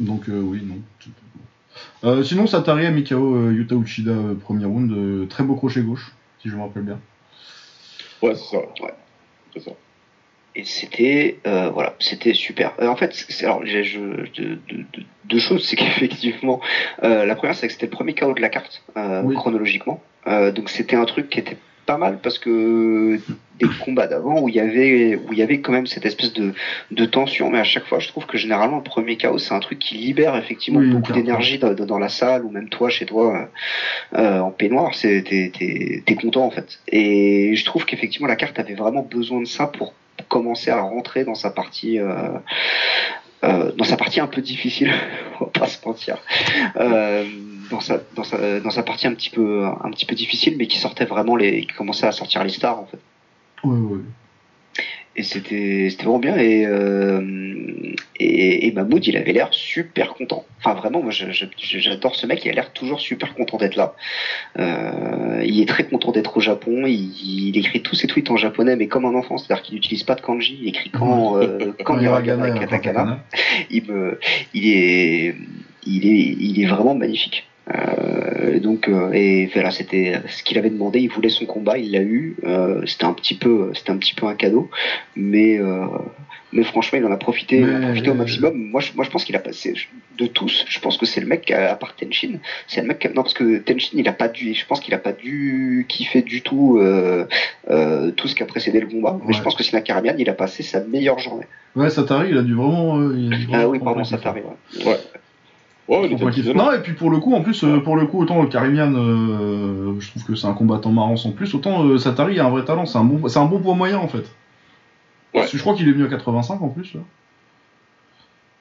Donc euh, oui, non. Sinon, Satari KO euh, Yuta Uchida premier round, très beau crochet gauche, si je me rappelle bien. Ouais, c'est ça. Ouais. C'est ça. Et c'était euh, voilà, c'était super. Euh, en fait, c'est, alors j'ai je, de- de- de- deux choses, c'est qu'effectivement, euh, la première c'est que c'était le premier KO de la carte euh, Oui. chronologiquement. Euh, donc c'était un truc qui était pas mal parce que des combats d'avant où il y avait où il y avait quand même cette espèce de, de tension, mais à chaque fois je trouve que généralement le premier KO c'est un truc qui libère effectivement Oui, beaucoup d'énergie dans, dans la salle ou même toi chez toi euh, euh, en peignoir, c'est t'es, t'es, t'es content en fait. Et je trouve qu'effectivement la carte avait vraiment besoin de ça pour commencer à rentrer dans sa partie euh, euh, dans sa partie un peu difficile, on va pas se mentir. Euh, dans sa, dans sa, dans sa partie un petit peu, un petit peu difficile, mais qui sortait vraiment les, qui commençait à sortir les stars en fait. Ouais, ouais. Et c'était, c'était vraiment bien. Et, euh, et, et Mahmoud, il avait l'air super content. Enfin, vraiment, moi, j'adore ce mec. Il a l'air toujours super content d'être là. Euh, il est très content d'être au Japon. Il, il écrit tous ses tweets en japonais, mais comme un enfant. C'est-à-dire qu'il n'utilise pas de kanji. Il écrit quand, euh, quand hiragana et katakana. Il me, il est, il est, il est vraiment magnifique. Euh, donc euh, et voilà, c'était ce qu'il avait demandé. Il voulait son combat, il l'a eu. Euh, c'était un petit peu, c'était un petit peu un cadeau, mais euh, mais franchement, il en a profité, il en a profité au maximum. Moi, je, moi, je pense qu'il a passé de tous. Je pense que c'est le mec à part Tenshin, c'est le mec. qui a- non, parce que Tenshin, il a pas dû. Je pense qu'il a pas dû kiffer du tout euh, euh, tout ce qui a précédé le combat. Mais Ouais. je pense que Sina Karamian, il a passé sa meilleure journée. Ouais, Satari, il a dû vraiment. euh, il a dû Ah vraiment oui, prendre pardon, kiff. t'arrive. ouais. Ouais, il était. Non, et puis pour le coup, en plus, euh, pour le coup, autant le Karimian, euh, je trouve que c'est un combattant marrant sans plus, autant euh, Satari a un vrai talent, c'est un bon, c'est un bon poids moyen en fait. Parce que je crois qu'il est venu à 85 en plus là.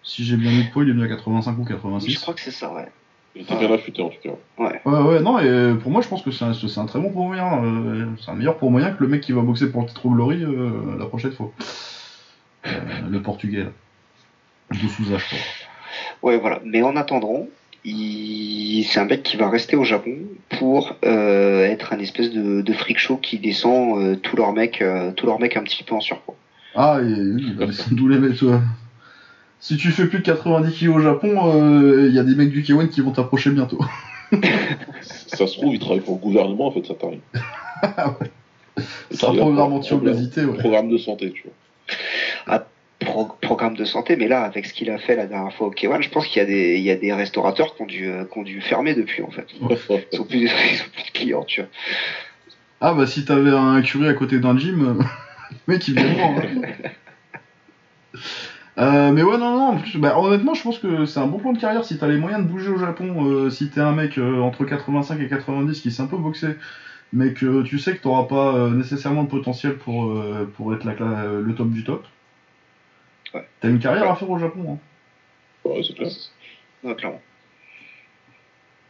Si j'ai bien mis le poids, il est venu à 85 ou Je 86. crois que c'est ça, ouais. Il était bien affûté en tout cas. Ouais. Ouais, ouais, non, et euh, pour moi, je pense que c'est un, c'est un très bon poids moyen. euh, c'est un meilleur poids moyen que le mec qui va boxer pour le titre Glory euh, la prochaine fois. Euh, le portugais là. De Souza, je crois. Ouais, voilà. Mais en attendant, il... c'est un mec qui va rester au Japon pour euh, être un espèce de, de freak show qui descend euh, tous leurs mecs, euh, tous leurs mecs un petit peu en surpoids. Ah, et oui, il va descendre tous les mecs, toi. Si tu fais plus de 90 kilos au Japon, euh, il y a des mecs du K1 qui vont t'approcher bientôt. Ça se trouve, il travaille pour le gouvernement en fait, ça t'arrive. C'est un programme anti-obésité, ouais. Programme de santé, tu Pro- programme de santé, mais là, avec ce qu'il a fait la dernière fois au K1, je pense qu'il y a des, il y a des restaurateurs qui ont dû, euh, qui ont dû fermer depuis, en fait. Ils ont plus, ils ont plus de clients, tu vois. Ah, bah si t'avais un curé à côté d'un gym, euh, le mec il vient voir. hein. Euh, mais ouais, non, non, en plus, bah, honnêtement, je pense que c'est un bon plan de carrière si t'as les moyens de bouger au Japon, euh, si t'es un mec euh, entre 85 et 90 qui sait un peu boxer, mais que tu sais que t'auras pas euh, nécessairement de potentiel pour, euh, pour être la, le top du top. Ouais. T'as une carrière à faire au Japon, hein. Ouais, c'est clair. Ouais, clairement.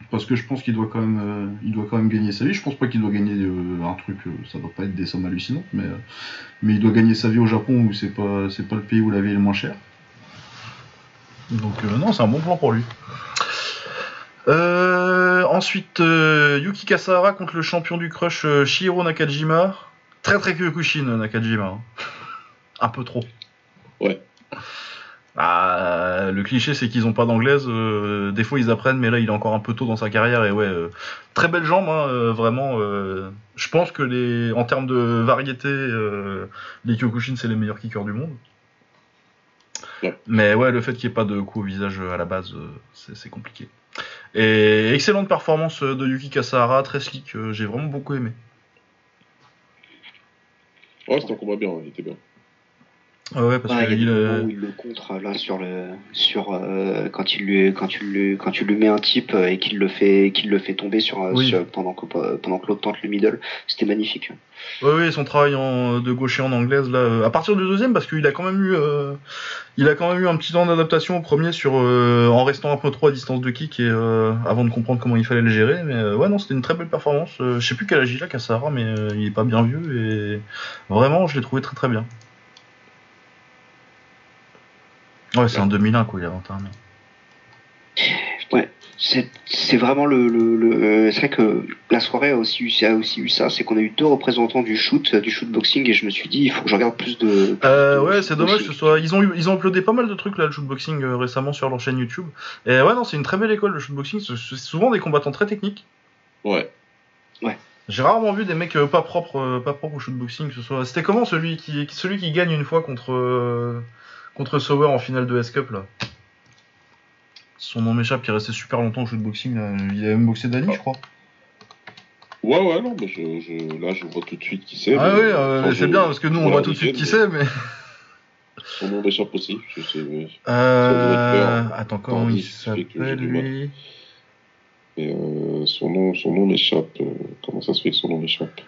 Parce que je pense qu'il doit quand même, euh, il doit quand même gagner sa vie. Je pense pas qu'il doit gagner euh, un truc, euh, ça doit pas être des sommes hallucinantes, mais, mais il doit gagner sa vie au Japon où c'est pas, c'est pas le pays où la vie est le moins chère. Donc non, c'est un bon plan pour lui. Ensuite, Yuki Kasahara contre le champion du crush Shihiro Nakajima. Très très Kyokushin Nakajima. hein. Un peu trop. Ouais. Ah, le cliché c'est qu'ils ont pas d'anglaise. euh, des fois ils apprennent, mais là il est encore un peu tôt dans sa carrière et ouais, euh, très belle jambe, hein, euh, vraiment. euh, je pense que les, en termes de variété, euh, les Kyokushin c'est les meilleurs kickers du monde. Ouais. Mais ouais, le fait qu'il n'y ait pas de coup au visage euh, à la base, euh, c'est compliqué. Et excellente performance euh, de Yuki Kasahara, très slick, euh, j'ai vraiment beaucoup aimé. Ouais, c'était un combat bien, il était bien. Ah ouais, parce Ouais, il euh, moments où il le contre là sur le sur euh, quand il lui quand tu lui quand tu lui mets un type euh, et qu'il le fait qu'il le fait tomber sur, euh, Oui. sur- pendant que pendant que l'autre tente le middle, c'était magnifique. Ouais, ouais, son travail en, de gaucher en anglaise là, euh, à partir du deuxième, parce qu'il a quand même eu, euh, il a quand même eu un petit temps d'adaptation au premier sur, euh, en restant un peu trop à distance de kick et euh, avant de comprendre comment il fallait le gérer. Mais euh, ouais, non, c'était une très belle performance. Euh, je sais plus quel âge il a, Kassara, mais euh, il est pas bien vieux et vraiment, je l'ai trouvé très très bien. Ouais, c'est en 2001 quoi, il a 21 ans. C'est c'est vraiment le, le, le- euh, c'est vrai que la soirée a aussi eu a aussi eu ça, c'est qu'on a eu deux représentants du shoot du shoot boxing et je me suis dit il faut que je regarde plus de. Euh, de ouais, shoot c'est dommage que boxing. ce soit. Ils ont, ils ont uploadé pas mal de trucs là, le shootboxing euh, récemment sur leur chaîne YouTube. Et ouais, non, c'est une très belle école le shootboxing. C'est c'est souvent des combattants très techniques. Ouais. J'ai rarement vu des mecs euh, pas propres, pas propres au shootboxing. Que ce soit. C'était comment celui qui, celui qui gagne une fois contre contre Sauer en finale de S Cup là. Son nom m'échappe, qui est resté super longtemps au shootboxing. Là. Il a même boxé Dani, je crois. Ouais, ouais, non, mais je, je, là, je vois tout de suite qui c'est. Ah oui, euh, c'est bien parce que nous on voit tout de suite qui c'est, mais. Son nom m'échappe aussi. Je sais, mais, Euh... Attends, comment il s'appelle lui mais, euh, son nom, son nom m'échappe. euh, comment ça se fait que son nom m'échappe?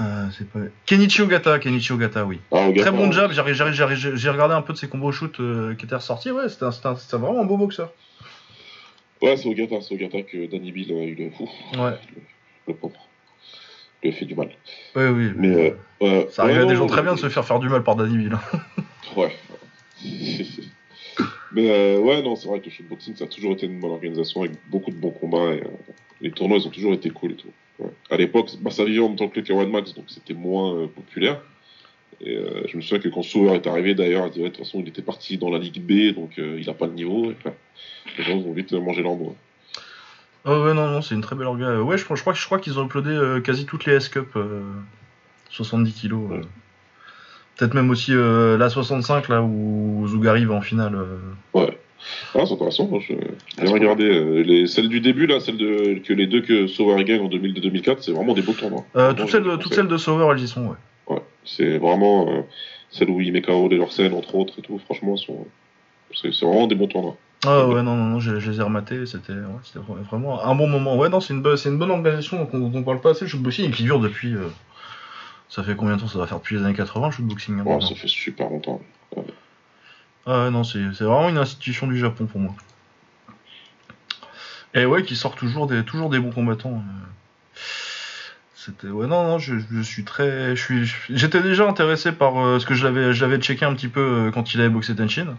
Euh, c'est pas... Kenichi Ogata, Kenichi Ogata, oui. Ah, Très bon ouais. jab, j'ai- regardé un peu de ses combos shoot euh, qui étaient ressortis, ouais, c'était vraiment un beau boxeur. Ouais, c'est Ogata, c'est Ogata que Danny Bill a eu le fou. Ouais, Le pauvre. Lui a fait du mal. ouais, oui. Mais, euh, Ça arrive à des gens très bien de se faire faire du mal par Danny Bill. Ouais. Mais euh, ouais, non, c'est vrai que le shootboxing, ça a toujours été une bonne organisation avec beaucoup de bons combats. Et, les tournois, ils ont toujours été cool et tout. Ouais. À l'époque, bah, ça vivait en même temps que le K1 Max, donc c'était moins euh, populaire. Et euh, je me souviens que quand Sauer est arrivé, d'ailleurs, de toute façon, il était parti dans la Ligue B, donc euh, il a pas le niveau. Et, enfin, les gens ont vite mangé leur mot. Oh ouais, non, non, c'est une très belle orga. Ouais, je, crois- je crois, je crois qu'ils ont uploadé quasi toutes les S-Cup, euh, 70 kilos. Ouais. Peut-être même aussi la 65, là, où Zougari va en finale. Ouais. Ah, c'est intéressant. moi, Je... Regardé euh, les... celles du début, là, celles de... que les deux que Sauer gagne en 2002-2004, c'est vraiment des beaux tournois. Euh, toutes, celles les de, toutes celles de Sauer, elles y sont, ouais. Ouais, c'est vraiment euh, celle où il met KO les Lorsen, entre autres, et tout. Franchement, sont... c'est vraiment des bons tournois. Ah ouais, non, non, non, je, je les ai rematés, c'était ouais, vraiment un bon moment. Ouais, non, c'est une, une bonne organisation dont on, parle pas assez, le shootboxing, et qui dure depuis. euh, ça fait combien de temps Ça doit faire depuis les années 80, le shootboxing. hein, Ouais, ça fait super longtemps. Ah ouais, non, c'est c'est vraiment une institution du Japon pour moi. Et ouais, qui sort toujours des, toujours des bons combattants. euh. C'était ouais non non je, je suis très je suis j'étais déjà intéressé par euh, ce que je l'avais je l'avais checké un petit peu euh, quand il avait boxé Tenshin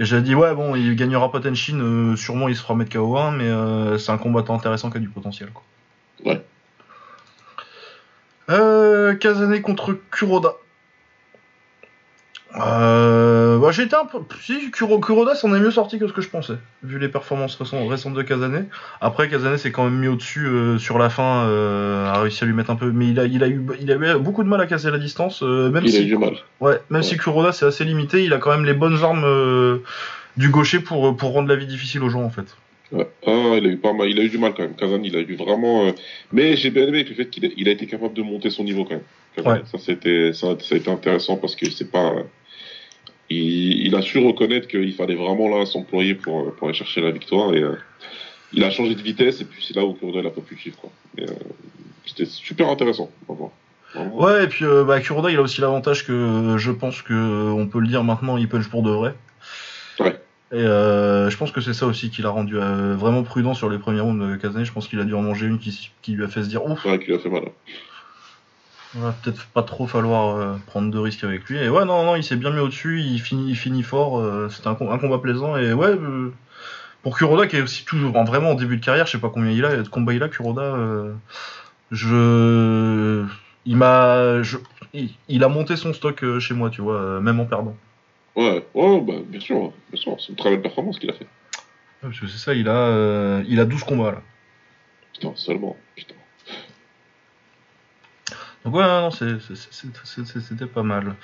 et j'avais dit ouais bon il gagnera pas Tenshin euh, sûrement il se fera mettre KO 1 mais euh, c'est un combattant intéressant qui a du potentiel quoi. Ouais. Euh, Kazane contre Kuroda. Euh, bah, été un peu. Si, Kuro- Kuroda s'en est mieux sorti que ce que je pensais, vu les performances récentes de Kazane. Après, Kazane s'est quand même mis au-dessus euh, sur la fin, euh, a réussi à lui mettre un peu. Mais il a, il a, eu, il a eu beaucoup de mal à casser la distance, euh, même, Il a si, eu du mal. ouais, même Ouais. si Kuroda c'est assez limité, il a quand même les bonnes armes du gaucher pour, pour rendre la vie difficile aux gens en fait. Ouais. Ah, il a eu pas mal, il a eu du mal quand même. Kazan, il a eu vraiment. euh, Mais j'ai bien aimé le fait qu'il a... a été capable de monter son niveau quand même. Kazan. Ouais. Ça, c'était, ça, ça a été intéressant parce que c'est pas. Il... il a su reconnaître qu'il fallait vraiment là s'employer pour, pour aller chercher la victoire et euh, il a changé de vitesse et puis c'est là où Kuroda il a pas pu suivre euh, C'était super intéressant. à voir. Ouais, et puis euh, bah, Kuroda il a aussi l'avantage que euh, je pense que euh, on peut le dire maintenant, il punch pour de vrai. Ouais. Et euh, je pense que c'est ça aussi qui l'a rendu euh, vraiment prudent sur les premiers rounds de Kazane. Je pense qu'il a dû en manger une qui, qui lui a fait se dire ouf, Ouais, qui lui a fait mal. Il va peut-être pas trop falloir euh, prendre de risques avec lui. Et ouais, non, non, il s'est bien mis au-dessus, il finit, il finit fort. euh, C'était un, com- un combat plaisant. Et ouais, euh, pour Kuroda qui est aussi toujours en, vraiment en début de carrière, je sais pas combien il a de combats il a, Kuroda. euh, je. Il m'a. Il, il a monté son stock chez moi, tu vois, même en perdant. Ouais, ouais, bah, bien sûr, bien sûr. C'est une très belle performance qu'il a fait. Ouais, Parce que c'est ça, il a, il a 12 combats là. Putain, seulement. Putain. Donc ouais, non, c'était pas mal.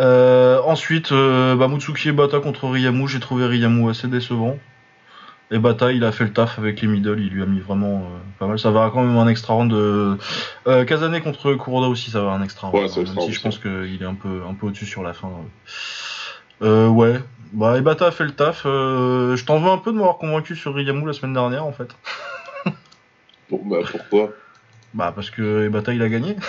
Euh, ensuite, euh, bah, Mutsuki Bata contre Riyamu, j'ai trouvé Riyamu assez décevant. Et Bata, il a fait le taf avec les middle, il lui a mis vraiment euh, pas mal. Ça va quand même un extra round de. Euh, Kazane contre Kuroda aussi, ça va un extra round. Ouais, c'est même si je pense qu'il est un peu, un peu au-dessus sur la fin. Euh, ouais. Bah, Ebata a fait le taf. Je t'en veux un peu de m'avoir convaincu sur Ryamu la semaine dernière en fait. Pour- bah, pourquoi Bah, parce que Ebata il a gagné.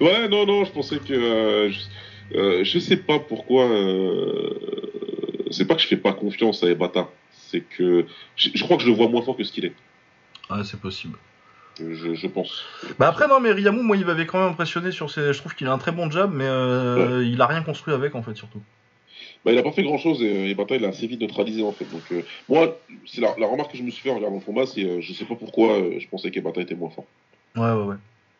Ouais, non, non, je pensais que. euh, je, euh, je sais pas pourquoi. euh, c'est pas que je fais pas confiance à Ebata. C'est que. Je, je crois que je le vois moins fort que ce qu'il est. Ouais, c'est possible. Je, je pense. Bah après non mais Ryamu moi il m'avait quand même impressionné sur ses... Je trouve qu'il a un très bon jab mais il a rien construit avec en fait surtout. Bah, il a pas fait grand chose et, et Bata il a assez vite neutralisé en fait. Donc, euh, moi, c'est la, la remarque que je me suis fait en regardant le combat, c'est euh, je sais pas pourquoi euh, je pensais qu'Ebata était moins fort. Ouais ouais ouais.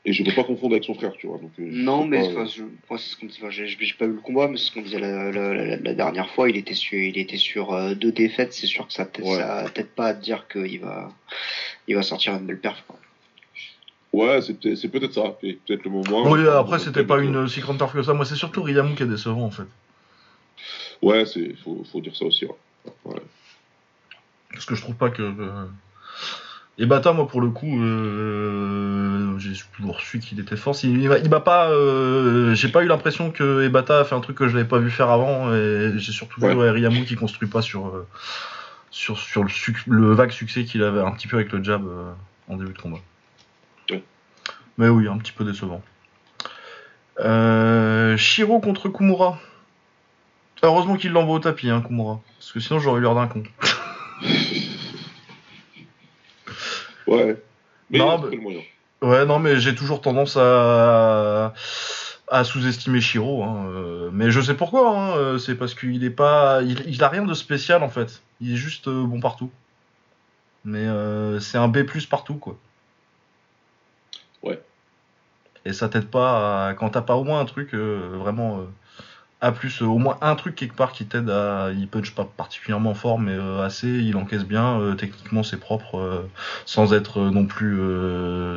Et je veux pas confondre avec son frère, tu vois. Donc, euh, Non, mais pas, euh, je, moi, c'est ce qu'on enfin, j'ai j'ai pas eu le combat, mais c'est ce qu'on disait la, la, la, la dernière fois. Il était sur, il était sur euh, deux défaites. C'est sûr que ça peut- Ouais. t'aide pas à te dire qu'il va, il va sortir une belle perf. quoi. Ouais, c'est peut-être c'est peut-être ça. Et Peut-être le moment. Oui euh, après c'était pas peut-être, une si grande perf que ça. Moi c'est surtout Ryamu qui est décevant en fait. Ouais, c'est faut, faut dire ça aussi. ouais. Parce que je trouve pas que. euh, Et Bata, moi, pour le coup, euh, j'ai toujours su qu'il était fort. Il, il il m'a pas. euh, j'ai pas eu l'impression que Ebata a fait un truc que je l'avais pas vu faire avant. Et j'ai surtout vu Ouais. ouais, Ryamu qui construit pas sur, euh, sur, sur le, suc- le vague succès qu'il avait un petit peu avec le jab euh, en début de combat. Ouais. Mais oui, un petit peu décevant. Euh, Shiro contre Kumura. Heureusement qu'il l'envoie au tapis, hein, Kumura. Parce que sinon j'aurais eu l'air d'un con. Ouais. Mais Non, bah- moyen. Ouais, non, mais j'ai toujours tendance à, à sous-estimer Shiro. Hein. euh, Mais je sais pourquoi. Hein. euh, C'est parce qu'il est pas, il, il a rien de spécial en fait. Il est juste euh, bon partout. Mais euh, c'est un B+ partout quoi. Ouais. Et ça t'aide pas à... quand t'as pas au moins un truc euh, vraiment euh, A+, euh, au moins un truc quelque part qui t'aide à. Il punch pas particulièrement fort, mais euh, assez. Il encaisse bien. euh, techniquement, c'est propre, sans être non plus,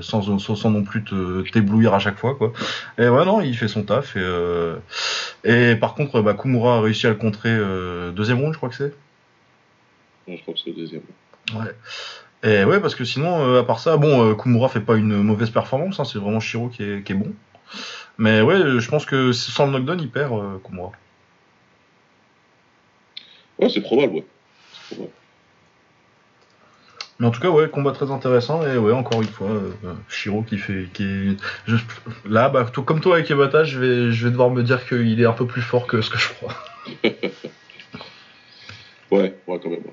sans, non plus t'éblouir à chaque fois, quoi. Et ouais, non, il fait son taf. Et, et par contre, bah, Kumura a réussi à le contrer deuxième round, je crois que c'est. Ouais, je crois que c'est deuxième. Ouais. Et ouais, parce que sinon, euh, à part ça, bon, euh, Kumura fait pas une mauvaise performance, hein, c'est vraiment Shiro qui est, qui est bon. Mais ouais, euh, je pense que sans le knockdown, il perd euh, Kumura. Ouais, c'est probable, ouais. Probable. Mais en tout cas, ouais, combat très intéressant. Et ouais, encore une fois, euh, Shiro qui fait. Qui est... je- Là, bah, tout comme toi avec Ebata, je vais, je vais devoir me dire qu'il est un peu plus fort que ce que je crois. Ouais, ouais, quand même.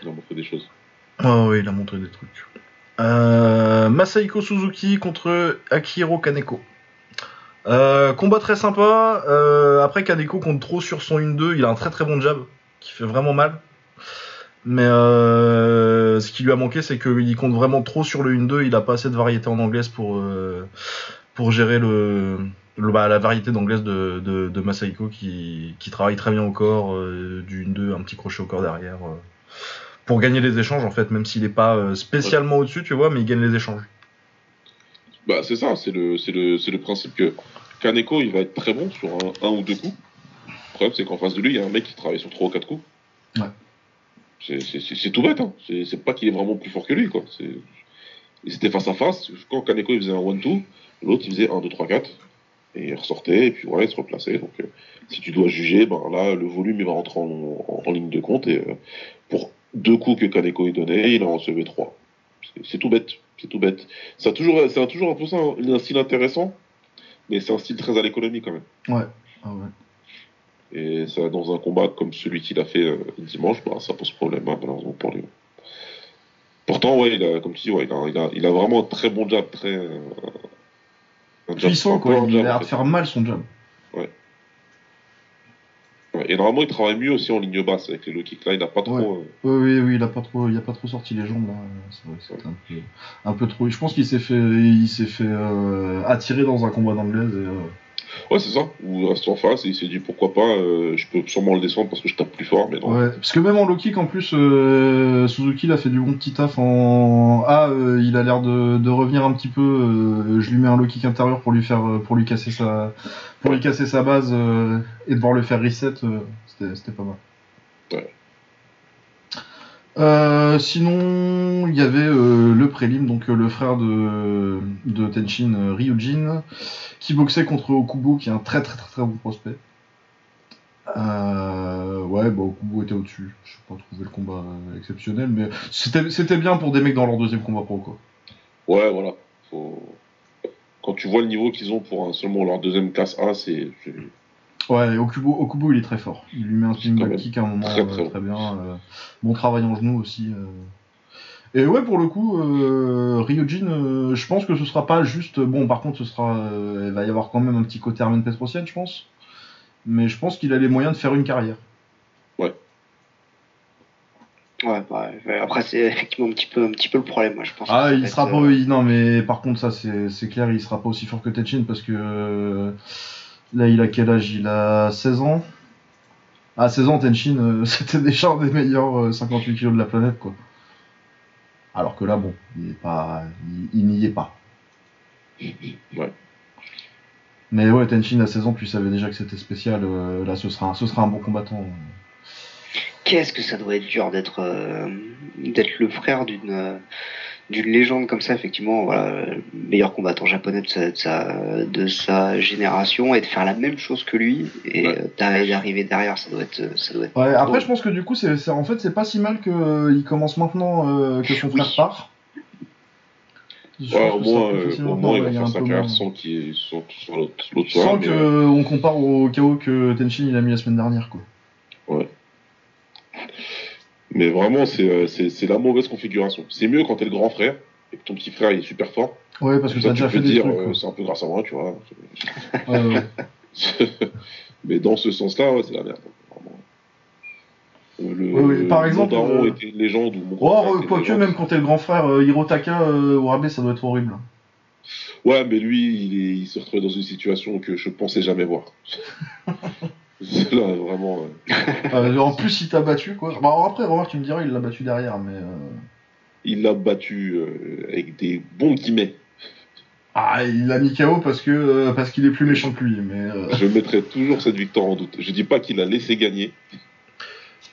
Il a montré des choses. Ah ouais, il a montré des trucs. Euh, Masahiko Suzuki contre Akihiro Kaneko. Euh, combat très sympa. Euh, après, Kaneko compte trop sur son 1-2. Il a un très très bon jab qui fait vraiment mal. Mais ce qui lui a manqué, c'est qu'il compte vraiment trop sur le 1-2. Il a pas assez de variété en anglaise pour, pour gérer bah, la variété d'anglaise de, de, Masahiko qui, travaille très bien au corps, du 1-2, un petit crochet au corps derrière. Pour gagner les échanges en fait, même s'il n'est pas euh, spécialement au-dessus, tu vois, mais il gagne les échanges. Bah, c'est ça, c'est le, c'est le, c'est le principe que Kaneko, il va être très bon sur un, un ou deux coups. Le problème, c'est qu'en face de lui, il y a un mec qui travaille sur trois ou quatre coups. Ouais. C'est, c'est, c'est, tout bête, hein. C'est, c'est pas qu'il est vraiment plus fort que lui, quoi. C'est... Et c'était face à face. Quand Kaneko, il faisait un one-two, l'autre, il faisait un, deux, trois, quatre. Et il ressortait, et puis voilà, il se replaçait. Donc, euh, si tu dois juger, ben là, le volume, il va rentrer en, en, en ligne de compte. Et euh, pour deux coups que Kaneko ait donné, il en recevait trois. C'est, c'est tout bête. C'est tout bête. A toujours, c'est toujours un peu ça, un, un style intéressant, mais c'est un style très à l'économie quand même. Ouais. Ah ouais. Et ça, dans un combat comme celui qu'il a fait euh, dimanche, bah, ça pose problème, hein, malheureusement pour lui. Pourtant, ouais, il a, comme tu dis, ouais, il, a, il, a, il a vraiment un très bon jab, très. euh, un jab- Puissant, quoi. Il a jab, l'air de faire mal son job. Ouais, Et normalement, il travaille mieux aussi en ligne basse avec les low kicks. Là, il n'a pas trop. Ouais. euh, Oui, oui, oui, il a pas trop, il a pas trop sorti les jambes là. C'est vrai que c'était un peu, un peu trop. Je pense qu'il s'est fait, il s'est fait euh, attirer dans un combat d'anglaise. Et, euh, Ouais, c'est ça. Ou reste en face et il s'est dit pourquoi pas, euh, je peux sûrement le descendre parce que je tape plus fort, mais non. Ouais, parce que même en low kick, en plus, euh, Suzuki il a fait du bon petit taf en. Ah, euh, il a l'air de, de revenir un petit peu. euh, je lui mets un low kick intérieur pour lui faire, pour lui casser sa, pour lui casser sa base et devoir le faire reset. C'était c'était pas mal. Ouais. Euh, sinon, il y avait euh, le prélim, donc euh, le frère de, Tenshin, Ryujin, qui boxait contre Okubo, qui est un très très très très bon prospect. Ouais, bah Okubo était au-dessus. Je sais pas trouvé le combat exceptionnel, mais c'était bien pour des mecs dans leur deuxième combat pro, quoi. Ouais, voilà. Quand tu vois le niveau qu'ils ont pour seulement leur deuxième classe A, c'est. Ouais, Okubo, Okubo il est très fort. Il lui met un Quand back kick à un moment Très, euh, très très, bien. euh, bon travail en genou aussi. euh. Et ouais, pour le coup, euh, Ryujin, euh, je pense que ce sera pas juste. Bon, par contre, ce sera, euh, il va y avoir quand même un petit côté Armen Petrosian, je pense. Mais je pense qu'il a les moyens de faire une carrière. Ouais, bah, ouais, après c'est effectivement un petit peu un petit peu le problème, moi je pense. Ah, il sera être, pas. Non, mais par contre, ça, c'est clair, il sera pas aussi fort que Techin parce que. Euh, là, il a quel âge? Il a 16 ans? À 16 ans, Tenshin, euh, c'était déjà un des meilleurs euh, 58 kilos de la planète, quoi. Alors que là, bon, il est pas, il, il n'y est pas. Ouais. Mais ouais, Tenshin à 16 ans, tu savais déjà que c'était spécial. euh, là, ce sera, un, ce sera un bon combattant. Qu'est-ce que ça doit être dur d'être euh, d'être le frère d'une euh, d'une légende comme ça, effectivement, voilà, le meilleur combattant japonais de sa, de sa de sa génération et de faire la même chose que lui et Ouais. euh, d'a- d'arriver derrière, ça doit être ça doit être. Ouais, après, drôle. je pense que du coup, c'est, c'est- en fait, c'est pas si mal qu'il commence maintenant euh, que son Oui. frère part. Je Ouais, au que moins, euh, au moins il ouais, va faire sa carrière moins. sans qu'il soit sur l'autre Sans soir. que mais, euh, on compare au KO que Tenshin il a mis la semaine dernière, quoi. Mais vraiment, c'est euh, c'est- la mauvaise configuration. C'est mieux quand t'es le grand frère et que ton petit frère il est super fort. Ouais, parce que Ça, t'as déjà fait des dire, trucs. euh, c'est un peu grâce à moi, tu vois. Ouais, ouais. Mais dans ce sens-là, ouais, c'est la merde. Euh, Le, ouais, par exemple, Mon daron euh, était une légende ou Oh, quoique, même quand t'es le grand frère euh, Hirotaka euh, ça doit être horrible. Ouais, mais lui, il, est, il s'est retrouvé dans une situation que je pensais jamais voir. Là, vraiment. euh, Euh, en plus, il t'a battu, quoi. Bah, alors après, remarque, tu me diras, il l'a battu derrière, mais. euh, il l'a battu euh, avec des bons guillemets. Ah, il l'a mis KO parce que euh, parce qu'il est plus méchant que lui, mais. euh, Je mettrai toujours cette victoire en doute. Je dis pas qu'il a laissé gagner.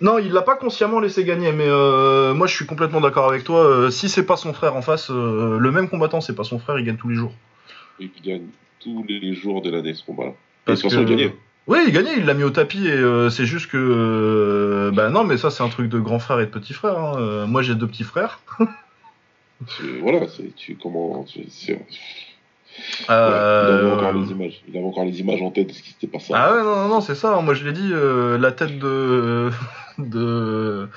Non, il l'a pas consciemment laissé gagner, mais euh, moi je suis complètement d'accord avec toi. euh, si c'est pas son frère en face, euh, le même combattant, c'est pas son frère, il gagne tous les jours. Il gagne tous les jours de l'année ce combat-là. Et De Parce toute façon, que- il gagnait. Oui, il gagnait, il l'a mis au tapis et euh, c'est juste que. euh, bah non, mais ça c'est un truc de grand frère et de petit frère. hein. Euh, moi j'ai deux petits frères. C'est- Voilà, c'est tu comment. c'est- c'est- Ouais, il avait encore les images. Il avait encore les images en tête de ce qui s'était passé. Ah ouais, non, non, non, c'est ça. hein. Moi, je l'ai dit, euh, la tête de de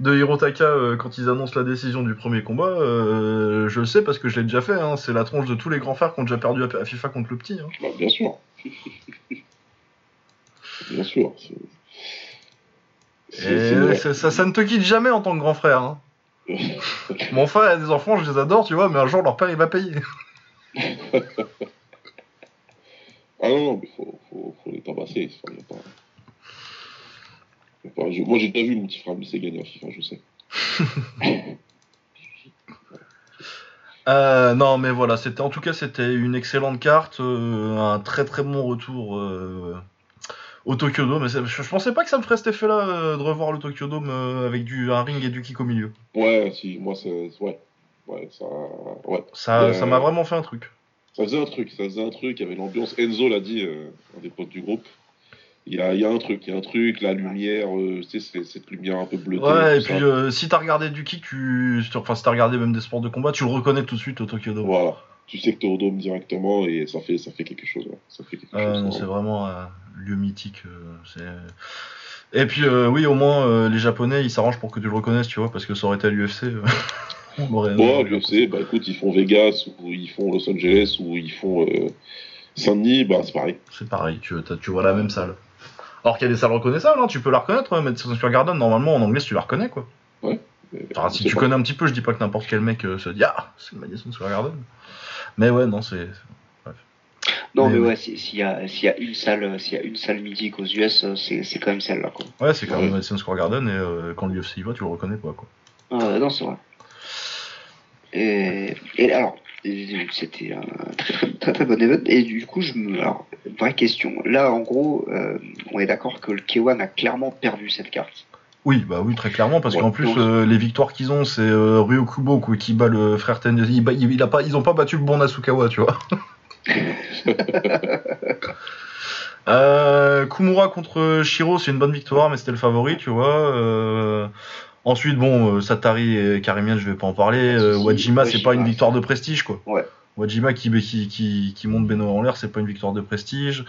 de Hirotaka euh, quand ils annoncent la décision du premier combat, euh, je le sais parce que je l'ai déjà fait. hein. C'est la tronche de tous les grands frères qui ont déjà perdu à à FIFA contre le petit. hein. Bah, bien sûr. bien sûr. ça, ça, ça ne te quitte jamais en tant que grand frère. hein. Mon frère a des enfants, je les adore, tu vois, mais un jour leur père il va payer. Ah non, non, mais faut, faut, faut les tabasser. Enfin, y a pas... y a pas- je- Moi, j'ai déjà vu mon petit frère laisser gagner à FIFA, je sais. Euh, non, mais voilà, c'était en tout cas c'était une excellente carte, euh, un très très bon retour euh, au Tokyo Dome. Je, je pensais pas que ça me ferait cet effet-là euh, de revoir le Tokyo Dome euh, avec du un ring et du kick au milieu. Ouais, si, moi, c'est. Ouais. Ouais, ça. Ouais. Ça, Euh, ça m'a vraiment fait un truc. Ça faisait un truc, ça faisait un truc, il y avait l'ambiance. Enzo l'a dit, euh, un des potes du groupe. Il y a, il y a un truc, il y a un truc, la lumière, euh, tu sais, cette lumière un peu bleutée. Ouais, et puis euh, si t'as regardé du kick, tu, enfin si t'as regardé même des sports de combat, tu le reconnais tout de suite au Tokyo Dome. Voilà. Tu sais que t'es au dôme directement et ça fait, ça fait quelque chose. ouais. Ça fait quelque Euh, chose. c'est vraiment lieu mythique. euh, et puis euh, oui, au moins euh, les Japonais ils s'arrangent pour que tu le reconnaisses, tu vois, parce que ça aurait été à l'UFC. Bon, l'UFC, bah écoute, ils font Vegas, ou ils font Los Angeles, ou ils font euh, Saint-Denis, bah c'est pareil. C'est pareil, tu, tu vois la même salle. Alors qu'il y a des salles reconnaissables, hein, tu peux la reconnaître, hein, Madison Square Garden, normalement en anglais tu la reconnais quoi. Euh, Enfin, si tu pas- connais un petit peu, je dis pas que n'importe quel mec euh, se dit Ah, c'est le Madison Square Garden. Mais ouais, non, c'est. Non, Mais mais, ouais. si- s'il y, a- s'il y a une salle, s'il y a une salle mythique aux US, euh, c'est c'est quand même celle-là, quoi. Ouais, c'est quand même Ouais. Madison Square Garden et euh, quand l'UFC y va, tu le reconnais pas quoi. Euh, non, c'est vrai. Et, et alors, c'était un très très, très bon event. Et du coup, je me. Alors, vraie question. Là, en gros, euh, on est d'accord que le K1 a clairement perdu cette carte. Oui, bah oui, très clairement, parce Ouais, qu'en plus, donc- euh, les victoires qu'ils ont, c'est euh, Ryo Kubo quoi, qui bat le frère Ten. Il, bat- il- il a pas, ils ont pas battu le bon Nasukawa, tu vois. Euh, Kumura contre Shiro, c'est une bonne victoire, mais c'était le favori, tu vois. Euh, ensuite, bon, euh, Satari et Karimian, je vais pas en parler. Si, Wajima, c'est pas une victoire de prestige, quoi. Ouais. Wajima qui, qui, qui, qui monte Beno en l'air, c'est pas une victoire de prestige.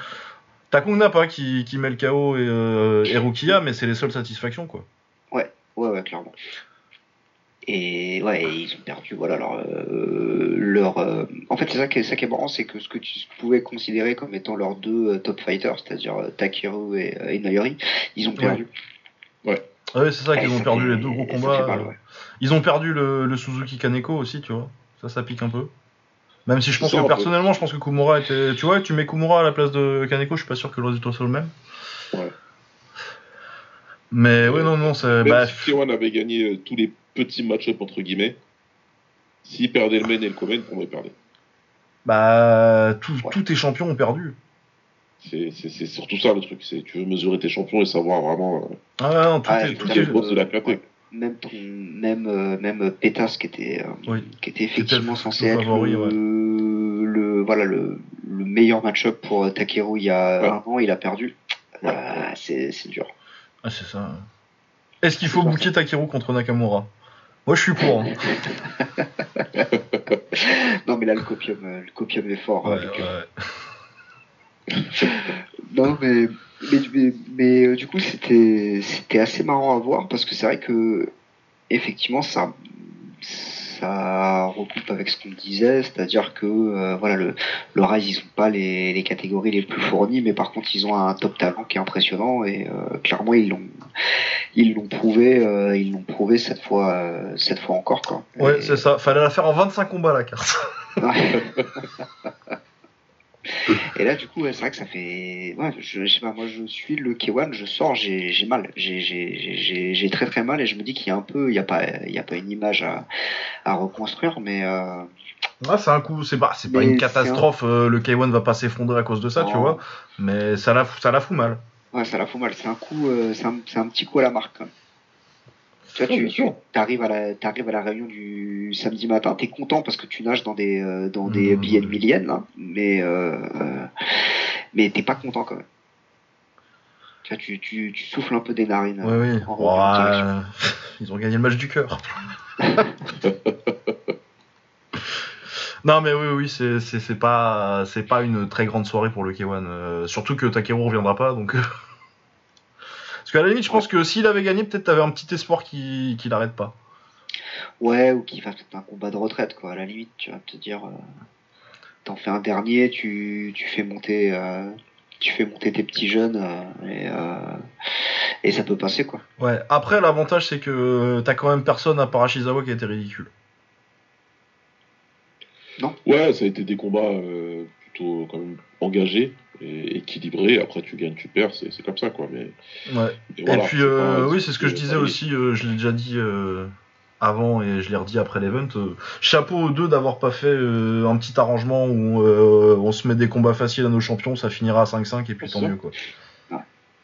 Takung Napa qui, qui met le KO et, euh, et Rukia, mais c'est les seules satisfactions, quoi. Ouais, ouais, clairement. Et ouais, ils ont perdu, voilà, leur. euh, leur euh, En fait, c'est ça qui est, ça qui est marrant, c'est que ce que tu pouvais considérer comme étant leurs deux euh, top fighters, c'est-à-dire euh, Takeru et, euh, et ils ont perdu. Ah ouais, c'est ça qu'ils ont perdu fait- les deux gros combats. mal, ouais. Ils ont perdu le, le Suzuki Kaneko aussi, tu vois. Ça, ça pique un peu. Même si je pense Ça, que peu. personnellement, je pense que Kumura était. Tu vois, tu mets Kumura à la place de Kaneko, je suis pas sûr que le résultat soit le même. Ouais. Mais ouais, non, non, c'est. Même Bah, si K1 avait gagné euh, tous les petits match-up entre guillemets, s'il perdait le main et le Comen, pour moi, il perdait. bah tout, Ouais. tous tes champions ont perdu. C'est c'est- c'est surtout ça le truc, c'est tu veux mesurer tes champions et savoir vraiment euh, Ah ouais, non, tout Ah, est- tout est- boss de la KT. ouais. Même ton, même, euh, même Pétas qui était, euh, Oui. qui était effectivement censé le être favori, le, ouais. le, voilà, le, le meilleur match-up pour Takeru il y a Ouais. un an, il a perdu. Ouais. C'est c'est dur. Ah, c'est ça. Est-ce qu'il faut booker Takeru contre Nakamura? Moi, je suis pour. hein. Non, mais là, le copium, euh, le copium est fort. hein, Ouais, euh, ouais. Non, mais, mais, mais, mais, euh, du coup, c'était c'était assez marrant à voir parce que c'est vrai que, effectivement, ça, ça recoupe avec ce qu'on disait, c'est-à-dire que, euh, voilà, le, le Rise, ils ont pas les, les catégories les plus fournies, mais par contre, ils ont un top talent qui est impressionnant et euh, clairement, ils l'ont. Ils l'ont prouvé, euh, ils l'ont prouvé cette fois, cette fois encore quoi. Ouais, Et- c'est ça. Fallait la faire en 25 combats, la carte. Ouais. Et là, du coup, ouais, c'est vrai que ça fait. Ouais, je, je sais pas, moi je suis le K1, je sors, j'ai mal. J'ai- très très mal et je me dis qu'il y a un peu. Il n'y a, pas- il y a pas une image à, à reconstruire, mais. Euh, Ah, c'est un coup, c'est pas, une catastrophe. euh, le K1 va pas s'effondrer à cause de ça, tu vois. Mais ça la, fout- ça la fout mal. ouais, ça la fout mal. C'est un coup. euh, c'est un, c'est un petit coup à la marque. quand même. Tu vois, tu, tu arrives à la, t'arrives à la réunion du samedi matin, t'es content parce que tu nages dans des, euh, dans des Mhm. billets de milliennes, là, mais, euh, mais t'es pas content quand même. Tu, vois, tu, tu, tu souffles un peu des narines. Oui, oui. en Bon, revenant en euh, ils ont gagné le match du cœur. non, mais oui, oui, c'est, c'est, c'est pas, c'est pas une très grande soirée pour le K1. euh, surtout que Takeru reviendra pas, donc. Parce qu'à la limite, je pense que s'il avait gagné, peut-être t'avais un petit espoir qu'il, qu'il arrête pas. Ouais, ou qu'il fasse peut-être un combat de retraite, quoi. À la limite, tu vas te dire, euh, t'en fais un dernier, tu, tu fais monter, euh, tu fais monter tes petits jeunes euh, et, euh, et ça peut passer, quoi. Ouais. Après, l'avantage, c'est que t'as quand même personne à part Ashizawa qui a été ridicule. Ouais, ça a été des combats euh, plutôt quand même engagés et équilibrés. Après, tu gagnes, tu perds, c'est comme ça, quoi. Mais, Ouais. mais voilà, et puis, euh, oui, c'est ce que je disais aussi, euh, je l'ai déjà dit euh, avant et je l'ai redit après l'event. chapeau aux deux d'avoir pas fait un petit arrangement où on se met des combats faciles à nos champions, ça finira à 5-5 et puis tant mieux quoi.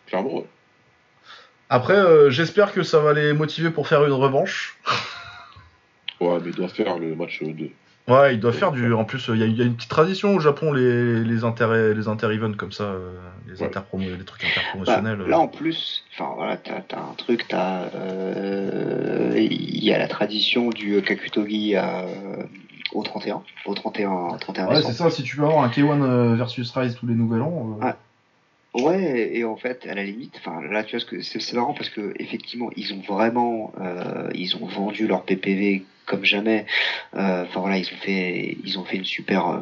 Clairement, ouais. Après, j'espère que ça va les motiver pour faire une revanche. Ouais, mais doit faire le match 2. Ouais, ils doivent faire du. En plus, il y, a- il y a une petite tradition au Japon, les, les inter les inter-events comme ça, euh, les, Ouais. interpromo- les trucs Bah, interpromotionnels. euh. là, en plus, enfin voilà, t'as as un truc, t'as, euh, il y a la tradition du Kakutogi à, euh, au 31, au 31, 31 Ouais, c'est ça, si tu peux avoir un K1 euh, versus Rise tous les nouvel an. euh, Ouais. Ouais, et en fait, à la limite, enfin là, tu vois, ce que c'est c'est marrant parce que effectivement, ils ont vraiment, euh, ils ont vendu leur PPV comme jamais. Euh, Enfin voilà, ils ont fait, ils ont fait une super, euh,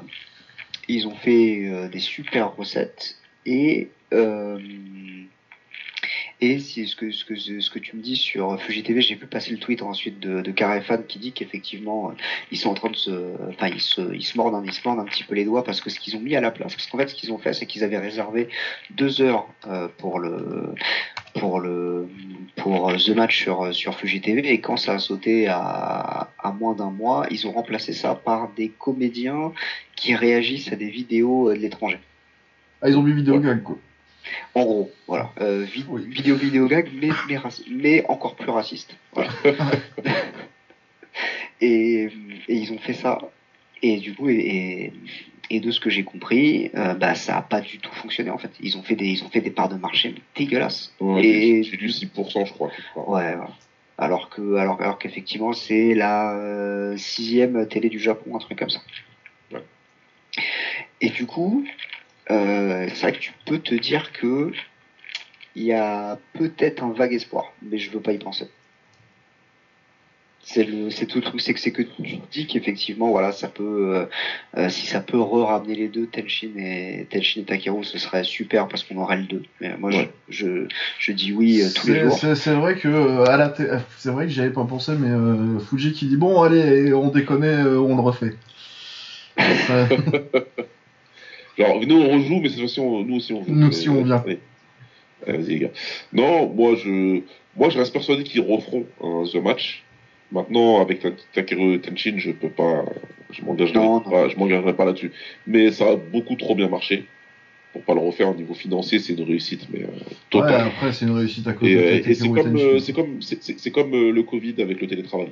ils ont fait euh, des super recettes et Et si, ce, que, ce, que, ce que tu me dis sur Fuji TV, j'ai vu passer le tweet ensuite de, de Carefan qui dit qu'effectivement, ils sont en train de se. Enfin, ils se, ils, se mordent, un- ils se un petit peu les doigts parce que ce qu'ils ont mis à la place. Parce qu'en fait, ce qu'ils ont fait, c'est qu'ils avaient réservé deux heures pour le. Pour le pour euh, The Match sur, sur Fuji TV et quand ça a sauté à, à moins d'un mois, ils ont remplacé ça par des comédiens qui réagissent à des vidéos euh, de l'étranger. Ah, ils ont mis vidéo gag, quoi. En gros, voilà. Euh, vi- Oui. Vidéo, vidéo gag, mais, mais, encore plus raciste. Voilà. et, et ils ont fait ça. Et du coup, et, et, et de ce que j'ai compris, euh, bah, ça a pas du tout fonctionné en fait. Ils ont fait des, ils ont fait des parts de marché dégueulasses. Ouais, Et- c'est du 6%, je crois. Ouais, voilà. Alors que, alors, alors qu'effectivement, c'est la euh, sixième télé du Japon, un truc comme ça. Ouais. Et du coup, euh, c'est vrai que tu peux te dire que il y a peut-être un vague espoir, mais je veux pas y penser. C'est le, c'est tout le truc, c'est que c'est que tu te dis qu'effectivement, voilà, ça peut, euh, euh, si ça peut re-ramener les deux, Tenshin et Tenshin et Takeru, ce serait super parce qu'on aurait le deux. Mais moi, Ouais. je, je, je dis oui euh, tous les jours. C'est c'est vrai que euh, à la té- c'est vrai que j'y avais pas pensé, mais euh, Fuji qui dit bon allez, on déconne, euh, on le refait. Ça- Genre, nous on rejoue, mais cette fois-ci, on- nous aussi on joue. Nous aussi, on vient. Allez. Allez, Vas-y, les gars. Non, moi je, moi, je reste persuadé qu'ils referont un The Match. Maintenant, avec Ta- Takeru Tenshin, je peux pas. Je m'engagerai pas, je m'engagerai pas là-dessus. Mais ça a beaucoup trop bien marché. Pour pas le refaire au niveau financier, c'est une réussite, mais euh, ouais, après c'est une réussite à cause Et, de euh, Takeru et c'est comme, Tenshin. euh, c'est comme, c'est- euh, le Covid avec le télétravail.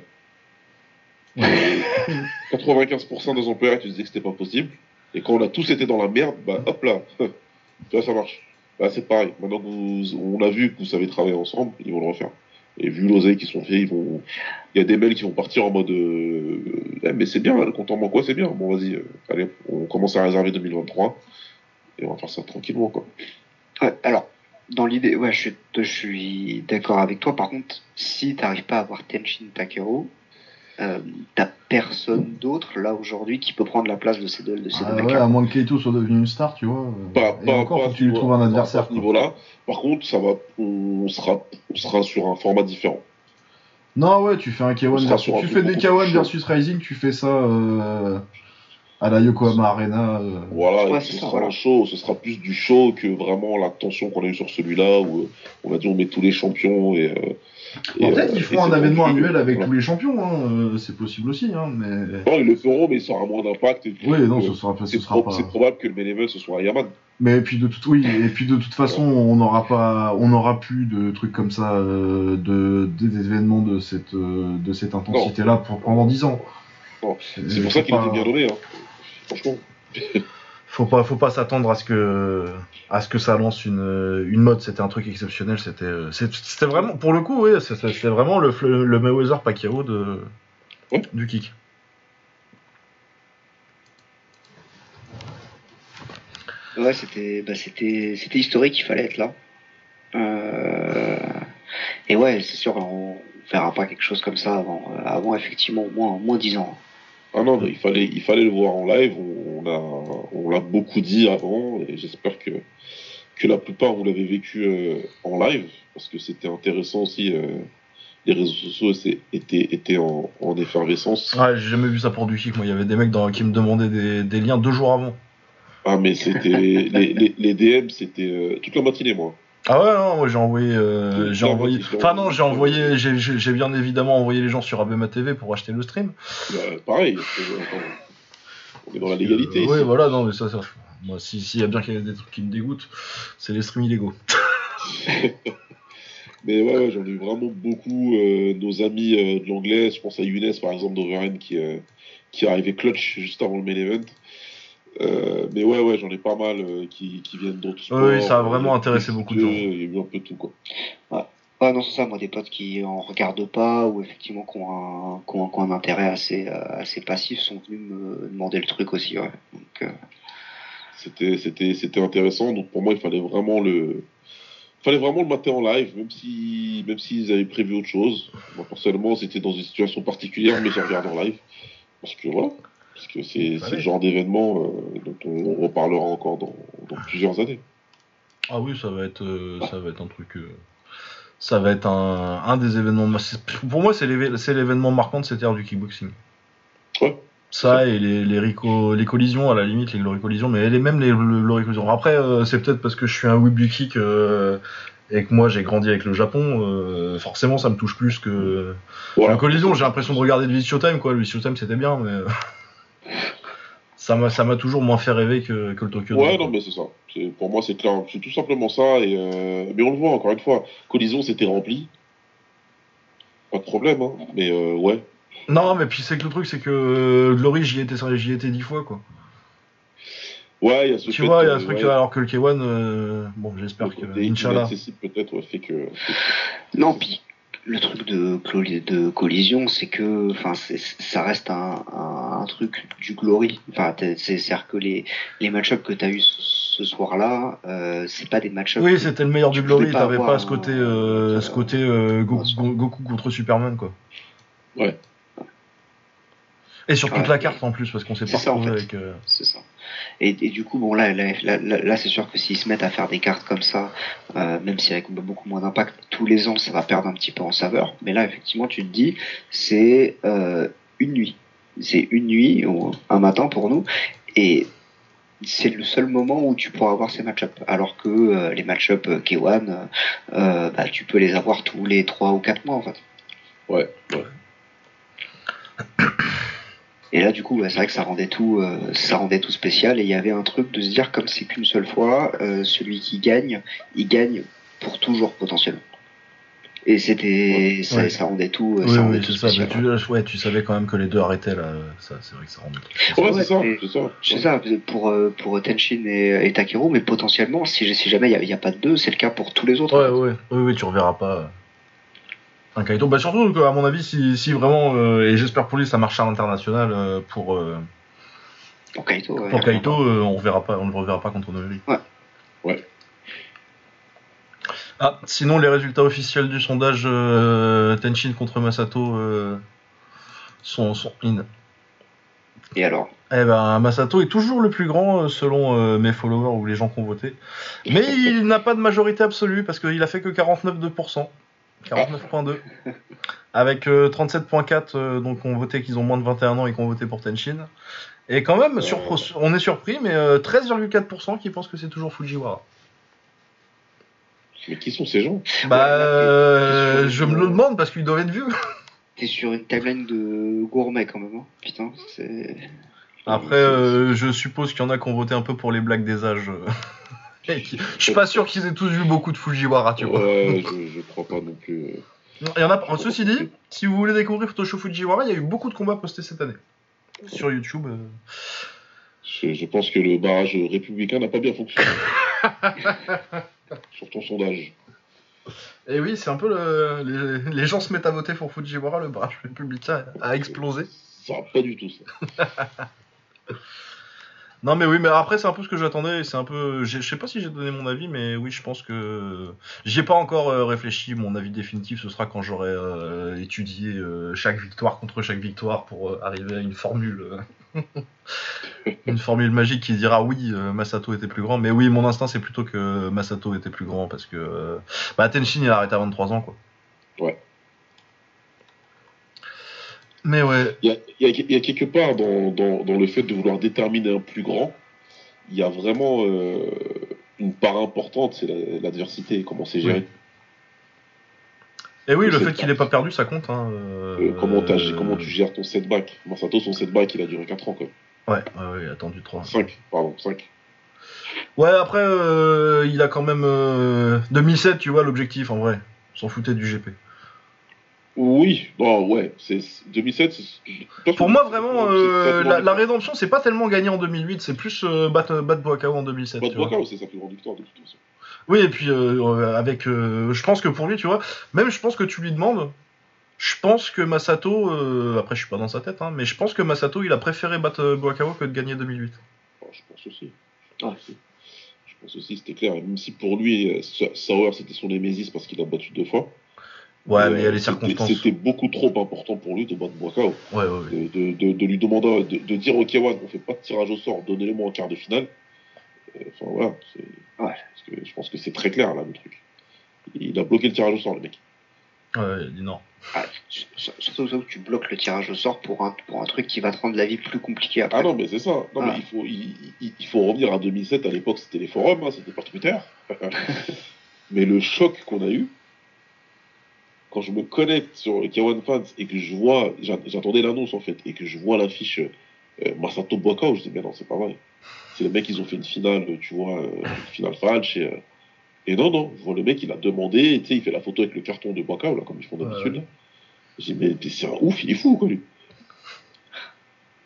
95% des employeurs qui disaient que c'était pas possible. Et quand on a tous été dans la merde, bah hop là, tu vois, ça marche. Bah, c'est pareil. Maintenant que vous, on a vu que vous savez travailler ensemble, ils vont le refaire. Et vu l'oseille qui sont faits. Il y a des mails qui vont partir en mode. Euh, Eh, mais c'est bien, le compte en c'est bien. Bon, vas-y, euh, allez, on commence à réserver 2023. Et on va faire ça tranquillement, quoi. Ouais, alors, dans l'idée, ouais, je suis, je suis d'accord avec toi. Par contre, si t'arrives pas à avoir Tenshin Takeru, euh, t'as personne d'autre là aujourd'hui qui peut prendre la place de ces deux, de ces Ah deux ouais, à moins que Keito soit devenu une star, tu vois. Pas, et pas, encore, pas faut à que tu lui trouves un niveau- adversaire. à ce quoi. niveau-là. Par contre, ça va, on sera, on sera sur un format différent. Non, ouais, tu fais un On K1 sera versus... sur un Tu fais des beaucoup K1 plus chaud. versus Rising, tu fais ça euh, à la Yokohama Arena. euh. Voilà, Ouais, ce ça, sera voilà. un show, ce sera plus du show que vraiment la tension qu'on a eu sur celui-là où euh, on a dit on met tous les champions et. Peut-être qu'ils feront un vendu. annuel avec tous les champions, hein, euh, c'est possible aussi, hein, mais... Non, ils le feront, mais ça aura moins d'impact. Oui, non, euh, ce sera, ce pas... c'est probable que le main ce soit Yaman. Mais puis de toute oui, et puis de toute façon, on n'aura pas, on n'aura plus de trucs comme ça, euh, de des événements de cette euh, de cette intensité-là pour pendant 10 ans. C'est pour ça qu'il faut était pas- bien nommé. Hein. Franchement. Faut pas, faut pas s'attendre à ce que, à ce que ça lance une, une mode. C'était un truc exceptionnel. C'était, euh, c'était vraiment, pour le coup, oui, c'était vraiment le, le, Mayweather Pacquiao de, du kick. Ouais, c'était, bah, c'était, c'était historique, il fallait être là. Euh, et ouais, c'est sûr, on verra pas quelque chose comme ça avant, euh, avant effectivement au moins, au moins 10 ans. Ah non, mais il fallait, il fallait le voir en live. On, on l'a beaucoup dit avant, et j'espère que, que la plupart vous l'avez vécu euh, en live, parce que c'était intéressant aussi. euh, les réseaux sociaux étaient, étaient en, en effervescence. Ouais, j'ai jamais vu ça pour du kick. Moi, il y avait des mecs dans, qui me demandaient des, des liens deux jours avant. Ah, mais c'était les, les, les DM, c'était euh, toute la matinée, moi. Ah ouais, non, moi j'ai envoyé, euh, j'ai Ouais, envoyé. Enfin non, j'ai envoyé, j'ai- j'ai j'ai bien évidemment envoyé les gens sur Abema TV pour acheter le stream. Bah, pareil. Attends, on est dans la légalité. Euh, ouais, voilà, non, mais ça, ça. Moi, si- s'il y a bien qu'il y a des trucs qui me dégoûtent, c'est les streams illégaux. Mais ouais, ouais, j'en ai eu vraiment beaucoup. euh, nos amis euh, de l'anglais, je pense à Younes par exemple d'Overend qui, euh, qui est arrivé clutch juste avant le main event. Mais ouais, ouais, j'en ai pas mal qui, qui viennent d'autres sports. Oui, ça a vraiment intéressé beaucoup de gens. Il y a eu un peu tout quoi. Ah non, c'est ça, moi, des potes qui en regardent pas ou effectivement qui ont un, qui ont, qui ont un intérêt assez, euh, assez passif sont venus me demander le truc aussi, ouais. Donc, euh, C'était, c'était, c'était intéressant. Donc pour moi, il fallait vraiment le, il fallait vraiment le mater en live, même si, même s'ils avaient prévu autre chose. Moi personnellement, c'était dans une situation particulière, mais j'ai regardé en live parce que voilà, parce que c'est, c'est le genre d'événement euh, dont on reparlera encore dans, dans plusieurs années. Ah oui, ça va être, euh, ça va être un truc. Euh, Ça va être un, un des événements. Pour moi, c'est l'événement marquant de cette ère du kickboxing. Ouais. Ça et les, les, rico- les collisions, à la limite, les glory collisions, mais les, même les le- glory collisions. Après, euh, c'est peut-être parce que je suis un whip du kick euh, et que moi j'ai grandi avec le Japon, euh, forcément ça me touche plus que. Voilà. La collision, j'ai l'impression de regarder le Video Time, quoi. Le Video Time c'était bien, mais. Euh, ça m'a ça m'a toujours moins fait rêver que, que le Tokyo Ouais, Dome. non, mais c'est ça. C'est- Pour moi, c'est clair. C'est tout simplement ça. Et, euh, Mais on le voit, encore une fois. Collision, c'était rempli. Pas de problème, hein. Mais euh, ouais. Non, mais puis c'est que le truc, c'est que euh, Glory, j'y étais, j'y étais dix fois, quoi. Ouais, il y a ce Tu fait vois, il y a que, ce truc, ouais, alors que le K1, euh, bon, j'espère que, Inch'Allah. peut-être, ouais, fait que. fait que- Non, puis le truc de, de collision, c'est que, enfin, ça reste un, un, un truc du glory. Enfin, c'est-à-dire que les, les match-ups que tu as eu ce, ce soir-là, euh, c'est pas des match-ups. Oui, c'était le meilleur du Tu Glory, pas t'avais pas avoir ce côté, euh, ce côté euh, Goku contre Superman, quoi. Ouais. Et sur toute Ouais. la carte en plus, parce qu'on s'est pas en retrouvé fait. avec. euh, C'est ça. Et, du coup, bon, là, là, là, c'est sûr que s'ils se mettent à faire des cartes comme ça, euh, même si avec beaucoup moins d'impact, tous les ans, ça va perdre un petit peu en saveur. Mais là, effectivement, tu te dis, c'est euh, une nuit. C'est une nuit, ou un matin pour nous. Et c'est le seul moment où tu pourras avoir ces match-ups. Alors que euh, les match-ups euh, K1, euh, euh, bah, tu peux les avoir tous les 3 ou 4 mois, en fait. Ouais, ouais. Et là, du coup, ouais, c'est vrai que ça rendait tout, euh, ça rendait tout spécial. Et il y avait un truc de se dire, comme c'est qu'une seule fois, euh, celui qui gagne, il gagne pour toujours potentiellement. Et c'était, ça, Ouais. ça rendait tout, euh, Oui, ça rendait oui, tout ça. spécial. mais tu, ouais, tu savais quand même que les deux arrêtaient là. Ça, c'est vrai que ça rendait. Ouais, Ouais, c'est ça, c'est ça. C'est ça, pour, pour Tenshin et, et Takeru, mais potentiellement, si, si jamais il n'y a, pas de deux, c'est le cas pour tous les autres. Ouais, ouais, oui, oui, tu reverras pas euh, un Kaito. Bah, surtout, que, à mon avis, si, si vraiment, euh, et j'espère pour lui, ça marche à l'international euh, pour, euh, Pour Kaito, ouais. pour Kaito, on reverra pas, on le reverra pas contre Novi. Ouais. Ouais. Ah, sinon, les résultats officiels du sondage Tenshin contre Masato sont, sont in. Et alors? Eh ben, Masato est toujours le plus grand selon euh, mes followers ou les gens qui ont voté. Mais il n'a pas de majorité absolue parce qu'il a fait que 49,2%. 49,2. Avec euh, 37,4 euh, donc ont voté qu'ils ont moins de 21 ans et qui ont voté pour Tenshin. Et quand même, on est surpris, mais euh, 13,4% qui pensent que c'est toujours Fujiwara. Mais qui sont ces gens? Bah, euh, je me le demande parce qu'ils doivent être vieux. T'es sur une timeline de gourmet quand même, hein. Putain, c'est. Après, euh, je suppose qu'il y en a qui ont voté un peu pour les blagues des âges. Je suis pas sûr qu'ils aient tous vu beaucoup de Fujiwara, tu vois. Ouais, je, je crois pas non plus. Il y en a. Ceci dit, si vous voulez découvrir Photoshow Fujiwara, il y a eu beaucoup de combats postés cette année sur YouTube. euh. Je, je pense que le barrage républicain n'a pas bien fonctionné. Sur ton sondage. Et oui, c'est un peu le... les... les gens se mettent à voter pour Fujiwara, le barrage républicain a explosé. Ça va pas du tout, ça. Non mais oui, mais après c'est un peu ce que j'attendais. C'est un peu, je sais pas si j'ai donné mon avis, mais oui, je pense que j'y ai pas encore euh, réfléchi. Mon avis définitif, ce sera quand j'aurai euh, étudié euh, chaque victoire contre chaque victoire pour arriver à une formule, une formule magique qui dira oui, Masato était plus grand. Mais oui, mon instinct c'est plutôt que Masato était plus grand parce que bah, Tenshin il a arrêté à 23 ans quoi. Ouais. Mais ouais, Il y a, y y quelque part dans, dans, dans le fait de vouloir déterminer un plus grand, il y a vraiment euh, une part importante, c'est la- l'adversité, comment c'est géré. et oui, le fait qu'il pas- ait pas perdu, ça compte. Hein, euh, Euh, comment, tu gères ton setback? Masato, son setback, il a duré 4 ans, quoi. Ouais, ouais, ouais, il a attendu 3. 5, pardon, 5. Ouais, après, il a quand même. euh, 2007, tu vois, l'objectif en vrai. S'en foutait du GP. Oui, non, ouais, c'est 2007. c'est- Pour moi, vraiment, euh, la, rédemption, c'est pas tellement gagné en 2008, c'est plus euh, battre, battre Boakao en 2007. victoire. tu vois. Bad Boakao, c'est sa plus grande victoire, de toute façon. Oui, et puis euh, avec. euh, je pense que pour lui, tu vois, même je pense que tu lui demandes. Je pense que Masato. après, je suis pas dans sa tête, hein, mais je pense que Masato, il a préféré battre Boakao que de gagner 2008. Enfin, je pense aussi. Je pense aussi. Je pense aussi, c'était clair. Même si pour lui, Sa- Sauer, c'était son némésis parce qu'il a battu deux fois. Ouais, Euh, mais il y a les c'était- circonstances. C'était beaucoup trop important pour lui de battre Boakao. Ouais, ouais, ouais. De, de, de, de lui demander, de, de dire ok, One, on fait pas de tirage au sort, donnez-le-moi en quart de finale. Euh, Enfin, voilà. Parce que je pense que c'est très clair, là, le truc. Il a bloqué le tirage au sort, le mec. Ouais, il a dit non. Ah, surtout ça où tu bloques le tirage au sort pour un, pour un truc qui va te rendre la vie plus compliquée après. Ah non, mais c'est ça. Non, Ah. mais il faut, il, il- il faut revenir à 2007. À l'époque, c'était les forums, hein, c'était pas Twitter. mais le choc qu'on a eu, quand je me connecte sur K1 Fans et que je vois, j'a- j'attendais l'annonce en fait, et que je vois l'affiche euh, Masato Boakao, je dis, mais non, c'est pas vrai. C'est les mecs, ils ont fait une finale, tu vois, euh, une finale French. Et, euh, et non, non, je vois le mec, il a demandé, tu sais, il fait la photo avec le carton de Boakao, là, comme ils font d'habitude. là. J'ai dit, mais, c'est un ouf, il est fou, quoi, lui.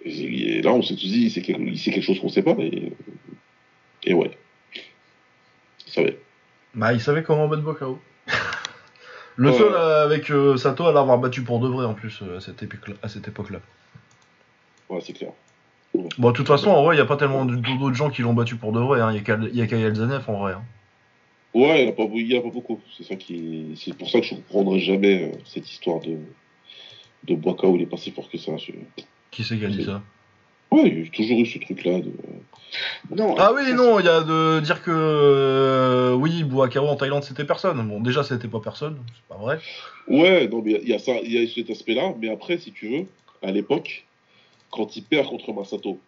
Et, là, on s'est tous dit, c'est quelque, il sait quelque chose qu'on sait pas, et, et ouais. Il savait. Bah, il savait comment battre Bokao. Le Ouais. seul euh, avec euh, Sato à l'avoir battu pour de vrai en plus euh, à cette époque-là. À cette époque-là. Ouais, c'est clair. Bon, de toute façon, en vrai, il n'y a pas tellement de- d'autres gens qui l'ont battu pour de vrai. hein. Il y a qu'à- il y a qu'à en vrai. hein. Ouais, il n'y a, pas- a beaucoup. C'est ça qui, c'est pour ça que je ne comprendrai jamais euh, cette histoire de, de Boaka où il est pas si fort que ça. Je- Qui c'est qui a dit ça? Ouais, il y a toujours eu ce truc-là. De... Non, Ah oui, non, il y a de dire que euh, oui, Boakao en Thaïlande c'était personne. Bon, déjà c'était pas personne, c'est pas vrai. Ouais, non, mais il y a- il y, a ça, il y a cet aspect-là. Mais après, si tu veux, à l'époque, quand il perd contre Masato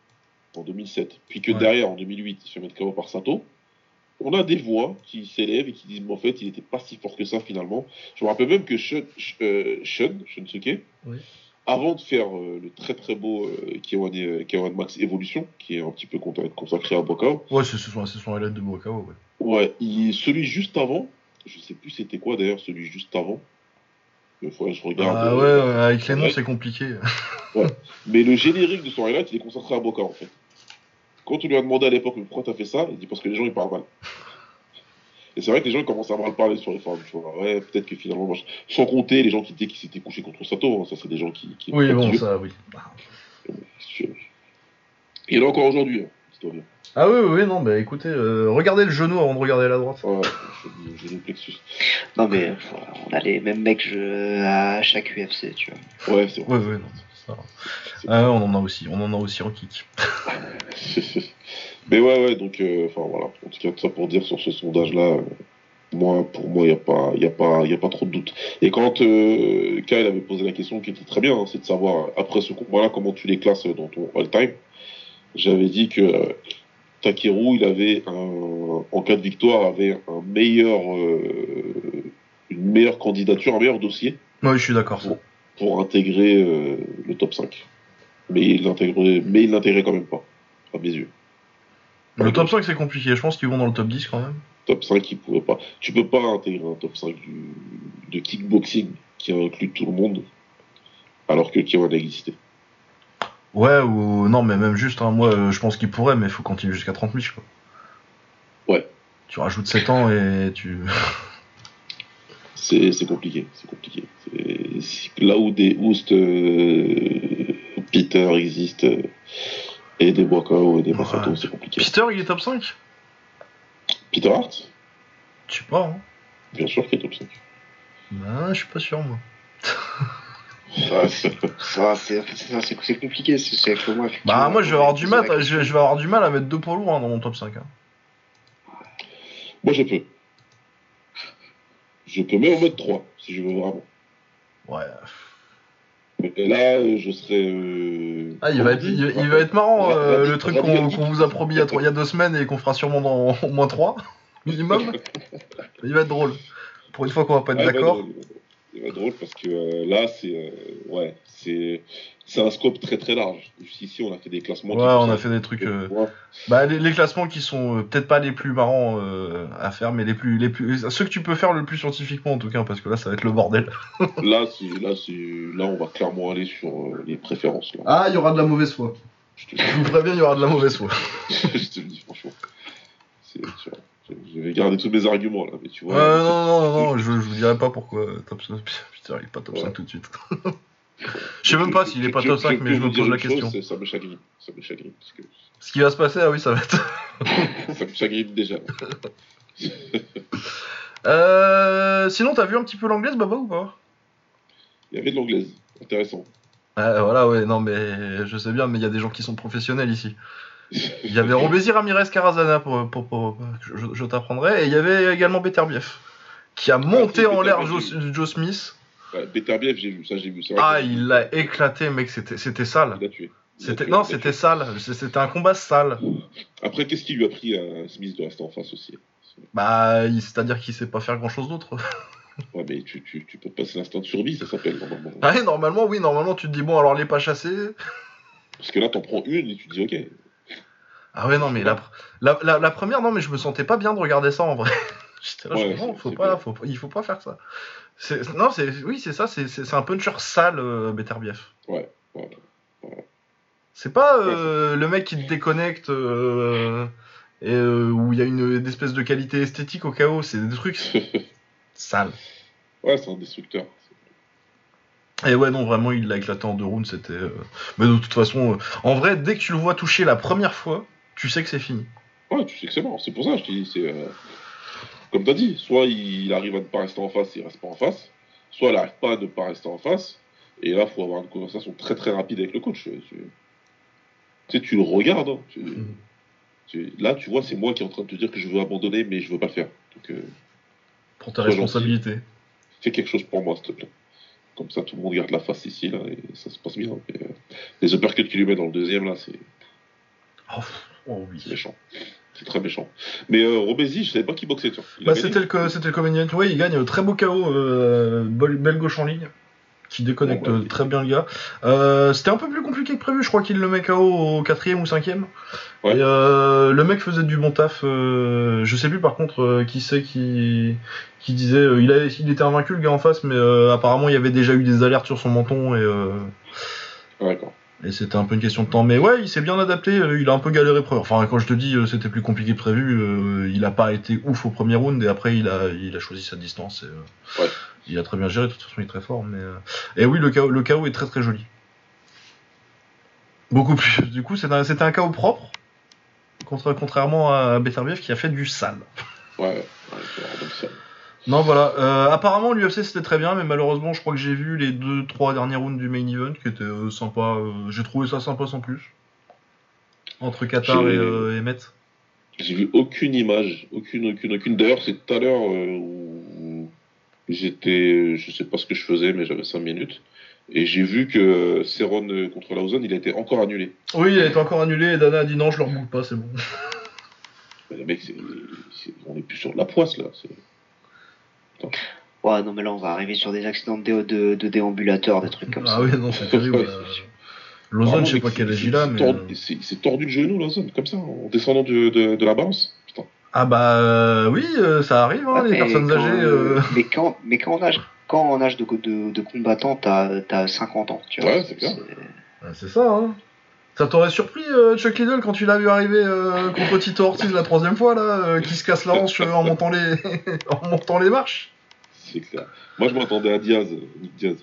en 2007, puis que Ouais. derrière en 2008, il se fait mettre KO par Sato, on a des voix qui s'élèvent et qui disent, mais en fait, il n'était pas si fort que ça finalement. Je me rappelle même que Shun, Sh- euh, Shun, Shunsuke, Oui. Avant de faire euh, le très très beau euh, K1, euh, K1 Max Evolution, qui est un petit peu con- consacré à Bokao, Ouais, c'est ce sont, c'est son highlight de Boakao, ouais. Ouais, celui juste avant, je sais plus c'était quoi d'ailleurs, celui juste avant. Il faudrait que je regarde. Ah euh, ouais, ouais, avec les noms ouais. c'est compliqué. Mais le générique de son highlight, il est consacré à Boca en fait. Quand on lui a demandé à l'époque pourquoi t'as fait ça, il dit parce que les gens ils parlent mal. Et c'est vrai que les gens ils commencent à mal parler sur les forums, tu vois. Ouais, peut-être que finalement, moi, sans compter les gens qui disaient qu'ils s'étaient couchés contre Sato, hein, ça c'est des gens qui. qui Oui, qui- bon, qui- ça, oui. qui- Il est là encore aujourd'hui, hein, dis-toi bien. Ah oui, oui, non, bah écoutez, euh, regardez le genou avant de regarder la droite. Ouais, je, je, je plexus. Non, mais voilà, on a les mêmes mecs je- à chaque UFC, tu vois. Ouais, c'est vrai. Ouais, ouais, non, ça. Ah, on en a aussi, on en a aussi en kick. Mais ouais, ouais, donc, euh, enfin voilà. En tout cas, tout ça pour dire sur ce sondage-là, euh, moi, pour moi, il n'y a, pas- y a, pas- y a pas trop de doute. Et quand euh, Kyle avait posé la question, qui était très bien, hein, c'est de savoir, après ce combat-là, comment tu les classes dans ton all-time, j'avais dit que euh, Takeru, il avait, un, en cas de victoire, avait un meilleur, euh, une meilleure candidature, un meilleur dossier Ouais, je suis d'accord, ça. pour intégrer euh, le top 5. Mais il l'intégrait, mais il l'intégrait quand même pas, à mes yeux. Le top 5 c'est compliqué, je pense qu'ils vont dans le top 10 quand même. top 5 il pouvait pas. Tu peux pas intégrer un top 5 du, de kickboxing qui inclut tout le monde alors que Kiwan a existé. Ouais, ou non, mais même juste, hein, moi euh, je pense qu'ils pourraient, mais il faut continuer jusqu'à 30 000, quoi. Ouais. Tu rajoutes 7 ans et tu. C'est compliqué, c'est compliqué. Là où des Oust, euh, Peter existent euh, et des Boakao et des Masato, Ouais. c'est compliqué. Peter il est top 5 Peter Hart, Je sais pas, hein. bien sûr qu'il est top 5. Bah, je suis pas sûr, moi. Ça, c'est ça, c'est ça, c'est- c'est compliqué. C'est moi, Bah, moi je vais avoir du mal, je, je vais avoir du mal à mettre deux poids lourds hein, dans mon top 5. hein. Moi je peux. Je peux même en mettre 3 si je veux vraiment. Ouais. Mais là, euh, je serais. euh, Ah, il va être, il, il va être marrant, Ra- euh, le truc qu'on vous a promis il y, a trois- il y a deux semaines et qu'on fera sûrement dans au moins 3 minimum. il va être drôle. Pour une fois qu'on va pas être Ah, d'accord. va. Il va être drôle parce que euh, là, c'est euh, ouais, c'est c'est un scope très très large. Ici, on a fait des classements. Ouais, on sont- a fait des trucs. euh, Ouais. Bah, les, les classements qui sont euh, peut-être pas les plus marrants euh, à faire, mais les plus, les plus, ceux que tu peux faire le plus scientifiquement en tout cas, parce que là ça va être le bordel. Là, c'est là, c'est là, on va clairement aller sur euh, les préférences. Là. Ah, il y aura de la mauvaise foi. Je, te, Je vous préviens, il y aura de la mauvaise foi. je te le dis franchement. C'est- tu vois, je, vais garder tous mes arguments là, mais tu vois. non, non, non, non, je, je vous dirai pas pourquoi top 5. Putain, il est pas top 5 Ouais. tout de suite. Je sais même pas s'il est pas top 5, mais je me pose la question. Ça me chagrine. Ça me chagrine parce que Ce qui va se passer, ah oui, ça va être. ça me chagrine déjà. Euh, sinon, t'as vu un petit peu l'anglaise, Baba, ou pas? Il y avait de l'anglaise. Intéressant. Ouais, voilà, ouais, non, mais je sais bien, mais il y a des gens qui sont professionnels ici. Il y avait Robézy Ramirez Carazana, pour, pour, pour- je, je t'apprendrai, et il y avait également Beterbiev, qui a monté c'est en l'air Joe Smith. Ouais, Beterbiev, j'ai vu ça, j'ai vu ça. Ah, il l'a éclaté, mec, c'était sale. Il l'a tué. Il l'a C'était tué, non, c'était sale. C'était un combat sale. Après, qu'est-ce qui lui a pris à Smith de rester en face aussi? Bah, c'est-à-dire qu'il sait pas faire grand-chose d'autre. Ouais, mais tu, tu, tu peux te passer l'instant de survie, ça s'appelle normalement. Ah ouais, normalement, oui, normalement, tu te dis bon, alors les pas chassés. Parce que là, t'en prends une et tu te dis, ok. Ah ouais, non, mais la, la, la, la première, non, mais je me sentais pas bien de regarder ça en vrai. J'étais là, Ouais, faut pas, faut il faut pas faire ça. Non, c'est, oui, c'est ça, c'est, un puncher sale, euh, Beterbiev. Ouais, ouais. C'est pas euh, le mec qui te déconnecte euh, et euh, où il y a une, une espèce de qualité esthétique au chaos, c'est des trucs sales. ouais, c'est un destructeur. Et ouais, non, vraiment, il l'a éclaté en deux rounds, c'était. euh, Mais de toute façon, en vrai, dès que tu le vois toucher la première fois, tu sais que c'est fini. Ouais, tu sais que c'est mort. C'est pour ça, je te dis, c'est. Comme t'as dit, soit il arrive à ne pas rester en face, il reste pas en face. Soit il n'arrive pas à ne pas rester en face. Et là, faut avoir une conversation très très rapide avec le coach. Tu, tu sais, tu le regardes. hein, tu- tu- Là, tu vois, c'est moi qui est en train de te dire que je veux abandonner, mais je veux pas le faire. Donc, euh, Pour ta responsabilité. fais quelque chose pour moi, s'il te plaît. Comme ça, tout le monde garde la face ici, là, et ça se passe bien. Mais, euh, les uppercuts qu'il lui met dans le deuxième, là, c'est Oh, oh oui. c'est méchant. C'est très méchant. Mais euh, Robesi, je savais pas qui boxait, Bah, c'était le, co- c'était le comédien. Ouais, il gagne euh, très beau KO, euh, belle gauche en ligne, qui déconnecte Bon, bah, euh, très bien le gars. Euh, c'était un peu plus compliqué que prévu, je crois qu'il le met KO au quatrième ou cinquième. Ouais. Et le mec faisait du bon taf. je sais plus par contre qui c'est qui, qui disait. euh, il, a, il était invaincu le gars en face, mais euh, apparemment il y avait déjà eu des alertes sur son menton et. euh, D'accord. Et c'était un peu une question de temps. Mais ouais, il s'est bien adapté. euh, Il a un peu galéré. Enfin, quand je te dis euh, c'était plus compliqué que prévu, euh, il a pas été ouf au premier round et après il a, il a choisi sa distance. Et, euh, Ouais. Il a très bien géré. De toute façon, il est très fort. Mais euh, et oui, le KO, le KO est très très joli. Beaucoup plus. Du coup, c'était un, c'était un KO propre. Contra- contrairement à Beterbiev qui a fait du sale. Ouais, ouais, ça. Non, voilà. Euh, apparemment, l'UFC c'était très bien, mais malheureusement, je crois que j'ai vu les deux, trois derniers rounds du main event qui étaient euh, sympas. euh, j'ai trouvé ça sympa sans plus. Entre Qatar et, euh, et Metz. J'ai vu aucune image, aucune, aucune, aucune. D'ailleurs, c'est tout à l'heure euh, où j'étais, je sais pas ce que je faisais, mais j'avais 5 minutes. Et j'ai vu que euh, contre Lausanne, il a été encore annulé. Oui, il a été encore annulé et Dana a dit non, je le reboule pas, c'est bon. Mais le mec, c'est- c'est- on est plus sur de la poisse là. c'est- Ouais, non, mais là, on va arriver sur des accidents de, dé- de, de déambulateurs, des trucs comme Ah ça. oui, non, c'est terrible. Euh, Lausanne, je sais pas quel âge il a, mais. tordu- euh, C'est c'est tordu le genou, Lausanne, comme ça, en descendant de, de, de la balance. Putain. Ah bah euh, oui, euh, ça arrive, hein, les mais personnes quand, âgées. Mais quand, mais quand en âge, quand en âge de, de, de combattant, t'as as 50 ans, tu vois. Ouais, c'est clair. Ah, c'est ça, hein. Ça t'aurait surpris, euh, Chuck Liddell, quand tu l'as vu arriver euh, contre Tito Ortiz la troisième fois, là, euh, qui se casse la hanche en montant les, en montant les marches? C'est clair. Moi, je m'attendais à Diaz, Nick Diaz.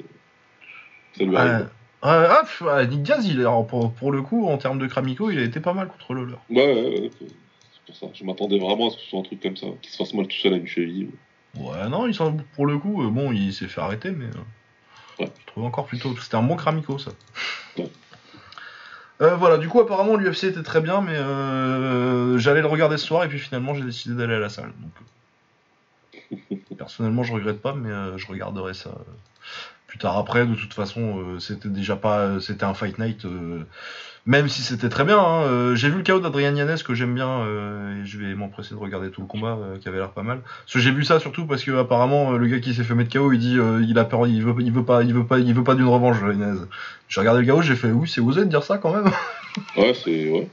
Ça lui arrive. Ah, ouais, Nick Diaz, il est, pour, pour le coup, en termes de Kramiko, il a été pas mal contre Lawler. Ouais, ouais, ouais, c'est pour ça. Je m'attendais vraiment à ce que ce soit un truc comme ça, qu'il se fasse mal tout seul à une cheville. Ouais, non, il pour le coup, bon, il s'est fait arrêter, mais Ouais. je trouve encore plutôt. C'était un bon Kramiko, ça. Ouais. Euh, voilà, du coup, apparemment, l'UFC était très bien, mais euh, j'allais le regarder ce soir, et puis finalement, j'ai décidé d'aller à la salle. Donc, euh, personnellement, je regrette pas, mais euh, je regarderai ça plus tard. Après, de toute façon, c'était déjà pas. C'était un Fight Night. Même si c'était très bien, hein, euh, j'ai vu le chaos d'Adrian Yanez que j'aime bien euh, et je vais m'empresser de regarder tout le combat euh, qui avait l'air pas mal. Parce que j'ai vu ça surtout parce que apparemment le gars qui s'est fait mettre KO il dit il a peur, il veut, il veut pas, il veut pas, il veut pas d'une revanche Yanez. J'ai regardé le chaos, j'ai fait oui c'est osé de dire ça quand même. Ouais, c'est. Ouais.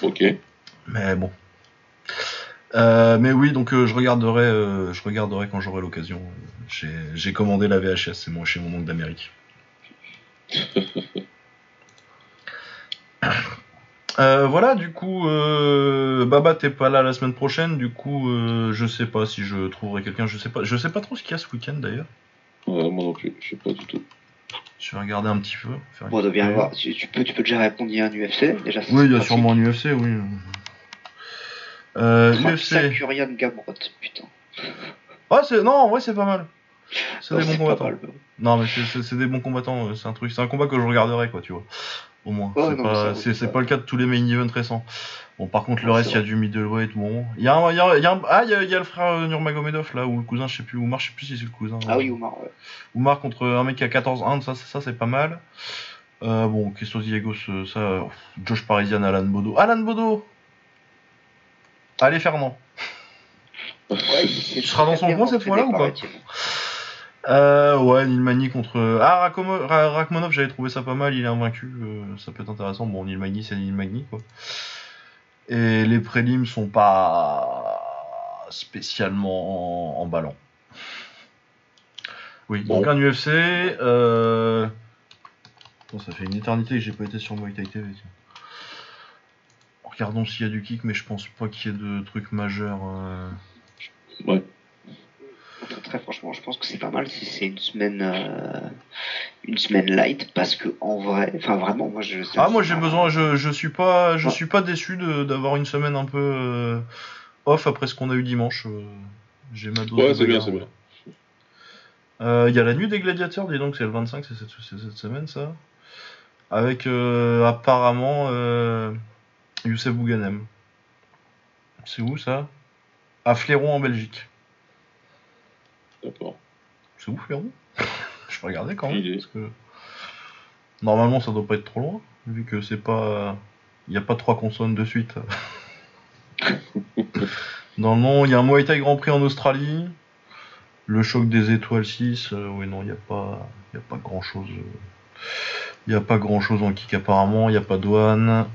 Ok. Mais bon. Euh, mais oui donc euh, je regarderai, euh, je regarderai quand j'aurai l'occasion. J'ai j'ai commandé la VHS, c'est moi chez mon oncle d'Amérique. Euh, voilà, du coup, euh, Baba, t'es pas là la semaine prochaine, du coup, euh, je sais pas si je trouverai quelqu'un, je sais pas, je sais pas trop ce qu'il y a ce week-end d'ailleurs. Ouais, moi non plus, je sais pas du tout. Je vais regarder un petit peu. faire Bon, bien voir. Tu, tu peux, tu peux déjà répondre, il y a un UFC, déjà. Oui, c'est il y a sûrement un UFC, oui. Euh, UFC. Sakurian Gamrot, putain. Ah, c'est non, en vrai, c'est pas mal. C'est Non, des bons combattants. mal. Non, mais c'est- des bons combattants. C'est un truc, c'est un combat que je regarderai, quoi, tu vois. Au moins. Ouais, c'est pas, ça, c'est, pas le cas de tous les main events récents. Bon, par contre, le reste, il y a du middleweight, bon. Il y a un, il y a, y a un- ah, il y a, il y a le frère euh, Nurmagomedov, là, ou le cousin, je sais plus, Oumar, je sais plus si c'est le cousin. Ah oui, ouais. Oumar contre un mec qui a 14-1, ça, c'est- ça c'est pas mal. Euh, bon, Christos Diego, ça, ça, Josh Parisian, Alan Bodo. Alan Bodo Allez, Fernand. Ouais, Tu seras dans son coin cette fois-là ou pas. Euh, ouais, Nilmani contre. Ah, Rakomo- Ra- j'avais trouvé ça pas mal, il est invaincu, euh, ça peut être intéressant. Bon, Nilmani, c'est Nilmani, quoi. Et les prélims sont pas spécialement emballants. Oui, Bon. donc un UFC. Euh... Attends, ça fait une éternité que j'ai pas été sur Muay Thai TV. Regardons s'il y a du kick, mais je pense pas qu'il y ait de trucs majeurs. euh. Ouais. Très, franchement, je pense que c'est pas mal si c'est une semaine, euh, une semaine light parce que en vrai, enfin vraiment, moi je. Ah moi j'ai besoin, je, je suis pas, je Ouais. suis pas déçu de- d'avoir une semaine un peu euh, off après ce qu'on a eu dimanche. euh, J'ai ma dose. Ouais, c'est bien, c'est bien. Euh, Il y a la nuit des gladiateurs, dis donc c'est le 25, c'est cette, semaine ça. Avec euh, apparemment euh, Youssef Bouganem. C'est où ça? À Fléron en Belgique. D'accord. C'est où Fléron Je peux regarder quand même. Parce que... Normalement ça doit pas être trop loin, vu que c'est pas. Il n'y a pas trois consonnes de suite. Dans le nom, il y a un Muay Thai Grand Prix en Australie. Le choc des étoiles 6. euh, oui, non, il n'y a pas, y a pas grand chose. Il n'y a pas grand chose en kick apparemment. Il n'y a pas douane.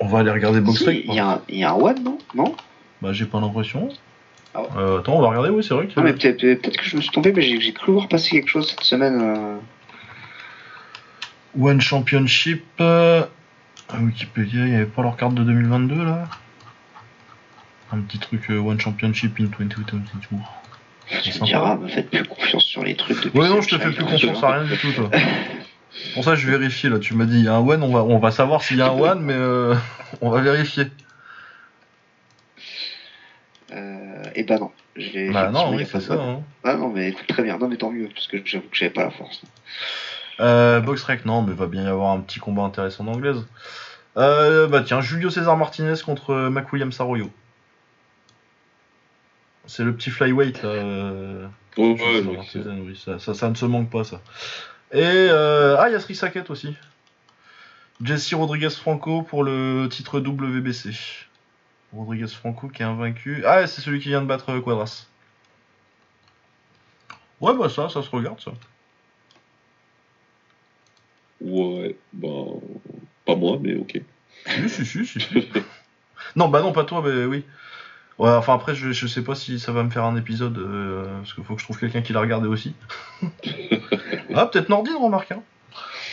On va aller regarder Box Il y, a un- il y a un one, non? Non? Bah, j'ai pas l'impression. Ah ouais. Euh, attends, on va regarder, oui, c'est vrai que. Non, mais peut-être peut-être que je me suis tombé, mais j'ai j'ai cru voir passer quelque chose cette semaine. euh. One Championship. euh, à Wikipédia, il n'y avait pas leur carte de 2022 là? Un petit truc euh, One Championship in 2022. Tu me sympa. diras, me faites plus confiance sur les trucs Ouais, non, je te fais plus confiance à rien du tout, toi. Pour ça, je vérifie là. Tu m'as dit, il y a un one, on va, on va savoir s'il y a un one, mais euh, on va vérifier. Euh, et bah non. J'ai- Bah non, oui, c'est ça. Hein. Ah non, mais écoute, très bien. Non, mais tant mieux, parce que j'avoue que j'avais pas la force. Euh, Boxrec, non, mais va bien y avoir un petit combat intéressant d'anglaise. Euh, bah tiens, Julio César Martinez contre Mac Williams Arroyo. C'est le petit flyweight là. euh, Ouais, Martinez, oui, ça, ça, ça ne se manque pas ça. Et euh, ah, il y a Sri Saket aussi. Jesse Rodriguez Franco pour le titre WBC. Rodriguez Franco qui est invaincu. Ah, c'est celui qui vient de battre euh, Quadras. Ouais, bah ça, ça se regarde ça. Ouais, ben. Pas moi, mais ok. Si, si, si, si, si. non, bah non, pas toi, mais oui. Ouais, enfin après, je, je sais pas si ça va me faire un épisode, euh, parce qu'il faut que je trouve quelqu'un qui l'a regardé aussi. ah, peut-être Nordine, remarque, hein.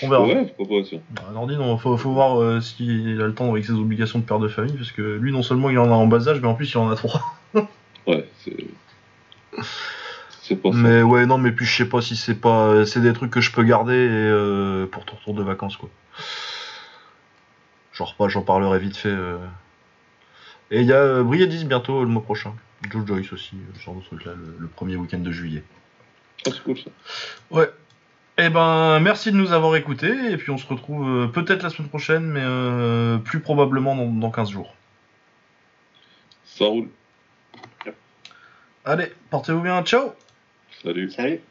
On verra. Ouais, pourquoi pas. Bah, faut, faut voir euh, s'il a le temps avec ses obligations de père de famille, parce que lui, non seulement il en a en bas âge, mais en plus il en a trois. Ouais, c'est. C'est pas ça. Mais ouais, non, mais puis je sais pas si c'est pas. C'est des trucs que je peux garder et, euh, pour ton retour de vacances, quoi. Genre pas, j'en parlerai vite fait. euh. Et il y a euh, Briadis bientôt le mois prochain. Joe Joyce aussi, euh, ce genre de truc là, le, le premier week-end de juillet. Ah, c'est cool ça. Ouais. Eh ben, merci de nous avoir écoutés, et puis on se retrouve euh, peut-être la semaine prochaine, mais euh, plus probablement dans, dans 15 jours. Ça roule. Allez, portez-vous bien, ciao Salut. Salut.